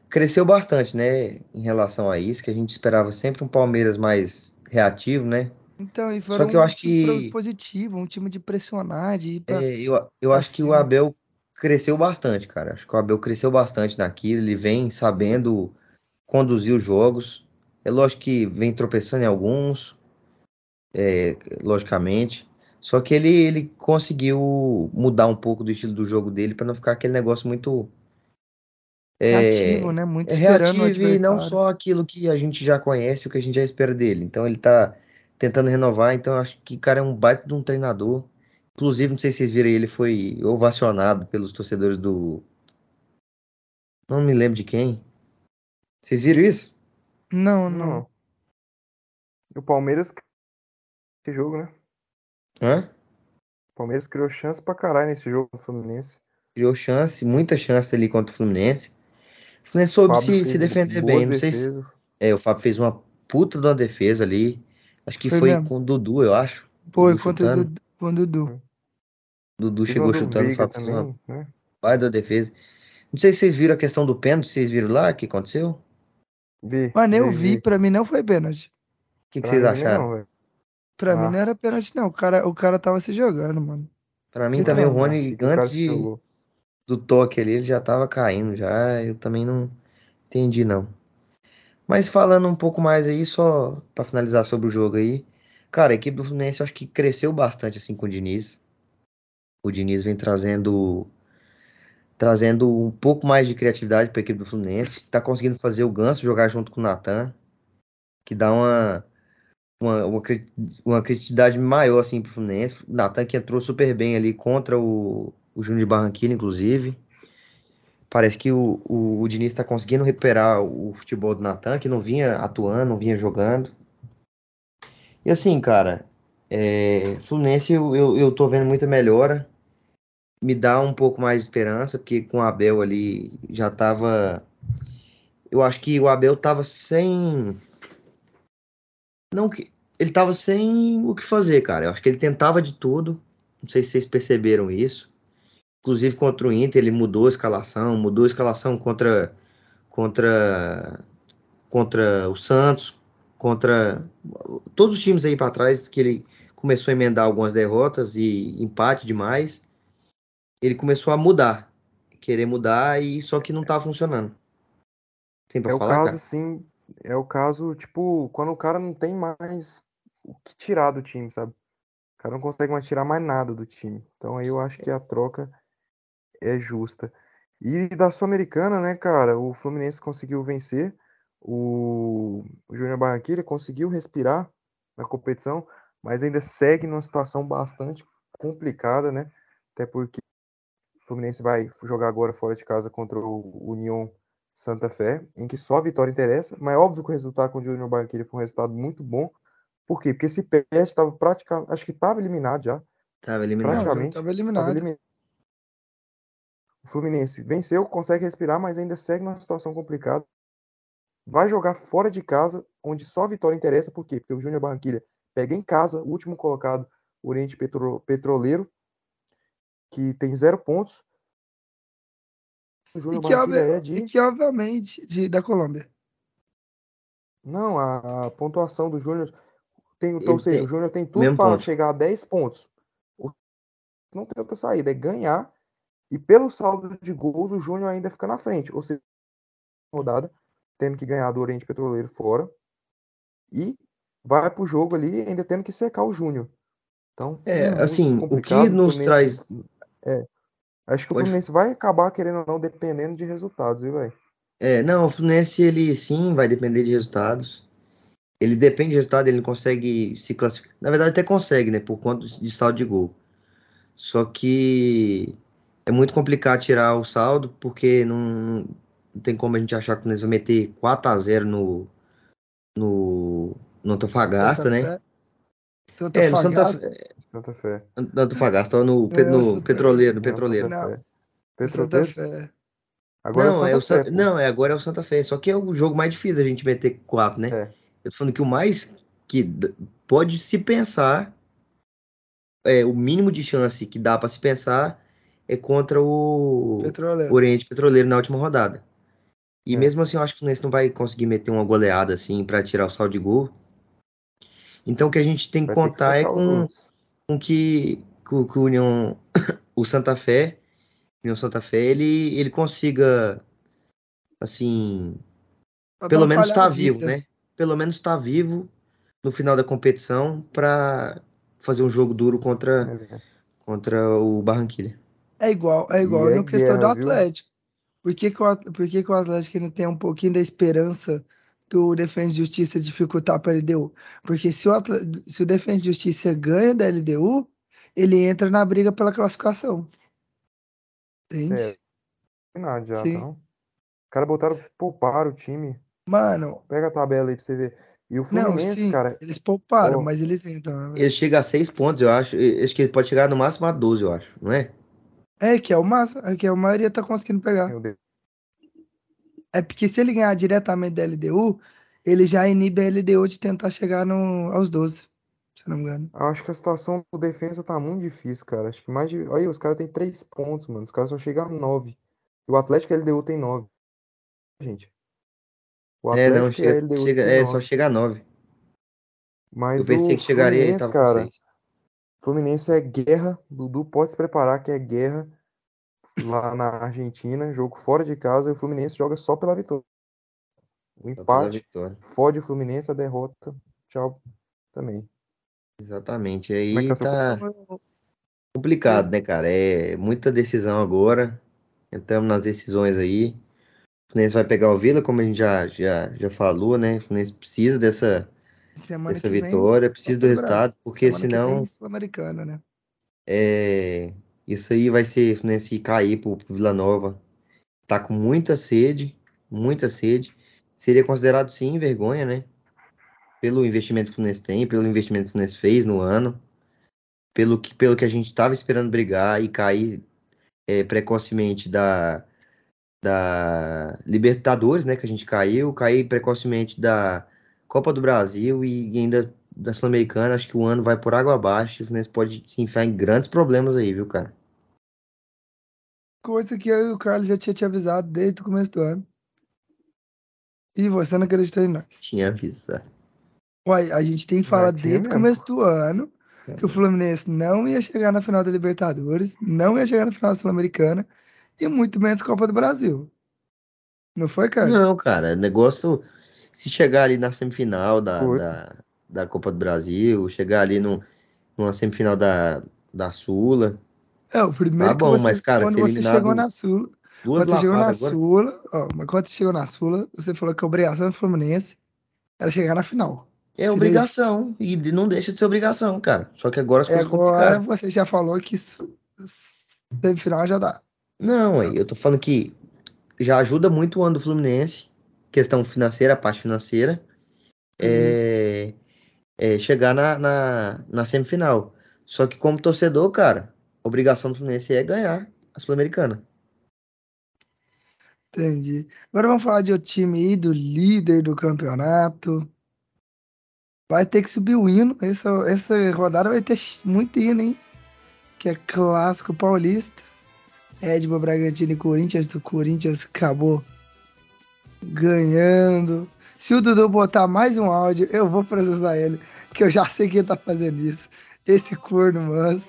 cresceu bastante, né, em relação a isso, que a gente esperava sempre um Palmeiras mais reativo, né? Então, e Só que eu um acho que positivo, um time de pressionar, de pra, é, eu, eu acho que o Abel cresceu bastante, cara. Acho que o Abel cresceu bastante naquilo, ele vem sabendo conduzir os jogos. É lógico que vem tropeçando em alguns, é, logicamente. Só que ele, ele conseguiu mudar um pouco do estilo do jogo dele para não ficar aquele negócio muito é, reativo, né? Muito é reativo e não só aquilo que a gente já conhece, o que a gente já espera dele. Então ele tá tentando renovar, então acho que o cara é um baita de um treinador. Inclusive, não sei se vocês viram, ele foi ovacionado pelos torcedores do. Não me lembro de quem. Vocês viram isso? Não, não. O Palmeiras. Esse jogo, né? Hã? O Palmeiras criou chance pra caralho nesse jogo do Fluminense. Criou chance, muita chance ali contra o Fluminense. O Fluminense soube se, se defender bem. Não sei se. É, o Fábio fez uma puta de uma defesa ali. Acho que foi, foi com o Dudu, eu acho. Foi, contra o Dudu. Com o Dudu. Dudu chegou chutando, o Fábio fez uma né? da defesa. Não sei se vocês viram a questão do pênalti, vocês viram lá o que aconteceu? Vi. Mano, eu vi, vi. pra mim não foi pênalti. O que, que vocês acharam? Não, pra ah. mim não era pênalti, não. O cara, o cara tava se jogando, mano. Pra mim também o Rony, antes de, do toque ali, ele já tava caindo, já. Eu também não entendi, não. Mas falando um pouco mais aí, só para finalizar sobre o jogo aí. Cara, a equipe do Fluminense acho que cresceu bastante assim com o Diniz. O Diniz vem trazendo trazendo um pouco mais de criatividade para a equipe do Fluminense. Está conseguindo fazer o Ganso jogar junto com o Natan, que dá uma, uma, uma, uma criatividade maior assim, para o Fluminense. O Natan que entrou super bem ali contra o, o Júnior de Barranquilla, inclusive. Parece que o, o, o Diniz está conseguindo recuperar o futebol do Natan, que não vinha atuando, não vinha jogando. E assim, cara, é, Fluminense eu, eu, eu tô vendo muita melhora. Me dá um pouco mais de esperança, porque com o Abel ali já tava. Eu acho que o Abel tava sem. Não que. Ele tava sem o que fazer, cara. Eu acho que ele tentava de tudo. Não sei se vocês perceberam isso. Inclusive contra o Inter, ele mudou a escalação, mudou a escalação contra contra contra o Santos, contra todos os times aí para trás que ele começou a emendar algumas derrotas e empate demais. Ele começou a mudar, querer mudar e só que não tá funcionando. Tem pra é falar, o caso, cara? sim, é o caso, tipo, quando o cara não tem mais o que tirar do time, sabe? O cara não consegue mais tirar mais nada do time. Então aí eu acho que a troca é justa. E da Sul-Americana, né, cara, o Fluminense conseguiu vencer, o, o Júnior Barranquilla conseguiu respirar na competição, mas ainda segue numa situação bastante complicada, né? Até porque o Fluminense vai jogar agora fora de casa contra o União Santa Fé, em que só a vitória interessa, mas é óbvio que o resultado com o Júnior Barranquilla foi um resultado muito bom. Por quê? Porque esse pé estava praticamente, acho que estava eliminado já. Estava eliminado. Praticamente. Estava eliminado. eliminado. O Fluminense venceu, consegue respirar, mas ainda segue numa situação complicada. Vai jogar fora de casa, onde só a vitória interessa, por quê? Porque o Júnior Barranquilla pega em casa o último colocado, o Oriente Petro, Petroleiro, que tem zero pontos. O Júnior e, que, é de... e que, obviamente, de, da Colômbia. Não, a, a pontuação do Júnior tem, ou seja, tem... o Júnior tem tudo para chegar a 10 pontos. O... Não tem outra saída, é ganhar e pelo saldo de gols, o Júnior ainda fica na frente. Ou seja, rodada, tendo que ganhar do Oriente Petroleiro fora. E vai pro jogo ali ainda tendo que secar o Júnior. Então, é, é assim, o que nos o traz. É. Acho que Pode... o Fluminense vai acabar querendo ou não, dependendo de resultados, viu, velho? É, não, o Fluminense, ele sim vai depender de resultados. Ele depende de resultado, ele não consegue se classificar. Na verdade, até consegue, né? Por conta de saldo de gol. Só que é muito complicado tirar o saldo, porque não, não tem como a gente achar que eles vão meter 4 a 0 no, no, no Antofagasta, Santa né? Fé. É, no Santa Fé. Santa Fé. No Antofagasta, no, é, no Petroleiro, no Petroleiro. Não, Santa Fé. Agora não, é o Santa Fé, não, é agora é o Santa Fé. Só que é o jogo mais difícil a gente meter 4, né? É. Eu tô falando que o mais que pode se pensar é, o mínimo de chance que dá para se pensar é contra o Petroleiro. Oriente Petroleiro na última rodada. E É. mesmo assim, eu acho que o Fluminense não vai conseguir meter uma goleada assim para tirar o saldo de gol. Então o que a gente tem que Vai ter que contar é com, com que, com que o União, o Santa Fé, União Santa Fé, ele, ele consiga, assim, Pra pelo menos palha tá vivo, né? Pelo menos tá vivo no final da competição para fazer um jogo duro contra, É, contra o Barranquilla. É igual, é E igual é no questão do guerra, viu? Atlético. Por que, que, o, por que, que o Atlético ainda tem um pouquinho da esperança do Defensa e Justiça dificultar para a LDU? Porque se o, Atle- se o Defensa e Justiça ganha da LDU, ele entra na briga pela classificação. Entende? É, nada já, Sim. não? Os caras botaram, pouparam o time. Mano, Pega a tabela aí pra você ver. E o não, Fluminense, sim, cara, eles pouparam, mas eles entram. né? Ele chega a seis pontos, eu acho. Eu Acho que ele pode chegar no máximo a 12, eu acho, não é? É que é o máximo, é que a maioria tá conseguindo pegar. meu Deus, É porque se ele ganhar diretamente da LDU, ele já inibe a LDU de tentar chegar no, aos 12, se não me engano. eu acho que a situação do defesa tá muito difícil, cara. Acho que mais de. Olha, os caras têm três pontos, mano. Os caras só chegam a nove. E o Atlético e a LDU tem nove. Gente. O É, não, Atlético e a chega, LDU chega, tem é, só nove. chega a 9. Mas Eu pensei o que chegaria e Fluminense, tava com cara, 6. Fluminense é guerra. Dudu pode se preparar que é guerra lá na Argentina, jogo fora de casa, e o Fluminense joga só pela vitória. O empate vitória. fode o Fluminense, a derrota, tchau também. Exatamente. Como é Aí tá seu tá complicado, né, cara? É muita decisão agora. Entramos nas decisões aí. O Fluminense vai pegar o Vila, como a gente já, já, já falou, né? O Fluminense precisa dessa, Semana vem, vitória, precisa do resultado, porque senão vem, Sul-Americano, né? é, isso aí vai ser Fluminense cair pro, pro Vila Nova. Tá com muita sede, muita sede. Seria considerado sim vergonha, né? Pelo investimento que o Fluminense tem, pelo investimento que o Fluminense fez no ano, pelo que, pelo que a gente estava esperando brigar e cair é, precocemente da, da Libertadores, né? Que a gente caiu, cair precocemente da Copa do Brasil e ainda da Sul-Americana. Acho que o ano vai por água abaixo e o Fluminense pode se enfiar em grandes problemas aí, viu, cara? Coisa que eu e o Carlos já tinha te avisado desde o começo do ano. E você não acreditou em nós. Tinha avisado. Uai, a gente tem que falar desde o começo do ano que o Fluminense não ia chegar na final da Libertadores, não ia chegar na final da Sul-Americana e muito menos Copa do Brasil. Não foi, cara? Não, cara, negócio. Se chegar ali na semifinal da, da, da Copa do Brasil, chegar ali no, numa semifinal da, da Sula, É, o primeiro Tá que bom, você, mas, cara, quando você chegou na Sula, quando você chegou na agora. Sula, ó, mas quando você chegou na Sula, você falou que a obrigação do Fluminense era chegar na final. É Seria obrigação. E não deixa de ser obrigação, cara. Só que agora as coisas agora complicaram. você já falou que semifinal já dá. Não, aí eu tô falando que já ajuda muito o ano do Fluminense, questão financeira, a parte financeira, é, é chegar na, na, na semifinal. Só que como torcedor, cara, a obrigação do Fluminense é ganhar a Sul-Americana. Entendi. Agora vamos falar de outro time aí, do líder do campeonato. Vai ter que subir o hino. Essa, essa rodada vai ter muito hino, hein? Que é clássico paulista. Edmo Bragantino e Corinthians. O Corinthians acabou ganhando. Se o Dudu botar mais um áudio, eu vou processar ele. Que eu já sei que ele tá fazendo isso. Esse corno manso,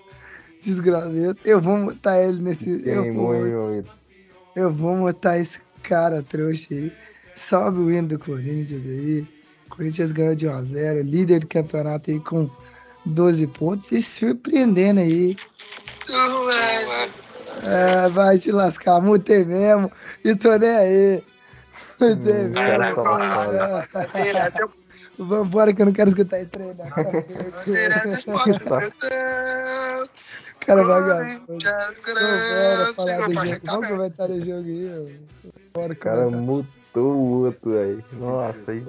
desgravento. Eu vou botar ele nesse. Eu vou, eu vou botar esse cara trouxa aí. Sobe o hino do Corinthians aí. Corinthians ganhou de 1x0. Líder do campeonato aí com 12 pontos. E surpreendendo aí. É, vai te lascar. Mutei mesmo. E tô nem aí. Hum, mesmo. cara safado. Vambora que eu não quero escutar esse trem, não. O cara vagabundo. Vambora falar do jogo. Vamos comentar o jogo aí. Bora O cara mutou o outro aí. Nossa, aí.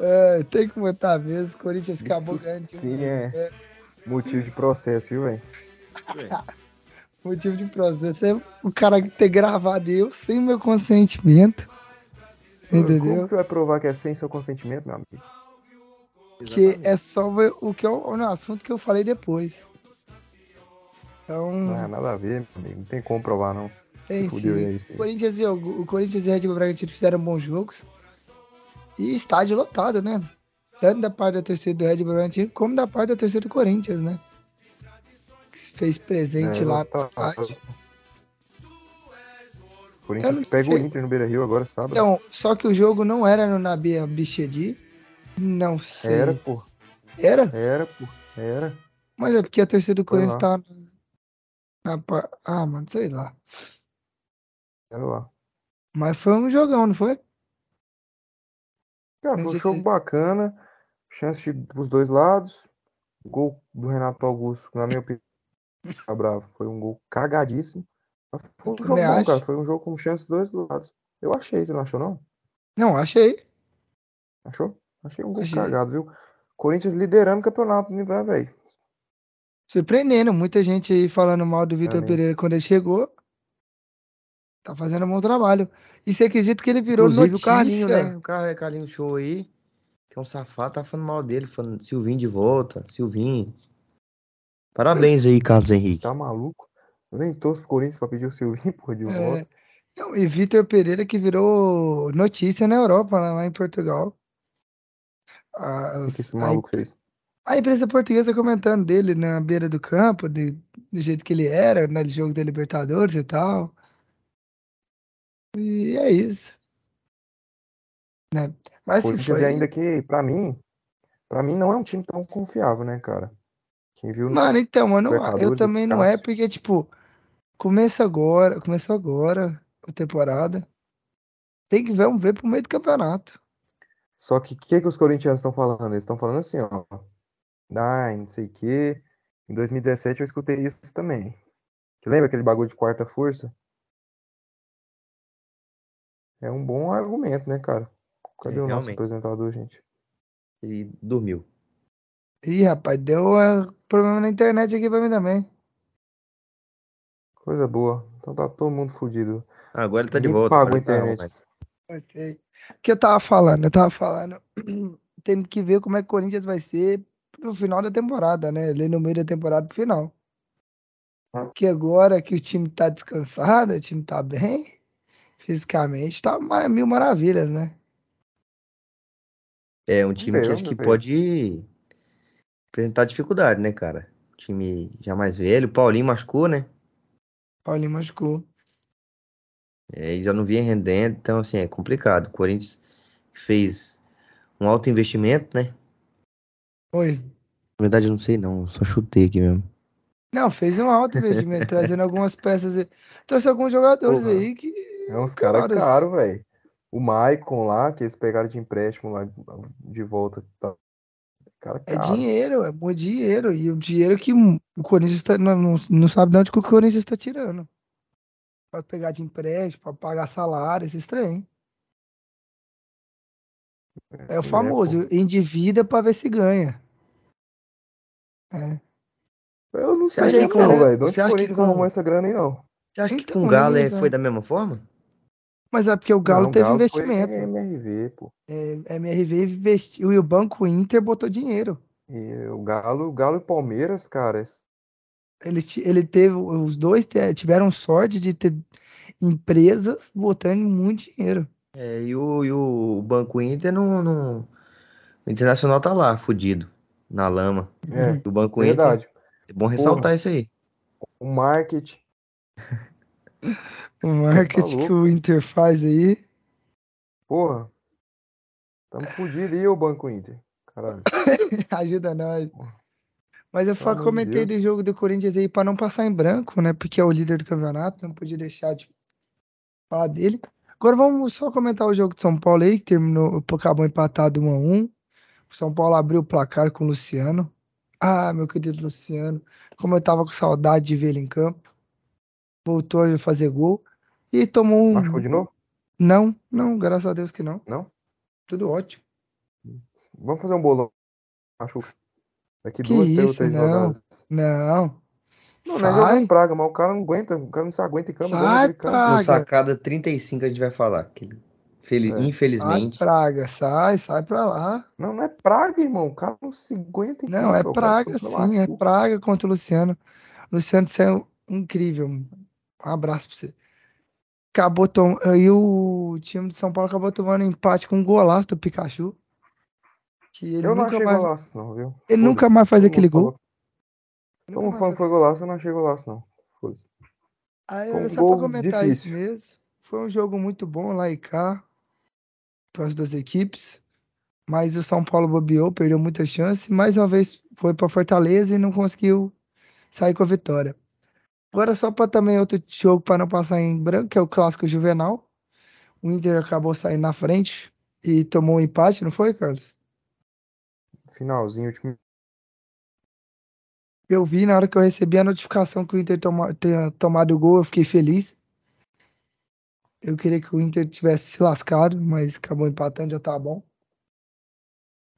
É, tem que botar mesmo. Corinthians acabou ganhando. de sim é motivo de processo, viu, velho? Motivo de processo é o cara ter gravado eu sem meu consentimento. Como Entendeu? que você vai provar que é sem seu consentimento, meu amigo? Que é só o que eu, no assunto que eu falei depois. Então. Não é nada a ver, amigo. Não tem como provar, não. Tem sim. Aí, sim. O, Corinthians e o, o Corinthians e o Red Bull Bragantino fizeram bons jogos. E estádio lotado, né? Tanto da parte da torcida do Red Bull Bragantino, como da parte da torcida do Corinthians, né? Que fez presente é, lá no estádio. Corinthians que pega sei. o Inter no Beira Rio agora, sabe? Então, só que o jogo não era no Nabi Bichedi. Não sei. Era, pô. Era? Era, pô. Era. Mas é porque a torcida do Corinthians tá na. Ah, mano, sei lá. Era lá. Mas foi um jogão, não foi? Cara, foi um jogo bacana. Chance dos dois lados. Gol do Renato Augusto, na minha opinião, tá bravo. Foi um gol cagadíssimo. Foi um jogo bom, cara. Foi um jogo com chance dos dois lados. Eu achei, você não achou, não? Não, achei. Achou? Achei um gol achei. cagado, viu? Corinthians liderando o campeonato, né, velho? Surpreendendo, muita gente aí falando mal do Vitor Pereira quando ele chegou. Tá fazendo um bom trabalho. E você acredita que ele virou Inclusive, notícia? o Carlinho, né? O Carlinho Show aí, que é um safado, tá falando mal dele, falando Silvinho de volta, Silvinho. Parabéns aí, Carlos Henrique. Tá maluco? Eu nem torço pro Corinthians pra pedir o Silvinho, porra, de é. volta. Não, e Vitor Pereira que virou notícia na Europa, lá em Portugal. As, o que esse maluco a, fez? A imprensa portuguesa comentando dele na beira do campo, de, do jeito que ele era, no jogo da Libertadores e tal. E é isso. Né? Mas Corinthians foi... ainda que, pra mim, pra mim não é um time tão confiável, né, cara? Quem viu Mano, então, mano, eu também não é, porque, tipo, começa agora, começou agora a temporada. Tem que ver, vamos ver pro meio do campeonato. Só que o que, que os corintianos estão falando? Eles estão falando assim, ó. Ah, não sei o quê. Em 2017 eu escutei isso também. Que lembra aquele bagulho de quarta força? É um bom argumento, né, cara? Cadê é, o nosso apresentador, gente? Ele dormiu. Ih, rapaz, deu uh, problema na internet aqui pra mim também. Coisa boa. Então tá todo mundo fudido. Agora ele tá de volta. Pagou a internet. Ok. O que eu tava falando? Eu tava falando. Tem que ver como é que o Corinthians vai ser pro final da temporada, né? Ele no meio da temporada pro final. Porque agora que o time tá descansado, o time tá bem, fisicamente tá mil maravilhas, né? É um time que acho que pode apresentar dificuldade, né, cara? time já mais velho. Paulinho machucou, né? Paulinho machucou. É, e já não vinha rendendo, então assim, é complicado. O Corinthians fez um alto investimento, né? Oi. Na verdade, eu não sei não, só chutei aqui mesmo. Não, fez um alto investimento, trazendo algumas peças. Trouxe alguns jogadores Porra. aí que é uns caras caros, caro, velho. O Maicon lá, que eles pegaram de empréstimo lá de volta. Tá. Cara é dinheiro, é muito dinheiro. E o dinheiro que o Corinthians tá, não, não, sabe de onde que o Corinthians está tirando. Pode pegar de empréstimo, para pagar salário, esses trem. É o é, famoso, é, endivida para ver se ganha. É. Eu não sei, não, velho. Onde o Corinthians com... arrumou essa grana aí, não? Você acha que com o Galo é, foi da mesma forma? Mas é porque o Galo não, teve Galo investimento. MRV, pô. É, MRV investiu e o Banco Inter botou dinheiro. E o Galo, o Galo e Palmeiras, cara. Ele, ele teve, os dois tiveram sorte de ter empresas botando muito dinheiro. É, e o, e o Banco Inter não, não. O Internacional tá lá, fudido, na lama. É, o Banco verdade. Inter. É bom ressaltar Porra, isso aí. O marketing o marketing tá que o Inter faz aí. Porra. Tamo fudido aí, o Banco Inter. Caralho. Ajuda nós. Mas eu só comentei Deus. do jogo do Corinthians aí pra não passar em branco, né? Porque é o líder do campeonato, não podia deixar de falar dele. Agora vamos só comentar o jogo de São Paulo aí, que terminou, acabou empatado 1 a 1 O São Paulo abriu o placar com o Luciano. Ah, meu querido Luciano, como eu tava com saudade de ver ele em campo voltou a fazer gol e tomou um. Machucou de novo? Não, não, graças a Deus que não. Não? Tudo ótimo. Vamos fazer um bolão. Machuca. Daqui que duas, isso? três não, rodadas. Não. Não, não é jogar praga, mas o cara não aguenta, o cara não se aguenta em campo. Sai, praga. No sacada 35 a gente vai falar. Que Fel... É. Infelizmente. Sai, praga, sai, sai pra lá. Não, não é praga, irmão. O cara não se aguenta. Não, é praga, sim, é praga contra o Luciano. Luciano, você é incrível. Um abraço pra você. Acabou tom... E o time de São Paulo acabou tomando empate com um golaço do Pikachu. Que ele eu não achei mais... golaço, não, viu? Ele nunca mais faz aquele gol. Como falando que foi golaço, eu não achei golaço, não. Foda-se. Aí, um só pra comentar difícil. isso mesmo. Foi um jogo muito bom lá e cá. Para as duas equipes. Mas o São Paulo bobeou, perdeu muita chance. Mais uma vez foi para Fortaleza e não conseguiu sair com a vitória. Agora, só para também outro jogo para não passar em branco, que é o clássico juvenal. O Inter acabou saindo na frente e tomou um empate, não foi, Carlos? Finalzinho, último eu vi na hora que eu recebi a notificação que o Inter toma, tenha tomado o gol, eu fiquei feliz. Eu queria que o Inter tivesse se lascado, mas acabou empatando, já tá bom.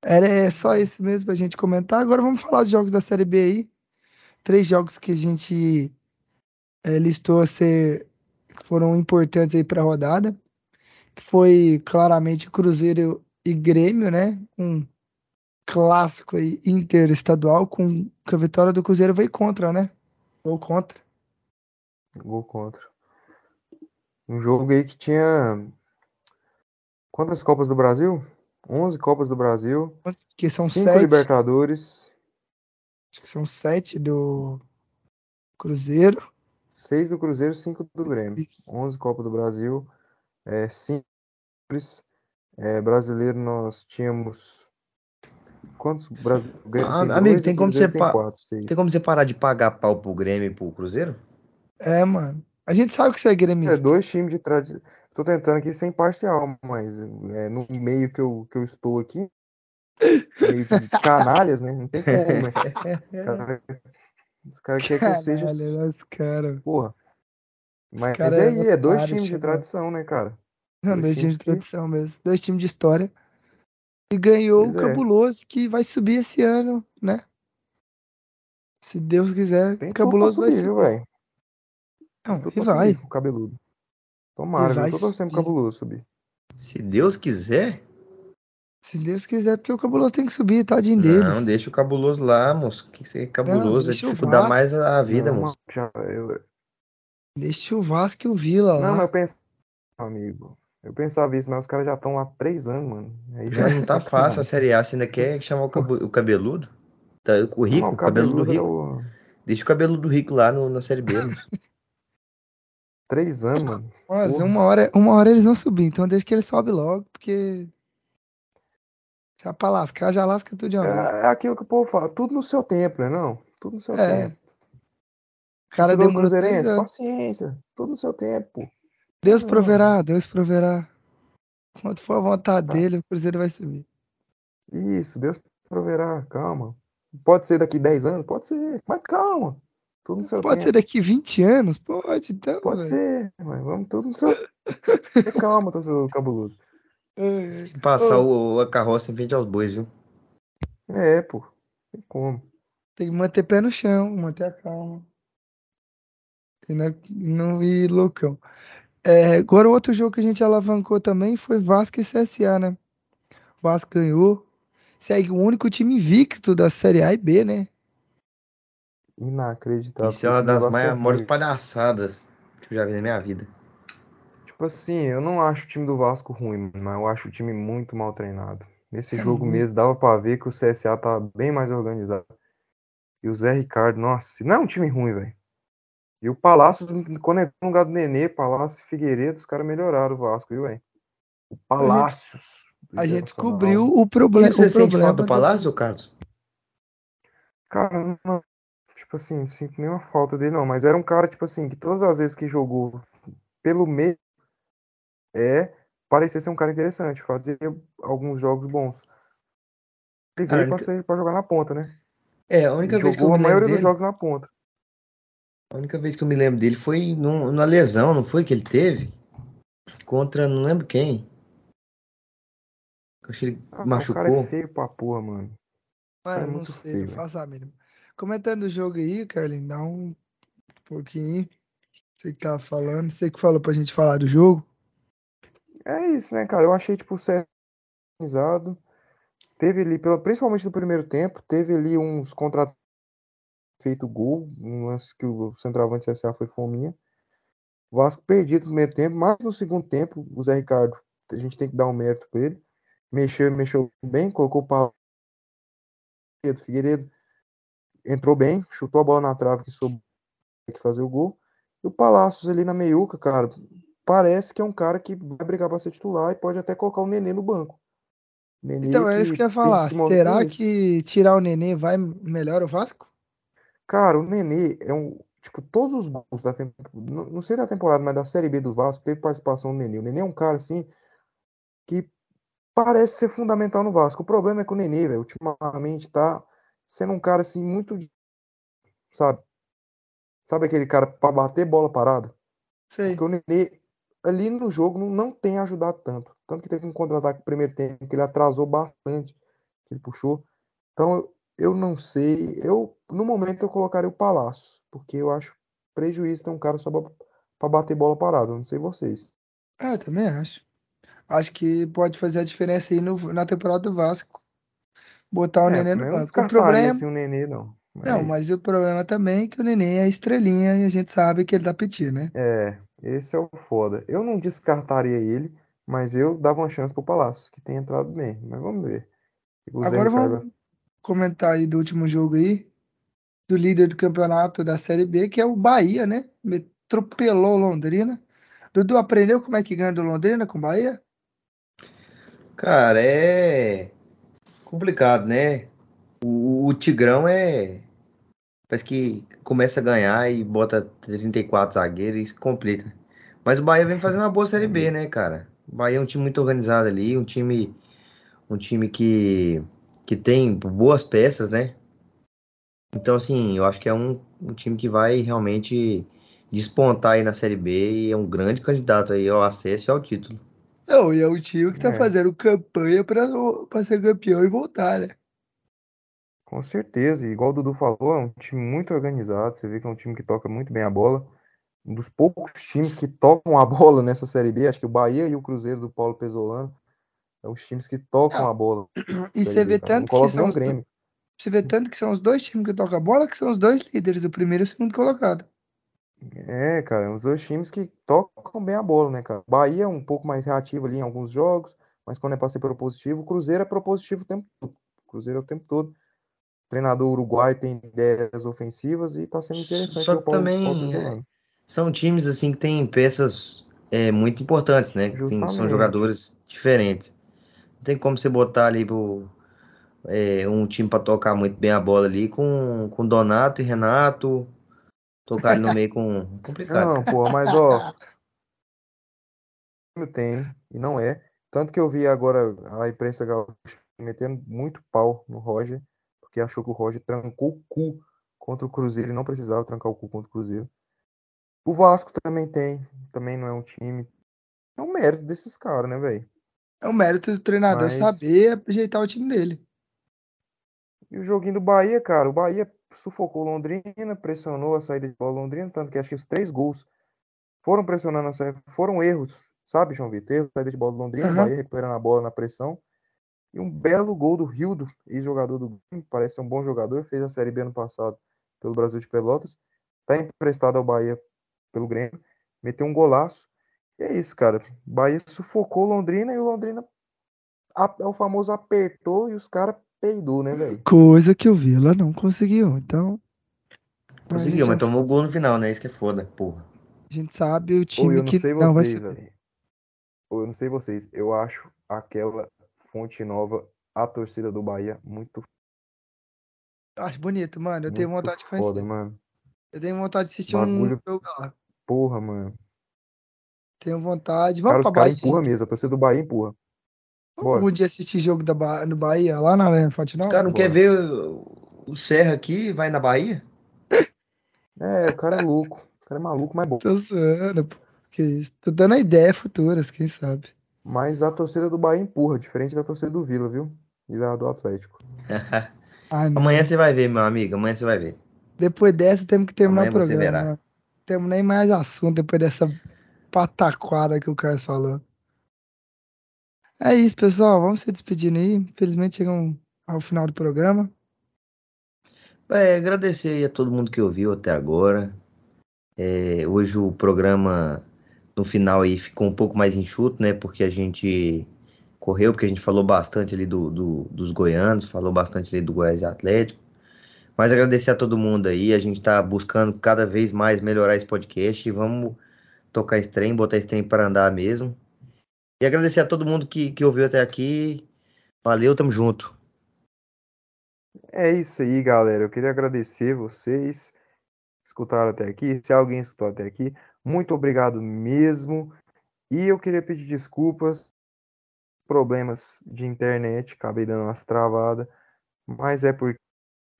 Era é só isso mesmo pra gente comentar. Agora vamos falar dos jogos da Série B aí. Três jogos que a gente é, listou a ser que foram importantes aí para a rodada, que foi claramente Cruzeiro e Grêmio, né? Um clássico aí interestadual com que a vitória do Cruzeiro veio contra, né? Gol contra. Gol contra. Um jogo aí que tinha quantas Copas do Brasil? 11 Copas do Brasil. Que são cinco. Libertadores. Acho que são sete do Cruzeiro. Seis do Cruzeiro, cinco do Grêmio. Isso. 11 Copas do Brasil. É, cinco. É, brasileiro nós tínhamos Quantos brasileiros? Ah, amigo, tem como, você tem, quatro, tem como você parar de pagar pau pro Grêmio e pro Cruzeiro? É, mano. A gente sabe que você é gremista. É, dois times de tradição. Tô tentando aqui ser imparcial, mas é, no meio que eu, que eu estou aqui, meio de canalhas, né? Não tem como, né? Cara, os caras querem que eu seja. Os cara... Porra. Mas, mas é aí, é dois times de tradição, né, cara? Não, dois, dois times de tradição mesmo. Dois times de história. E ganhou pois o é. Cabuloso, que vai subir esse ano, né? Se Deus quiser, Tem Cabuloso subir, vai subir. velho. Não, e vai. O cabeludo. Tomara, eu tô torcendo pro Cabuloso subir. Se Deus quiser. Se Deus quiser, porque o Cabuloso tem que subir, tadinho deles. Não, deixa o Cabuloso lá, moço. Que ser Cabuloso, não, é dificultar mais a vida, não, moço. Já, eu... Deixa o Vasco e o Vila lá. Não, mas eu penso, amigo. Eu pensava isso, mas os caras já estão lá há três anos, mano. Aí já não tá fácil a Série A. Você ainda quer chamar o, o cabeludo? Tá, o rico, não, o cabeludo, cabeludo rico. O... Deixa o cabelo do rico lá no, na Série B, mano. Três anos, mano. Mas uma hora, uma hora eles vão subir, então deixa que ele sobe logo, porque. Já pra lascar, já lasca tudo de uma é. É aquilo que o povo fala, tudo no seu tempo, né? Não? Tudo no seu é. tempo. O cara deu Cruzeirense, paciência, tudo no seu tempo. Deus proverá, Deus proverá. Quando for a vontade tá. dele, o Cruzeiro vai subir. Isso, Deus proverá, calma. Pode ser daqui 10 anos? Pode ser, mas calma. Tudo no seu Pode tempo. ser daqui 20 anos? Pode, então. Pode véio. ser, mas vamos tudo no seu. calma, torcedor cabuloso. Se passar o, a carroça em frente aos bois, viu? É, pô. Tem como. Tem que manter pé no chão, manter a calma. E não, não ir loucão. É, agora, o outro jogo que a gente alavancou também foi Vasco e CSA, né? Vasco ganhou. Segue o único time invicto da Série A e B, né? Inacreditável. Isso é uma das maiores palhaçadas que eu já vi na minha vida. Tipo assim, eu não acho o time do Vasco ruim, mas eu acho o time muito mal treinado. Nesse é jogo mesmo, dava pra ver que o CSA tá bem mais organizado. E o Zé Ricardo, nossa, não é um time ruim, velho. E o Palácio, quando entrou no lugar do Nenê, Palácio e Figueiredo, os caras melhoraram o Vasco, viu, velho? O Palácios. A gente descobriu o problema. Você o sente problema falta do Palácio, Carlos? Cara, não, tipo assim, não sinto nenhuma falta dele, não. Mas era um cara, tipo assim, que todas as vezes que jogou pelo meio, é, parecia ser um cara interessante, fazia alguns jogos bons. Ele veio única... pra, pra, jogar na ponta, né? É, a única vez que eu me a maioria dele... dos jogos na ponta. A única vez que eu me lembro dele foi num, numa lesão, não foi que ele teve? Contra não lembro quem. Acho que ele ah, machucou. O cara é feio pra porra, mano. Mano, é não sei, feio, não faço a mínima. Comentando o jogo aí, Carlinhos, dá um pouquinho. Você que tava falando, você que falou pra gente falar do jogo. É isso, né, cara? Eu achei, tipo, organizado. Teve ali, principalmente no primeiro tempo, teve ali uns contra feito gol, um lance que o centroavante CSA foi fominha. O Vasco perdido no primeiro tempo, mas no segundo tempo, o Zé Ricardo, a gente tem que dar um mérito para ele. Mexeu, mexeu bem, colocou o pau. Figueiredo entrou bem, chutou a bola na trave que soube fazer o gol. E o Palácios ali na meiuca, cara, parece que é um cara que vai brigar para ser titular e pode até colocar o Nenê no banco. Nenê então, é isso que eu ia falar. Será que tirar o Nenê vai melhor o Vasco? Cara, o Nenê é um. Tipo, todos os gols da temporada. Não sei da temporada, mas da Série B do Vasco teve participação do Nenê. O Nenê é um cara, assim, que parece ser fundamental no Vasco. O problema é que o Nenê, velho, ultimamente tá sendo um cara, assim, muito. Sabe? Sabe aquele cara pra bater bola parada? Sei. Porque o Nenê, ali no jogo, não, tem ajudado tanto. Tanto que teve um contra-ataque no primeiro tempo, que ele atrasou bastante, que ele puxou. Então, eu não sei. Eu, no momento, eu colocaria o Palácio, porque eu acho prejuízo ter um cara só para bater bola parada. Não sei vocês. É, eu também acho. Acho que pode fazer a diferença aí no, na temporada do Vasco. Botar o é, Nenê no banco. O problema. Assim, o Nenê, não. Mas não, mas o problema também é que o Nenê é estrelinha e a gente sabe que ele dá piti, né? É, esse é o foda. Eu não descartaria ele, mas eu dava uma chance pro Palácio, que tem entrado bem. Mas vamos ver. Agora vamos, comentar aí do último jogo aí, do líder do campeonato da Série B, que é o Bahia, né? Me atropelou Londrina. Dudu aprendeu como é que ganha do Londrina com o Bahia? Cara, é complicado, né? O, o Tigrão é. Parece que começa a ganhar e bota 34 zagueiros isso complica. Mas o Bahia vem fazendo uma boa Série B, né, cara? O Bahia é um time muito organizado ali, um time. Um time que que tem boas peças, né? Então, assim, eu acho que é um, um time que vai realmente despontar aí na Série B e é um grande candidato aí ao acesso e ao título. Não, e é um time que tá é. fazendo campanha para ser campeão e voltar, né? Com certeza, igual o Dudu falou, é um time muito organizado. Você vê que é um time que toca muito bem a bola. Um dos poucos times que tocam a bola nessa Série B, acho que o Bahia e o Cruzeiro do Paulo Pesolano é os times que tocam a bola. E você vê tanto que são os Grêmio. Você vê tanto que são os dois times que tocam a bola, que são os dois líderes, o primeiro e o segundo colocado. É, cara, os dois times que tocam bem a bola, né, cara? Bahia é um pouco mais reativo ali em alguns jogos, mas quando é para ser propositivo, o Cruzeiro é propositivo o tempo todo. O Cruzeiro é o tempo todo. Treinador uruguai tem ideias ofensivas e tá sendo interessante. Só que também é, são times assim que têm peças é, muito importantes, né? Tem, são jogadores diferentes tem como você botar ali pro, é, um time para tocar muito bem a bola ali com, com Donato e Renato. Tocar ali no meio com. Complicado. Não, pô, mas ó. Tem, e não é. Tanto que eu vi agora a imprensa metendo muito pau no Roger, porque achou que o Roger trancou o cu contra o Cruzeiro e não precisava trancar o cu contra o Cruzeiro. O Vasco também tem, também não é um time. É um mérito desses caras, né, velho? É o mérito do treinador Mas... saber ajeitar o time dele. E o joguinho do Bahia, cara, o Bahia sufocou Londrina, pressionou a saída de bola Londrina, tanto que acho que os três gols foram pressionando a saída, foram erros, sabe, João Vitor? Erro, saída de bola do Londrina, uhum. Bahia recuperando a bola na pressão. E um belo gol do Rildo, ex-jogador do Grêmio, parece ser um bom jogador, fez a Série B ano passado pelo Brasil de Pelotas, tá emprestado ao Bahia pelo Grêmio, meteu um golaço. E é isso, cara. Bahia sufocou Londrina e o Londrina é o famoso apertou e os caras peidou, né, velho? Coisa que o Vila não conseguiu, então. Conseguiu, mas tomou gol no final, né? Isso que é foda, porra. A gente sabe o time que não, não vai ser. Ou eu não sei vocês, eu acho aquela fonte nova, a torcida do Bahia, muito. Acho bonito, mano. Eu tenho vontade de conhecer. Foda, mano. Eu tenho vontade de assistir Bagulho... um jogo lá. Porra, mano. Tenho vontade. Vamos cara, pra os caras empurram mesmo, a torcida do Bahia empurra. Vamos algum dia assistir jogo da ba... no Bahia, lá na Arena Fonte Nova? O cara não Bora. quer ver o... o Serra aqui vai na Bahia? É, o cara é louco. O cara é maluco, mas bom. Tô zoando, pô. Que isso. Tô dando ideia futuras, quem sabe. Mas a torcida do Bahia empurra, diferente da torcida do Vila, viu? E da do Atlético. Amanhã você vai ver, meu amigo. Amanhã você vai ver. Depois dessa, temos que terminar Amanhã o programa. Não temos nem mais assunto depois dessa pataquada que o Carlos falou. É isso, pessoal. Vamos se despedindo aí. Infelizmente chegamos ao final do programa. É, agradecer aí a todo mundo que ouviu até agora. É, hoje o programa no final aí ficou um pouco mais enxuto, né? Porque a gente correu, porque a gente falou bastante ali do, do dos goianos, falou bastante ali do Goiás Atlético. Mas agradecer a todo mundo aí. A gente tá buscando cada vez mais melhorar esse podcast e vamos tocar esse trem, botar esse trem para andar mesmo. E agradecer a todo mundo que, que ouviu até aqui. Valeu, tamo junto. É isso aí, galera. Eu queria agradecer vocês que escutaram até aqui. Se alguém escutou até aqui, muito obrigado mesmo. E eu queria pedir desculpas problemas de internet, acabei dando umas travadas, mas é porque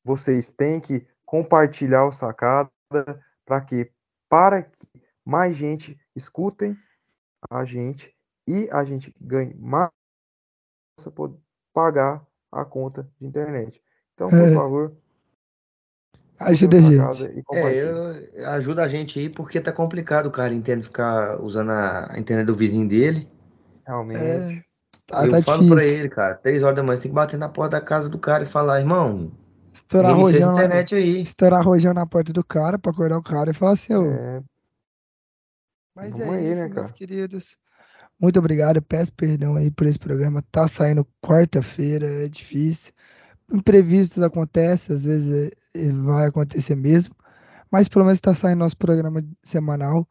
vocês têm que compartilhar o sacada para que para que mais gente escutem a gente e a gente ganhe mais para pagar a conta de internet. Então, por é. favor, ajuda a gente. É, eu, ajuda a gente aí porque tá complicado o cara entende ficar usando a internet do vizinho dele. Realmente. É. Tá, eu tá falo difícil. pra ele, cara, três horas da manhã, você tem que bater na porta da casa do cara e falar, irmão, estourar rojão, internet aí. Estourar rojão na porta do cara pra acordar o cara e falar assim, ô. É... Mas Vamos é aí, isso, né, meus queridos. Muito obrigado, peço perdão aí por esse programa. Tá saindo quarta-feira, é difícil. Imprevistos acontecem, às vezes é, vai acontecer mesmo. Mas pelo menos tá saindo nosso programa semanal,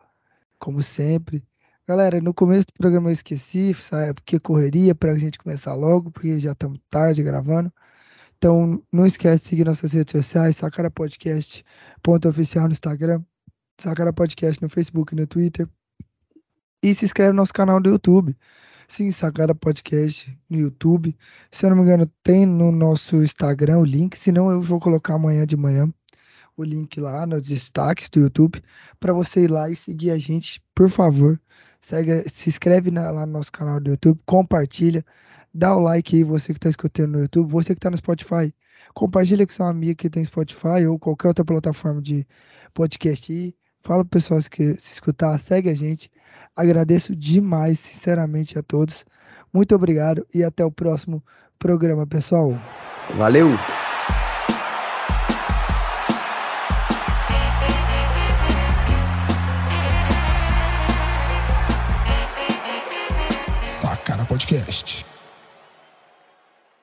como sempre. Galera, no começo do programa eu esqueci, sabe? Porque correria para a gente começar logo, porque já estamos tarde gravando. Então, não esquece de seguir nossas redes sociais, Sacara Podcast, ponto oficial no Instagram, Sacara Podcast no Facebook e no Twitter. E se inscreve no nosso canal do YouTube. Sim, Sacara Podcast no YouTube. Se eu não me engano, tem no nosso Instagram o link. Se não, eu vou colocar amanhã de manhã o link lá nos destaques do YouTube para você ir lá e seguir a gente, por favor. Segue, se inscreve na, lá no nosso canal do YouTube, compartilha, dá o like aí, você que está escutando no YouTube, você que está no Spotify, compartilha com seu amigo que tem Spotify ou qualquer outra plataforma de podcast aí. Fala pro pessoal que se escutar, segue a gente. Agradeço demais, sinceramente, a todos. Muito obrigado e até o próximo programa, pessoal. Valeu! Podcast.